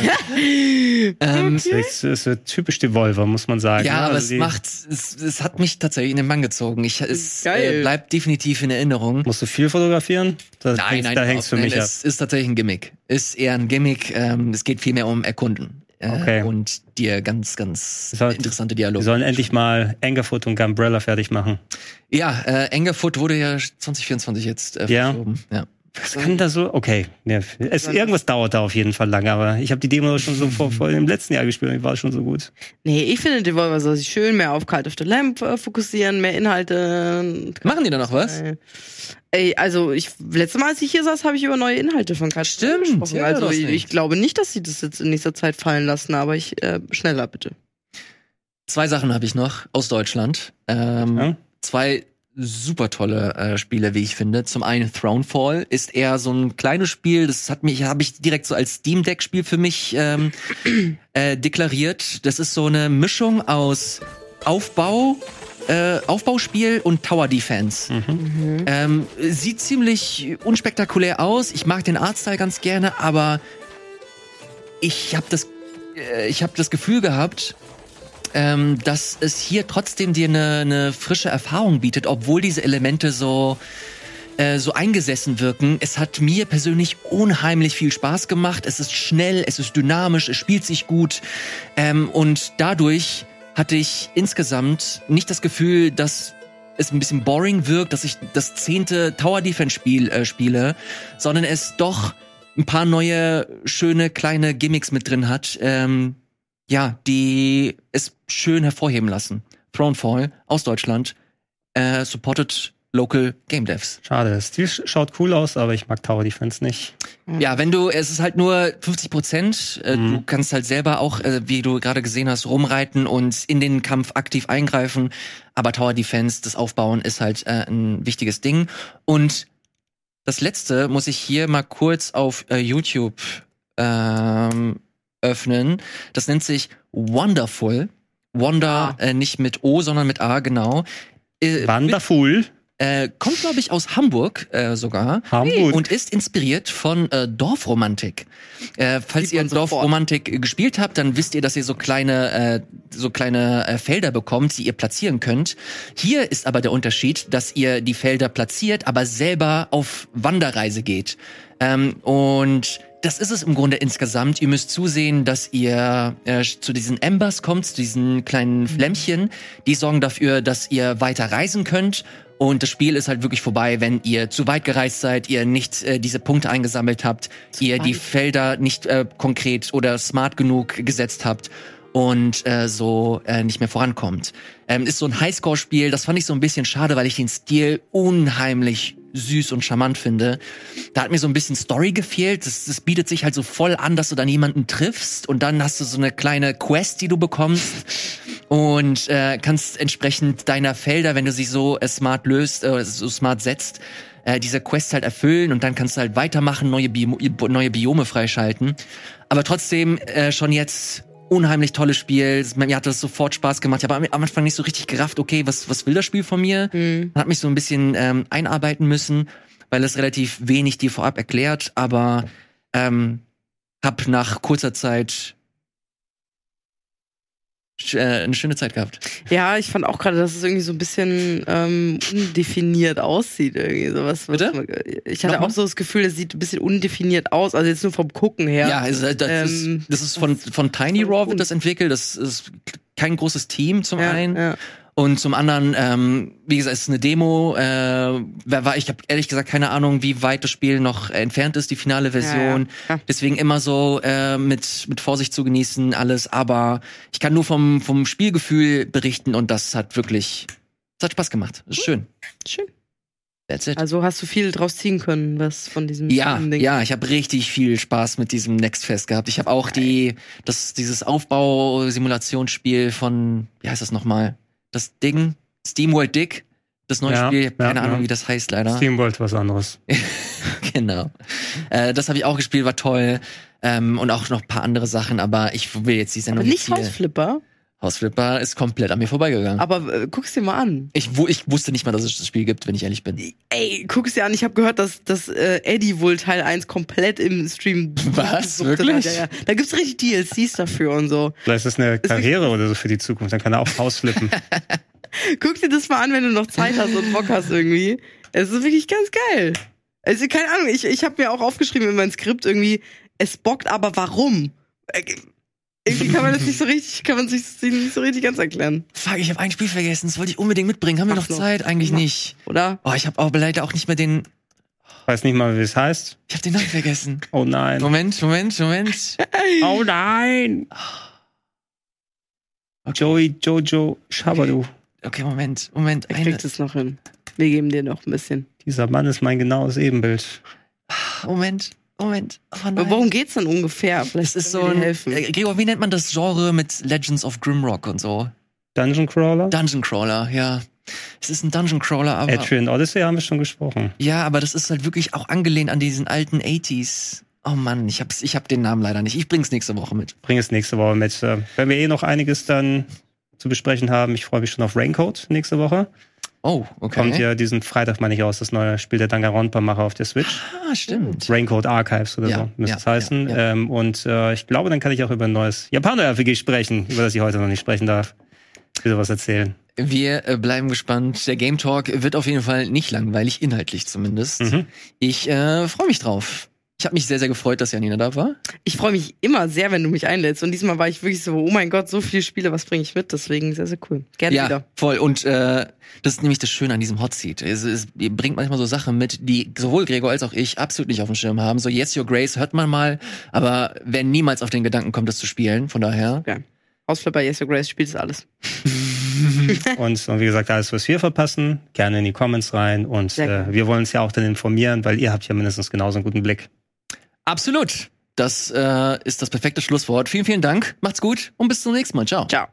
ähm, Das ist so typisch Devolver, muss man sagen. ja, aber Also es macht, es, es hat mich tatsächlich in den Bann gezogen. Ich, es Geil. äh, bleibt definitiv in Erinnerung. Musst du viel fotografieren? Da Nein, hängst, nein, da hängst du nein, mich ab. es ist tatsächlich ein Gimmick. Ist eher ein Gimmick. Ähm, es geht vielmehr um Erkunden. Äh, Okay. Und dir ganz, ganz heißt, interessante Wir Dialoge. sollen endlich mal Angerfoot und Gumbrella fertig machen. Ja, äh, Engerfoot wurde ja 2024 jetzt äh, verschoben. Ja. Was kann da so? Okay, ja, es, irgendwas dauert da auf jeden Fall lange, aber ich habe die Demo schon so vor, vor dem letzten Jahr gespielt und die war schon so gut. Nee, ich finde, Devolver soll sich schön mehr auf Cult of the Lamp äh, fokussieren, mehr Inhalte. Machen die da noch was? Ey, also ich letztes Mal, als ich hier saß, habe ich über neue Inhalte von Cult of the Lamp Stimmt, gesprochen. ja, also ich, ich glaube nicht, dass sie das jetzt in nächster Zeit fallen lassen, aber ich äh, schneller bitte. Zwei Sachen habe ich noch aus Deutschland. Ähm, Ja. Zwei super tolle äh, Spiele, wie ich finde. Zum einen Thronefall ist eher so ein kleines Spiel, das hat mich, habe ich direkt so als Steam Deck Spiel für mich ähm, äh, deklariert. Das ist so eine Mischung aus Aufbau, äh, Aufbauspiel und Tower Defense. Ähm, sieht ziemlich unspektakulär aus. Ich mag den Artstyle ganz gerne, aber ich habe das, äh, ich habe das Gefühl gehabt, ähm, dass es hier trotzdem dir eine, eine frische Erfahrung bietet, obwohl diese Elemente so äh, so eingesessen wirken. Es hat mir persönlich unheimlich viel Spaß gemacht. Es ist schnell, es ist dynamisch, es spielt sich gut ähm, und dadurch hatte ich insgesamt nicht das Gefühl, dass es ein bisschen boring wirkt, dass ich das zehnte Tower Defense Spiel äh, spiele, sondern es doch ein paar neue schöne kleine Gimmicks mit drin hat, ähm, ja, die es schön hervorheben lassen. Thronefall aus Deutschland, äh, supported local Game Devs. Schade, das Stil sch- schaut cool aus, aber ich mag Tower Defense nicht. Ja, wenn du, es ist halt nur 50 Prozent, äh, du kannst halt selber auch, äh, wie du gerade gesehen hast, rumreiten und in den Kampf aktiv eingreifen. Aber Tower Defense, das Aufbauen ist halt äh, ein wichtiges Ding. Und das letzte muss ich hier mal kurz auf äh, YouTube ähm, öffnen. Das nennt sich Wonderful. Wonder, äh, nicht mit O, sondern mit A, genau. Äh, Wonderful. äh, kommt, glaube ich, aus Hamburg äh, sogar. Hamburg. Und ist inspiriert von äh, Dorfromantik. Äh, falls Sieht ihr man sofort. Dorfromantik äh, gespielt habt, dann wisst ihr, dass ihr so kleine, äh, so kleine äh, Felder bekommt, die ihr platzieren könnt. Hier ist aber der Unterschied, dass ihr die Felder platziert, aber selber auf Wanderreise geht. Ähm, und das ist es im Grunde insgesamt. Ihr müsst zusehen, dass ihr äh, zu diesen Embers kommt, zu diesen kleinen Flämmchen. Die sorgen dafür, dass ihr weiter reisen könnt. Und das Spiel ist halt wirklich vorbei, wenn ihr zu weit gereist seid, ihr nicht äh, diese Punkte eingesammelt habt, ihr die Felder nicht äh, konkret oder smart genug gesetzt habt und äh, so äh, nicht mehr vorankommt. Ähm, ist so ein Highscore-Spiel, das fand ich so ein bisschen schade, weil ich den Stil unheimlich süß und charmant finde. Da hat mir so ein bisschen Story gefehlt. Das, das bietet sich halt so voll an, dass du dann jemanden triffst und dann hast du so eine kleine Quest, die du bekommst und äh, kannst entsprechend deiner Felder, wenn du sie so äh, smart löst, äh, so smart setzt, äh, diese Quest halt erfüllen und dann kannst du halt weitermachen, neue, Bio neue Biome freischalten. Aber trotzdem äh, schon jetzt unheimlich tolles Spiel. Mir hat das sofort Spaß gemacht. Ich habe am Anfang nicht so richtig gerafft, okay, was, was will das Spiel von mir? Mhm. Man hat mich so ein bisschen ähm, einarbeiten müssen, weil es relativ wenig dir vorab erklärt, aber ähm, hab nach kurzer Zeit eine schöne Zeit gehabt. Ja, ich fand auch gerade, dass es irgendwie so ein bisschen ähm, undefiniert aussieht. Irgendwie sowas. was Bitte? man- Ich hatte Nochmal? auch so das Gefühl, es sieht ein bisschen undefiniert aus. Also jetzt nur vom Gucken her. Ja, also das, Ähm, ist, das ist von, von Tiny Raw wird das entwickelt. Das ist kein großes Team zum ja, einen. ja. Und zum anderen, ähm, wie gesagt, es ist eine Demo. Äh, war, ich habe ehrlich gesagt keine Ahnung, wie weit das Spiel noch entfernt ist, die finale Version. Ja, ja. Deswegen immer so äh, mit mit Vorsicht zu genießen alles. Aber ich kann nur vom vom Spielgefühl berichten und das hat wirklich, das hat Spaß gemacht. Das ist schön. Schön. That's it. Also hast du viel draus ziehen können, was von diesem Ja, Ding. ja, ich habe richtig viel Spaß mit diesem Next Fest gehabt. Ich habe auch die, das, dieses Aufbau-Simulationsspiel von, wie heißt das nochmal? Das Ding, SteamWorld Dick, das neue Ja, Spiel, ich hab keine ja, Ahnung, ja. wie das heißt leider. Steamworld was anderes. genau. Äh, das habe ich auch gespielt, war toll. Ähm, und auch noch ein paar andere Sachen, aber ich will jetzt die Sendung Aber nicht hier- Hausflipper, Hausflipper ist komplett an mir vorbeigegangen. aber äh, guck's dir mal an. ich, wu- ich wusste nicht mal, dass es das Spiel gibt, wenn ich ehrlich bin. Ey, guck's dir an. Ich habe gehört, dass, dass äh, Eddie wohl Teil 1 komplett im Stream Was? Wirklich? Hat. Ja, ja. Da gibt's richtig DLCs dafür und so. Vielleicht ist das eine Karriere oder so für die Zukunft. Dann kann er auch ausflippen. Guck dir das mal an, wenn du noch Zeit hast und Bock hast irgendwie. Es ist wirklich ganz geil. Also keine Ahnung, ich, ich habe mir auch aufgeschrieben in mein Skript irgendwie, es bockt, aber warum? Irgendwie kann man das nicht so richtig, kann man sich das nicht so richtig ganz erklären, Fuck, ich habe ein Spiel vergessen, das wollte ich unbedingt mitbringen. Haben wir noch noch. Zeit? Eigentlich Mach. nicht. oder? Oh, ich habe aber leider auch nicht mehr den. Weiß nicht mal, wie es heißt. Ich habe den Namen vergessen. Oh nein. Moment, Moment, Moment. Oh nein. Joey Jojo Shabadu. Okay, Moment, Moment. Er kriegt es noch hin. Wir geben dir noch ein bisschen. Dieser Mann ist mein genaues Ebenbild. Moment, Moment. Oh Aber nein. worum geht's denn ungefähr? Es Vielleicht ist so ein. helfen. Äh, Gregor, wie nennt man das Genre mit Legends of Grimrock und so? Dungeon Crawler? Dungeon Crawler, ja. Es ist ein Dungeon Crawler, aber. Etrian Odyssey haben wir schon gesprochen. Ja, aber das ist halt wirklich auch angelehnt an diesen alten 80s. Oh Mann, ich hab's, ich hab den Namen leider nicht. Ich bring's nächste Woche mit. Bring es nächste Woche mit. Äh, Wenn wir eh noch einiges dann zu besprechen haben, ich freue mich schon auf Raincoat nächste Woche. Oh, okay. Kommt ja diesen Freitag, meine ich, aus, das neue Spiel der Danganronpa-Macher auf der Switch. Ah, stimmt. Raincoat Archives oder Ja, so müsste ja, es heißen. ja. Ähm, und äh, ich glaube, dann kann ich auch über ein neues Japaner-RPG sprechen, über das ich heute noch nicht sprechen darf. Wieder was erzählen. Wir äh, bleiben gespannt. Der Game Talk wird auf jeden Fall nicht langweilig, inhaltlich zumindest. Mhm. Ich äh, freue mich drauf. Ich habe mich sehr, sehr gefreut, dass Janina da war. Ich freue mich immer sehr, wenn du mich einlädst. Und diesmal war ich wirklich so, oh mein Gott, so viele Spiele, was bringe ich mit? Deswegen sehr, sehr cool. Gerne ja, wieder. voll. Und äh, das ist nämlich das Schöne an diesem Hot Seat. Es, es ihr bringt manchmal so Sachen mit, die sowohl Gregor als auch ich absolut nicht auf dem Schirm haben. So Yes, Your Grace hört man mal, aber wer niemals auf den Gedanken kommt, das zu spielen. Von daher. Ausflipper, Yes, Your Grace, spielt das alles. Und, und wie gesagt, alles, was wir verpassen, gerne in die Comments rein. Und äh, wir wollen uns ja auch dann informieren, weil ihr habt ja mindestens genauso einen guten Blick. Absolut. Das äh, ist das perfekte Schlusswort. Vielen, vielen Dank. Macht's gut und bis zum nächsten Mal. Ciao. Ciao.